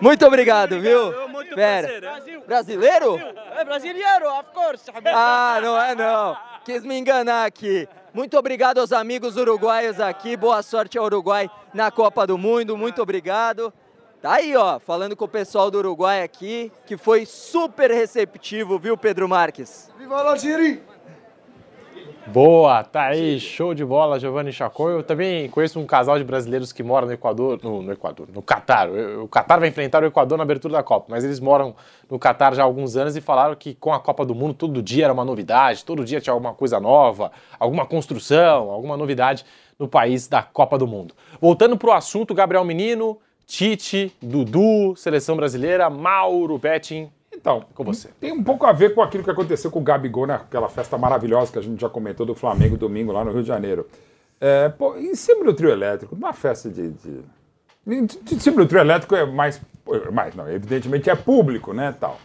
Muito obrigado, viu? Pera. Brasileiro? É brasileiro, of course. Ah, não é não. Quis me enganar aqui. Muito obrigado aos amigos uruguaios aqui. Boa sorte ao Uruguai na Copa do Mundo. Muito obrigado. Tá aí, ó, falando com o pessoal do Uruguai aqui, que foi super receptivo, viu, Pedro Marques? Viva la Giri! Boa, tá aí, show de bola, Giovanni Chacon. Eu também conheço um casal de brasileiros que mora no Equador, no, no Equador, no Catar. O o Catar vai enfrentar o Equador na abertura da Copa, mas eles moram no Catar já há alguns anos e falaram que com a Copa do Mundo todo dia era uma novidade, todo dia tinha alguma coisa nova, alguma construção, alguma novidade no país da Copa do Mundo. Voltando para o assunto, Gabriel Menino, Tite, Dudu, seleção brasileira, Mauro Betting. Então, com você. Tem um pouco a ver com aquilo que aconteceu com o Gabigol naquela festa maravilhosa que a gente já comentou do Flamengo domingo lá no Rio de Janeiro. É, pô, em cima do trio elétrico, numa festa de, de, em cima do trio elétrico é mais, mais não, evidentemente é público, né, tal.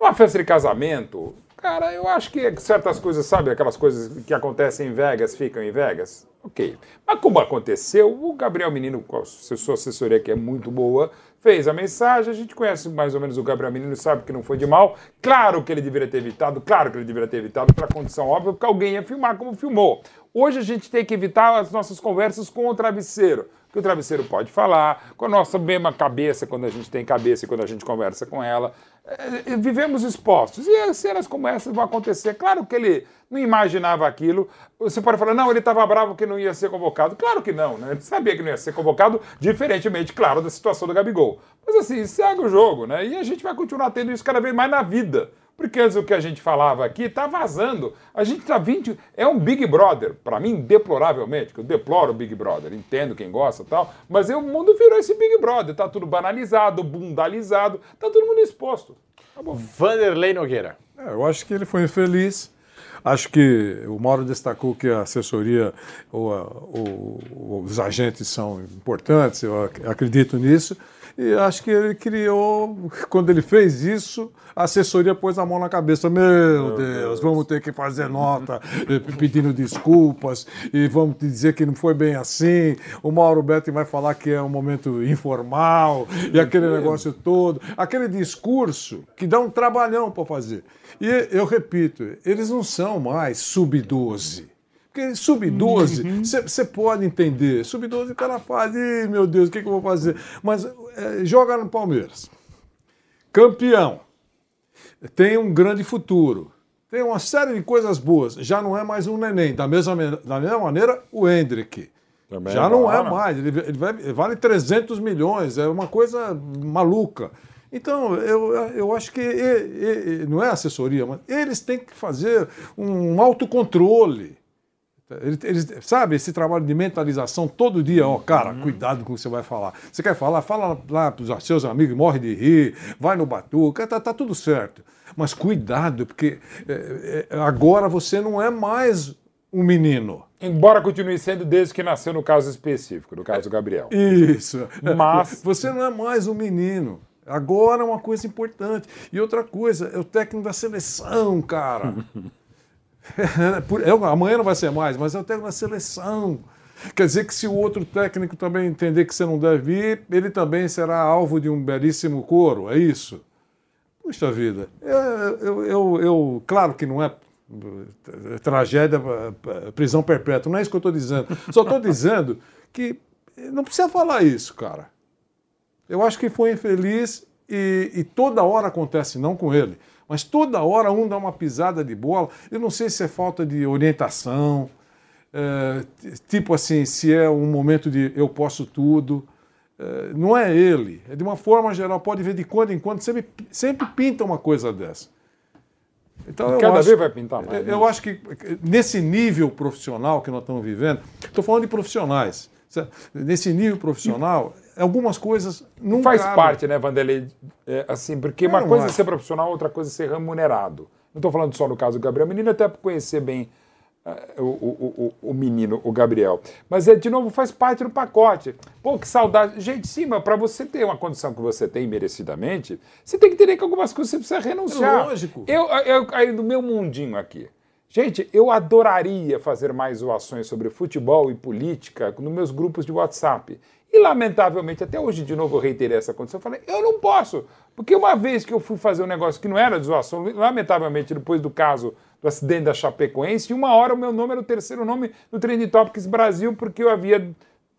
Numa festa de casamento, cara, eu acho que certas coisas, sabe, aquelas coisas que acontecem em Vegas ficam em Vegas, ok. Mas como aconteceu, o Gabriel Menino, com a sua assessoria que é muito boa, fez a mensagem, a gente conhece mais ou menos o Gabriel Menino, sabe que não foi de mal. Claro que ele deveria ter evitado, claro que ele deveria ter evitado pela condição óbvia, porque alguém ia filmar como filmou. Hoje a gente tem que evitar as nossas conversas com o travesseiro, que o travesseiro pode falar, com a nossa mesma cabeça, quando a gente tem cabeça e quando a gente conversa com ela. É, vivemos expostos. E cenas como essas vão acontecer. Claro que ele não imaginava aquilo. Você pode falar, não, ele estava bravo que não ia ser convocado. Claro que não, né? Ele sabia que não ia ser convocado, diferentemente, claro, da situação do Gabigol. Mas assim, segue o jogo, né? E a gente vai continuar tendo isso cada vez mais na vida. Porque antes o que a gente falava aqui está vazando. A gente está 20. É um Big Brother, para mim, deploravelmente, que eu deploro o Big Brother, entendo quem gosta e tal, mas o mundo virou esse Big Brother. Tá tudo banalizado, bundalizado, tá todo mundo exposto. Tá bom. Vanderlei Nogueira. É, eu acho que ele foi infeliz. Acho que o Mauro destacou que a assessoria ou, a, ou os agentes são importantes, eu ac- acredito nisso. E acho que ele criou, quando ele fez isso, a assessoria pôs a mão na cabeça. Meu Deus, vamos ter que fazer nota eh, pedindo desculpas e vamos te dizer que não foi bem assim. O Mauro Betti vai falar que é um momento informal e aquele negócio todo. Aquele discurso que dá um trabalhão para fazer. E eu repito, eles não são mais sub-12. Porque sub-12, você pode entender. Sub-12 o cara faz, Ih, meu Deus, o que, que eu vou fazer? Mas eh, joga no Palmeiras. Campeão. Tem um grande futuro. Tem uma série de coisas boas. Já não é mais um neném. Da mesma, me- da mesma maneira, o Hendrick. Também Já não é mais. Ele, ele vai- ele vale 300 milhões. É uma coisa maluca. Então, eu, eu acho que e- e- e- não é assessoria, mas eles têm que fazer um autocontrole. Eles, eles- sabe, esse trabalho de mentalização todo dia, ó, cara, cuidado com o que você vai falar. Você quer falar, fala lá para os seus amigos, morre de rir, vai no batuca, tá, tá tudo certo. Mas cuidado, porque é, é, agora você não é mais um menino. Embora continue sendo desde que nasceu no caso específico, no caso do Gabriel. Isso. Mas- *laughs* Você não é mais um menino. Agora é uma coisa importante. E outra coisa, é o técnico da seleção, cara. *laughs* *laughs* É, amanhã não vai ser mais, mas é o técnico da seleção. Quer dizer que se o outro técnico também entender que você não deve ir, ele também será alvo de um belíssimo coro, é isso? Puxa vida, eu, eu, eu- eu- claro que não é eh, tragédia, eh, prisão perpétua, não é isso que eu estou dizendo. Só estou dizendo que não precisa falar isso, cara. Eu acho que foi infeliz e, e toda hora acontece, não com ele, Mas toda hora um dá uma pisada de bola. Eu não sei se é falta de orientação, é, tipo assim, se é um momento de eu posso tudo. É, não é ele. É de uma forma geral, pode ver de quando em quando, sempre, sempre pinta uma coisa dessa. Então, eu Cada acho- vez vai pintar mais, Eu né? acho que nesse nível profissional que nós estamos vivendo, estou falando de profissionais. Nesse nível profissional, algumas coisas não Faz cabem. parte, né, Vanderlei? É, assim, porque Eu uma coisa é acho. ser profissional, outra coisa é ser remunerado. Não estou falando só no caso do Gabriel Menino, até por conhecer bem eh, o, o, o, o menino, o Gabriel. Mas, é, de novo, faz parte do pacote. Pô, que saudade. Gente, sim, mas para você ter uma condição que você tem merecidamente, você tem que entender que algumas coisas você precisa renunciar. É lógico. Eu, eu caí no meu mundinho aqui. Gente, eu adoraria fazer mais zoações sobre futebol e política nos meus grupos de WhatsApp. E, lamentavelmente, até hoje, de novo, eu reiterei essa condição. Eu falei, eu não posso. Porque uma vez que eu fui fazer um negócio que não era de zoação, lamentavelmente, depois do caso do acidente da Chapecoense, uma hora o meu nome era o terceiro nome no Trending Topics Brasil, porque eu havia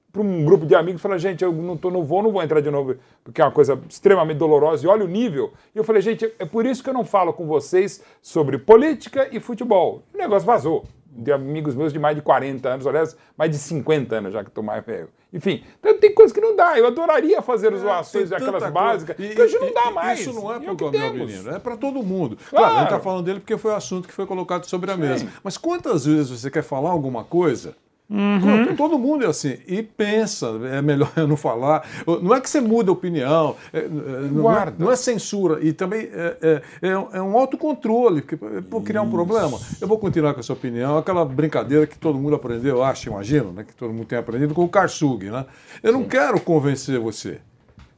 para um grupo de amigos, falei, gente, eu não, tô, não vou, não vou entrar de novo, porque é uma coisa extremamente dolorosa, e olha o nível. E eu falei, gente, é por isso que eu não falo com vocês sobre política e futebol. O negócio vazou. De amigos meus de mais de 40 anos, aliás, mais de 50 anos, já que estou mais velho. Enfim, então tem coisa que não dá. Eu adoraria fazer zoações É, Tem daquelas básicas, coisa. que hoje não dá e- mais. Isso não é E para o o Gabriel temos. Menino, é para todo mundo. Claro. Claro, a gente está falando dele porque foi o assunto que foi colocado sobre a mesa. Mas quantas vezes você quer falar alguma coisa? Uhum. Todo mundo é assim. E pensa, é melhor *laughs* eu não falar. Não é que você muda a opinião, é, é, não, é, não é censura. E também é, é, é um- é autocontrole. Porque, por criar um problema, eu vou continuar com essa opinião. Aquela brincadeira que todo mundo aprendeu, eu acho, imagino, né, que todo mundo tem aprendido com o Karsug. Né? Eu não quero convencer você.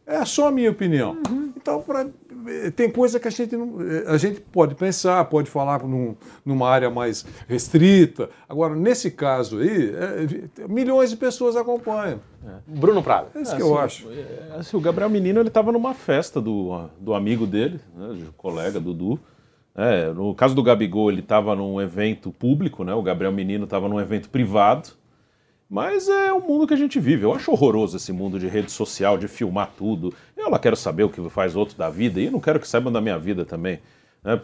É só a minha opinião. Então, pra- eh, tem coisa que a gente, não, eh, a gente pode pensar, pode falar num- numa área mais restrita. Agora, nesse caso aí, eh, milhões de pessoas acompanham. Bruno Prado. É isso que assim, eu acho. é, assim, o Gabriel Menino ele estava numa festa do, do amigo dele, né, do colega Dudu. É, no caso do Gabigol, ele estava num evento público, né? O Gabriel Menino estava num evento privado. Mas é o mundo que a gente vive. Eu acho horroroso esse mundo de rede social, de filmar tudo. Eu lá quero saber o que faz outro da vida e não quero que saibam da minha vida também. né?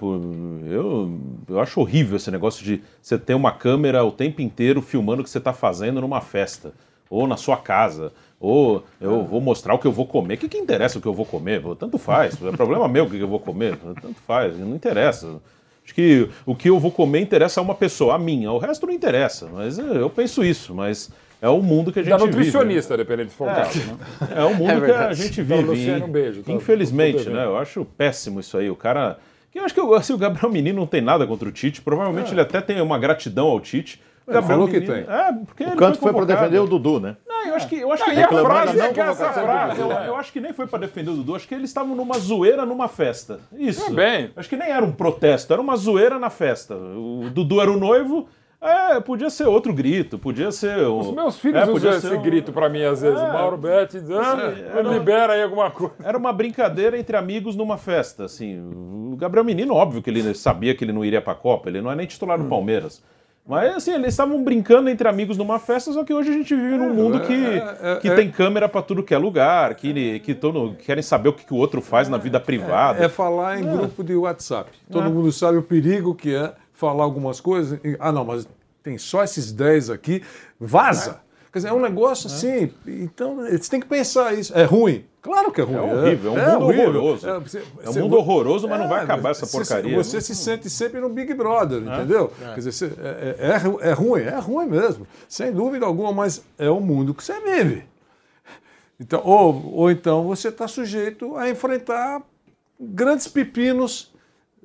Eu, eu acho horrível esse negócio de você ter uma câmera o tempo inteiro filmando o que você está fazendo numa festa, ou na sua casa, ou eu vou mostrar o que eu vou comer. O que, que interessa o que eu vou comer? Tanto faz. É problema meu o que eu vou comer. Tanto faz. Não interessa. Acho que o que eu vou comer interessa a uma pessoa, a minha. O resto não interessa. Mas é, eu penso isso. Mas é o mundo que a gente Da vive. nutricionista, dependendo de for o É. caso. né? É o mundo É que a gente Então, vive. Luciano, e, um beijo, tá? Infelizmente, né? Eu acho péssimo isso aí. O cara. Eu acho que assim, o Gabriel Menino não tem nada contra o Tite. Provavelmente ele até tem uma gratidão ao Tite. O Ele Gabriel falou que Menino- tem. É, porque O ele canto foi pra convocado. defender o Dudu, né? Não, eu acho que, eu acho Não, que e a frase da é que essa convocação do frase, Dudu. né? Eu acho que nem foi pra defender o Dudu, acho que eles estavam numa zoeira numa festa. Isso. Também. Acho que nem era um protesto, era uma zoeira na festa. O Dudu era o noivo, é, podia ser outro grito, podia ser. o- Os meus filhos é, podia usam ser esse um- grito pra mim às vezes. É. Mauro Betti dizendo, ah, É, era- libera aí alguma coisa. Era uma brincadeira entre amigos numa festa, assim. O Gabriel Menino, óbvio que ele sabia que ele não iria pra Copa, ele não é nem titular Hum. do Palmeiras. Mas assim, eles estavam brincando entre amigos numa festa, só que hoje a gente vive num mundo que, é, é, que é. tem câmera pra tudo que é lugar, que, que todo, querem saber o que, que o outro faz na vida privada. É falar em É. grupo de WhatsApp. Todo É. mundo sabe o perigo que é falar algumas coisas. e, Ah, não, mas tem só esses 10 aqui. Vaza! Quer dizer, é um negócio assim. Então, você tem que pensar isso. É ruim? Claro que é ruim. É horrível, é um mundo horroroso. É um mundo horroroso, mas não vai acabar essa você- porcaria, Você né? se sente sempre no Big Brother, É. entendeu? É. Quer dizer, você- é, é- é ru- é ruim, é ruim mesmo. Sem dúvida alguma, mas é o mundo que você vive. Então, ou, ou então você está sujeito a enfrentar grandes pepinos.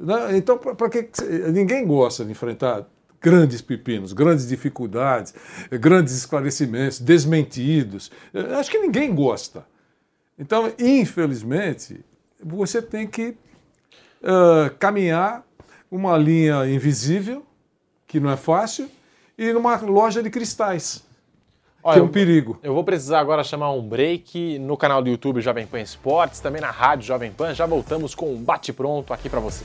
né? Então, para que você- ninguém gosta de enfrentar grandes pepinos, grandes dificuldades, grandes esclarecimentos, desmentidos. Eh, Acho que ninguém gosta. Então, infelizmente, você tem que ah, caminhar uma linha invisível, que não é fácil, e numa loja de cristais, Olha, que é um eu- perigo. Eu vou precisar agora chamar um break no canal do YouTube Jovem Pan Esportes, também na rádio Jovem Pan. Já voltamos com um bate-pronto aqui pra você.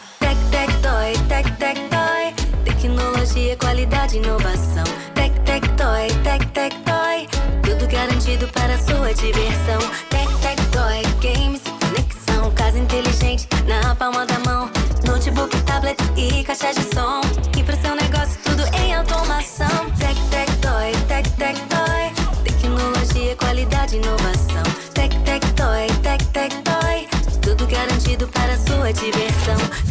Tec, tec, toy, tec, tec, toy. Tecnologia, qualidade, inovação. Tec, tec, toy, tec, tec, toy. Tudo garantido para sua diversão. Tec, tec, toy, games conexão. Casa inteligente na palma da mão. Notebook, tablet e caixa de som. E pro seu negócio tudo em automação. Tec, tec, toy, tec, tec, toy. Tecnologia, qualidade, inovação. Tec, tec, toy, tec, tec, toy. Tudo garantido para sua diversão.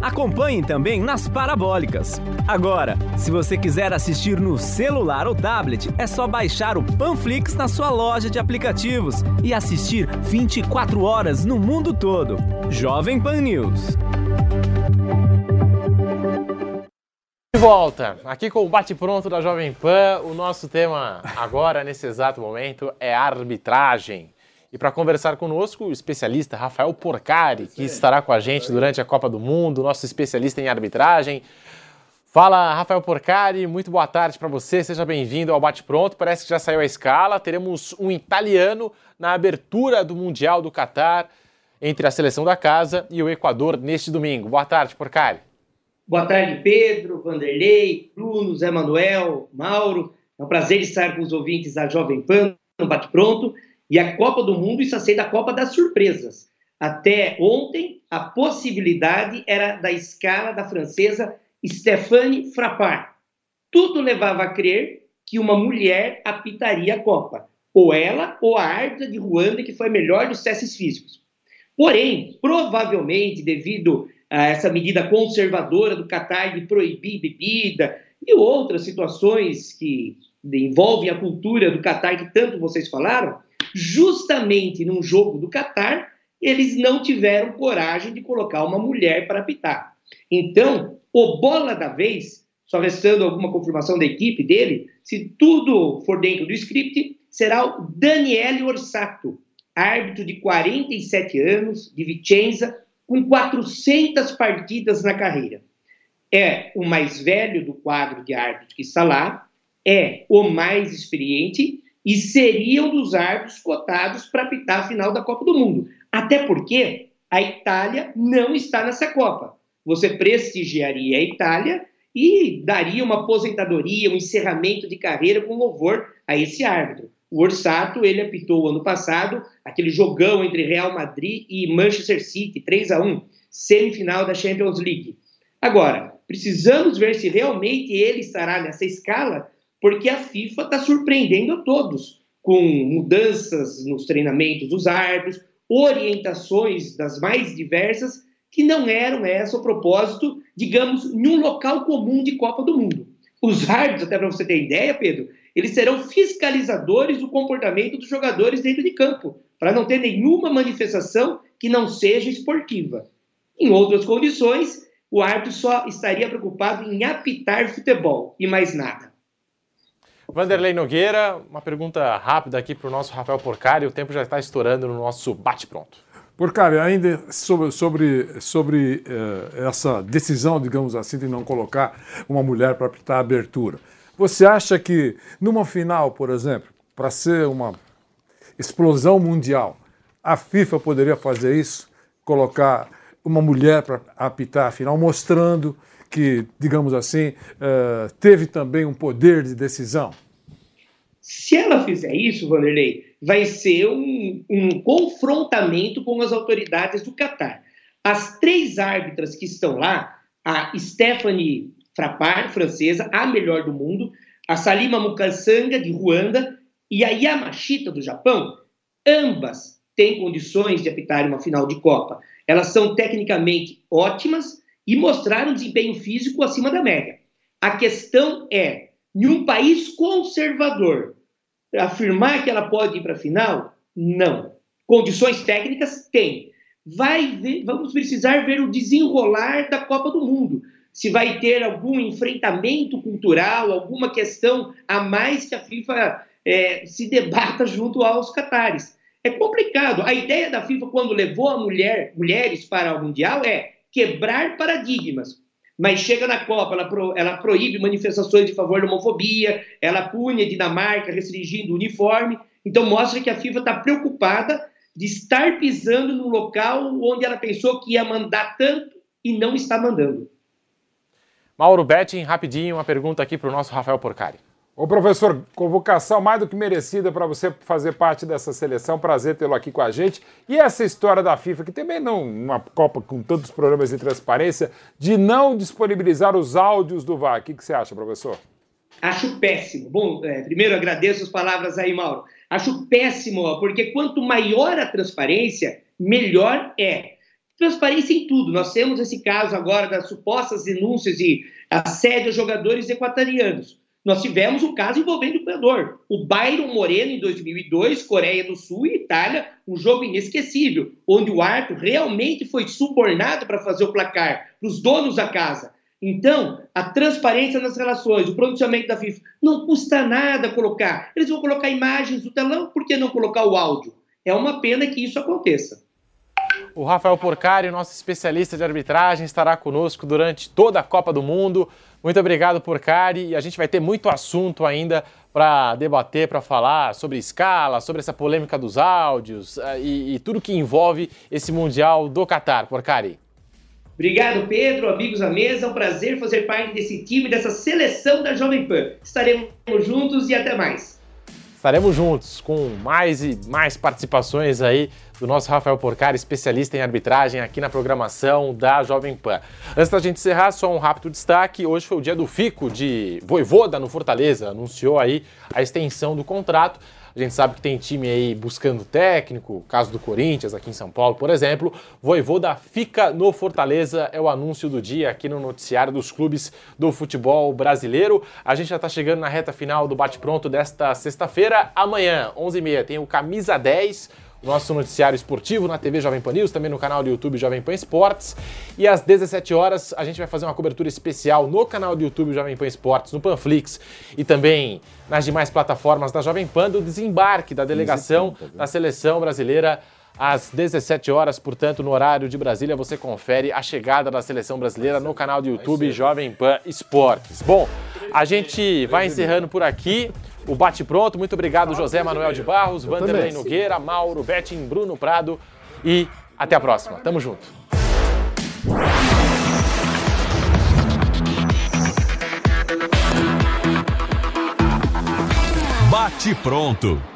Acompanhe também nas parabólicas. Agora, se você quiser assistir no celular ou tablet, é só baixar o Panflix na sua loja de aplicativos e assistir 24 horas no mundo todo. Jovem Pan News. De volta, aqui com o bate-pronto da Jovem Pan, o nosso tema agora, nesse exato momento, é arbitragem. E para conversar conosco, o especialista Rafael Porcari, que estará com a gente durante a Copa do Mundo, nosso especialista em arbitragem. Fala, Rafael Porcari, muito boa tarde para você, seja bem-vindo ao Bate Pronto. Parece que já saiu a escala, teremos um italiano na abertura do Mundial do Catar entre a seleção da casa e o Equador neste domingo. Boa tarde, Porcari. Boa tarde, Pedro, Vanderlei, Bruno, Zé Manuel, Mauro. É um prazer estar com os ouvintes da Jovem Pan no Bate Pronto. E a Copa do Mundo, isso a Copa das Surpresas. Até ontem, a possibilidade era da escala da francesa Stéphane Frappard. Tudo levava a crer que uma mulher apitaria a Copa. Ou ela, ou a árbitra de Ruanda, que foi a melhor dos testes físicos. Porém, provavelmente, devido a essa medida conservadora do Catar de proibir bebida e outras situações que envolvem a cultura do Catar que tanto vocês falaram, justamente num jogo do Catar, eles não tiveram coragem de colocar uma mulher para apitar. Então, o bola da vez, só restando alguma confirmação da equipe dele, se tudo for dentro do script, será o Daniele Orsato, árbitro de 47 anos, de Vicenza, com 400 partidas na carreira. É o mais velho do quadro de árbitros que está lá, é o mais experiente e seria um dos árbitros cotados para apitar a final da Copa do Mundo. Até porque a Itália não está nessa Copa. Você prestigiaria a Itália e daria uma aposentadoria, um encerramento de carreira com louvor a esse árbitro. O Orsato, ele apitou ano passado aquele jogão entre Real Madrid e Manchester City, 3 a 1 semifinal da Champions League. Agora, precisamos ver se realmente ele estará nessa escala, porque a FIFA está surpreendendo a todos, com mudanças nos treinamentos dos árbitros, orientações das mais diversas, que não eram essa o propósito, digamos, em um local comum de Copa do Mundo. Os árbitros, até para você ter ideia, Pedro, eles serão fiscalizadores do comportamento dos jogadores dentro de campo, para não ter nenhuma manifestação que não seja esportiva. Em outras condições, o árbitro só estaria preocupado em apitar futebol e mais nada. Vanderlei Nogueira, uma pergunta rápida aqui para o nosso Rafael Porcari, o tempo já está estourando no nosso bate-pronto. Porcari, ainda sobre, sobre, sobre uh, essa decisão, digamos assim, de não colocar uma mulher para apitar a abertura. Você acha que numa final, por exemplo, para ser uma explosão mundial, a FIFA poderia fazer isso? Colocar uma mulher para apitar a final, mostrando que, digamos assim, uh, teve também um poder de decisão? Se ela fizer isso, Vanderlei, vai ser um, um confrontamento com as autoridades do Catar. As três árbitras que estão lá, a Stephanie Frappard, francesa, a melhor do mundo, a Salima Mukansanga, de Ruanda, e a Yamashita, do Japão, ambas têm condições de apitar uma final de Copa. Elas são tecnicamente ótimas e mostraram desempenho físico acima da média. A questão é, em um país conservador, afirmar que ela pode ir para a final? Não. Condições técnicas? Tem. Vai ver, vamos precisar ver o desenrolar da Copa do Mundo. Se vai ter algum enfrentamento cultural, alguma questão a mais que a FIFA é, se debata *laughs* junto aos catares. É complicado. A ideia da FIFA, quando levou a mulher, mulheres para o Mundial, é quebrar paradigmas. Mas chega na Copa, ela, pro, ela proíbe manifestações de favor da homofobia, ela pune a Dinamarca restringindo o uniforme. Então mostra que a FIFA está preocupada de estar pisando no local onde ela pensou que ia mandar tanto e não está mandando. Mauro Betting, rapidinho, uma pergunta aqui para o nosso Rafael Porcari. Ô professor, convocação mais do que merecida para você fazer parte dessa seleção. Prazer tê-lo aqui com a gente. E essa história da FIFA, que também não, uma Copa com tantos problemas de transparência, de não disponibilizar os áudios do VAR. O que, que você acha, professor? Acho péssimo. Bom, é, primeiro agradeço as palavras aí, Mauro. Acho péssimo, porque quanto maior a transparência, melhor é. Transparência em tudo. Nós temos esse caso agora das supostas denúncias de assédio a jogadores equatorianos. Nós tivemos um caso envolvendo o Equador. O Byron Moreno, em 2002, Coreia do Sul e Itália, um jogo inesquecível, onde o árbitro realmente foi subornado para fazer o placar para os donos da casa. Então, a transparência nas relações, o pronunciamento da FIFA, não custa nada colocar. Eles vão colocar imagens do telão, por que não colocar o áudio? É uma pena que isso aconteça. O Rafael Porcari, nosso especialista de arbitragem, estará conosco durante toda a Copa do Mundo. Muito obrigado, Porcari. E a gente vai ter muito assunto ainda para debater, para falar sobre escala, sobre essa polêmica dos áudios uh, e, e, tudo que envolve esse Mundial do Catar, Porcari. Obrigado, Pedro, amigos à mesa. É um prazer fazer parte desse time, dessa seleção da Jovem Pan. Estaremos juntos e até mais. Estaremos juntos com mais e mais participações aí do nosso Rafael Porcari, especialista em arbitragem aqui na programação da Jovem Pan. Antes da gente encerrar, só um rápido destaque. Hoje foi o dia do FICO de Voivoda no Fortaleza, anunciou aí a extensão do contrato. A gente sabe que tem time aí buscando técnico, caso do Corinthians aqui em São Paulo, por exemplo. Voivoda fica no Fortaleza, é o anúncio do dia aqui no noticiário dos clubes do futebol brasileiro. A gente já está chegando na reta final do bate-pronto desta sexta-feira. Amanhã, 11h30, tem o Camisa 10 nosso noticiário esportivo na TV Jovem Pan News, também no canal do YouTube Jovem Pan Esportes. E às 17 horas a gente vai fazer uma cobertura especial no canal do YouTube Jovem Pan Esportes, no Panflix e também nas demais plataformas da Jovem Pan do desembarque da delegação da seleção brasileira. Às 17 horas, portanto, no horário de Brasília, você confere a chegada da seleção brasileira no canal do YouTube Jovem Pan Esportes. Bom, a gente vai encerrando por aqui o Bate Pronto. Muito obrigado, José Manuel de Barros, Vanderlei Nogueira, Mauro, Betting, Bruno Prado e até a próxima. Tamo junto. Bate Pronto.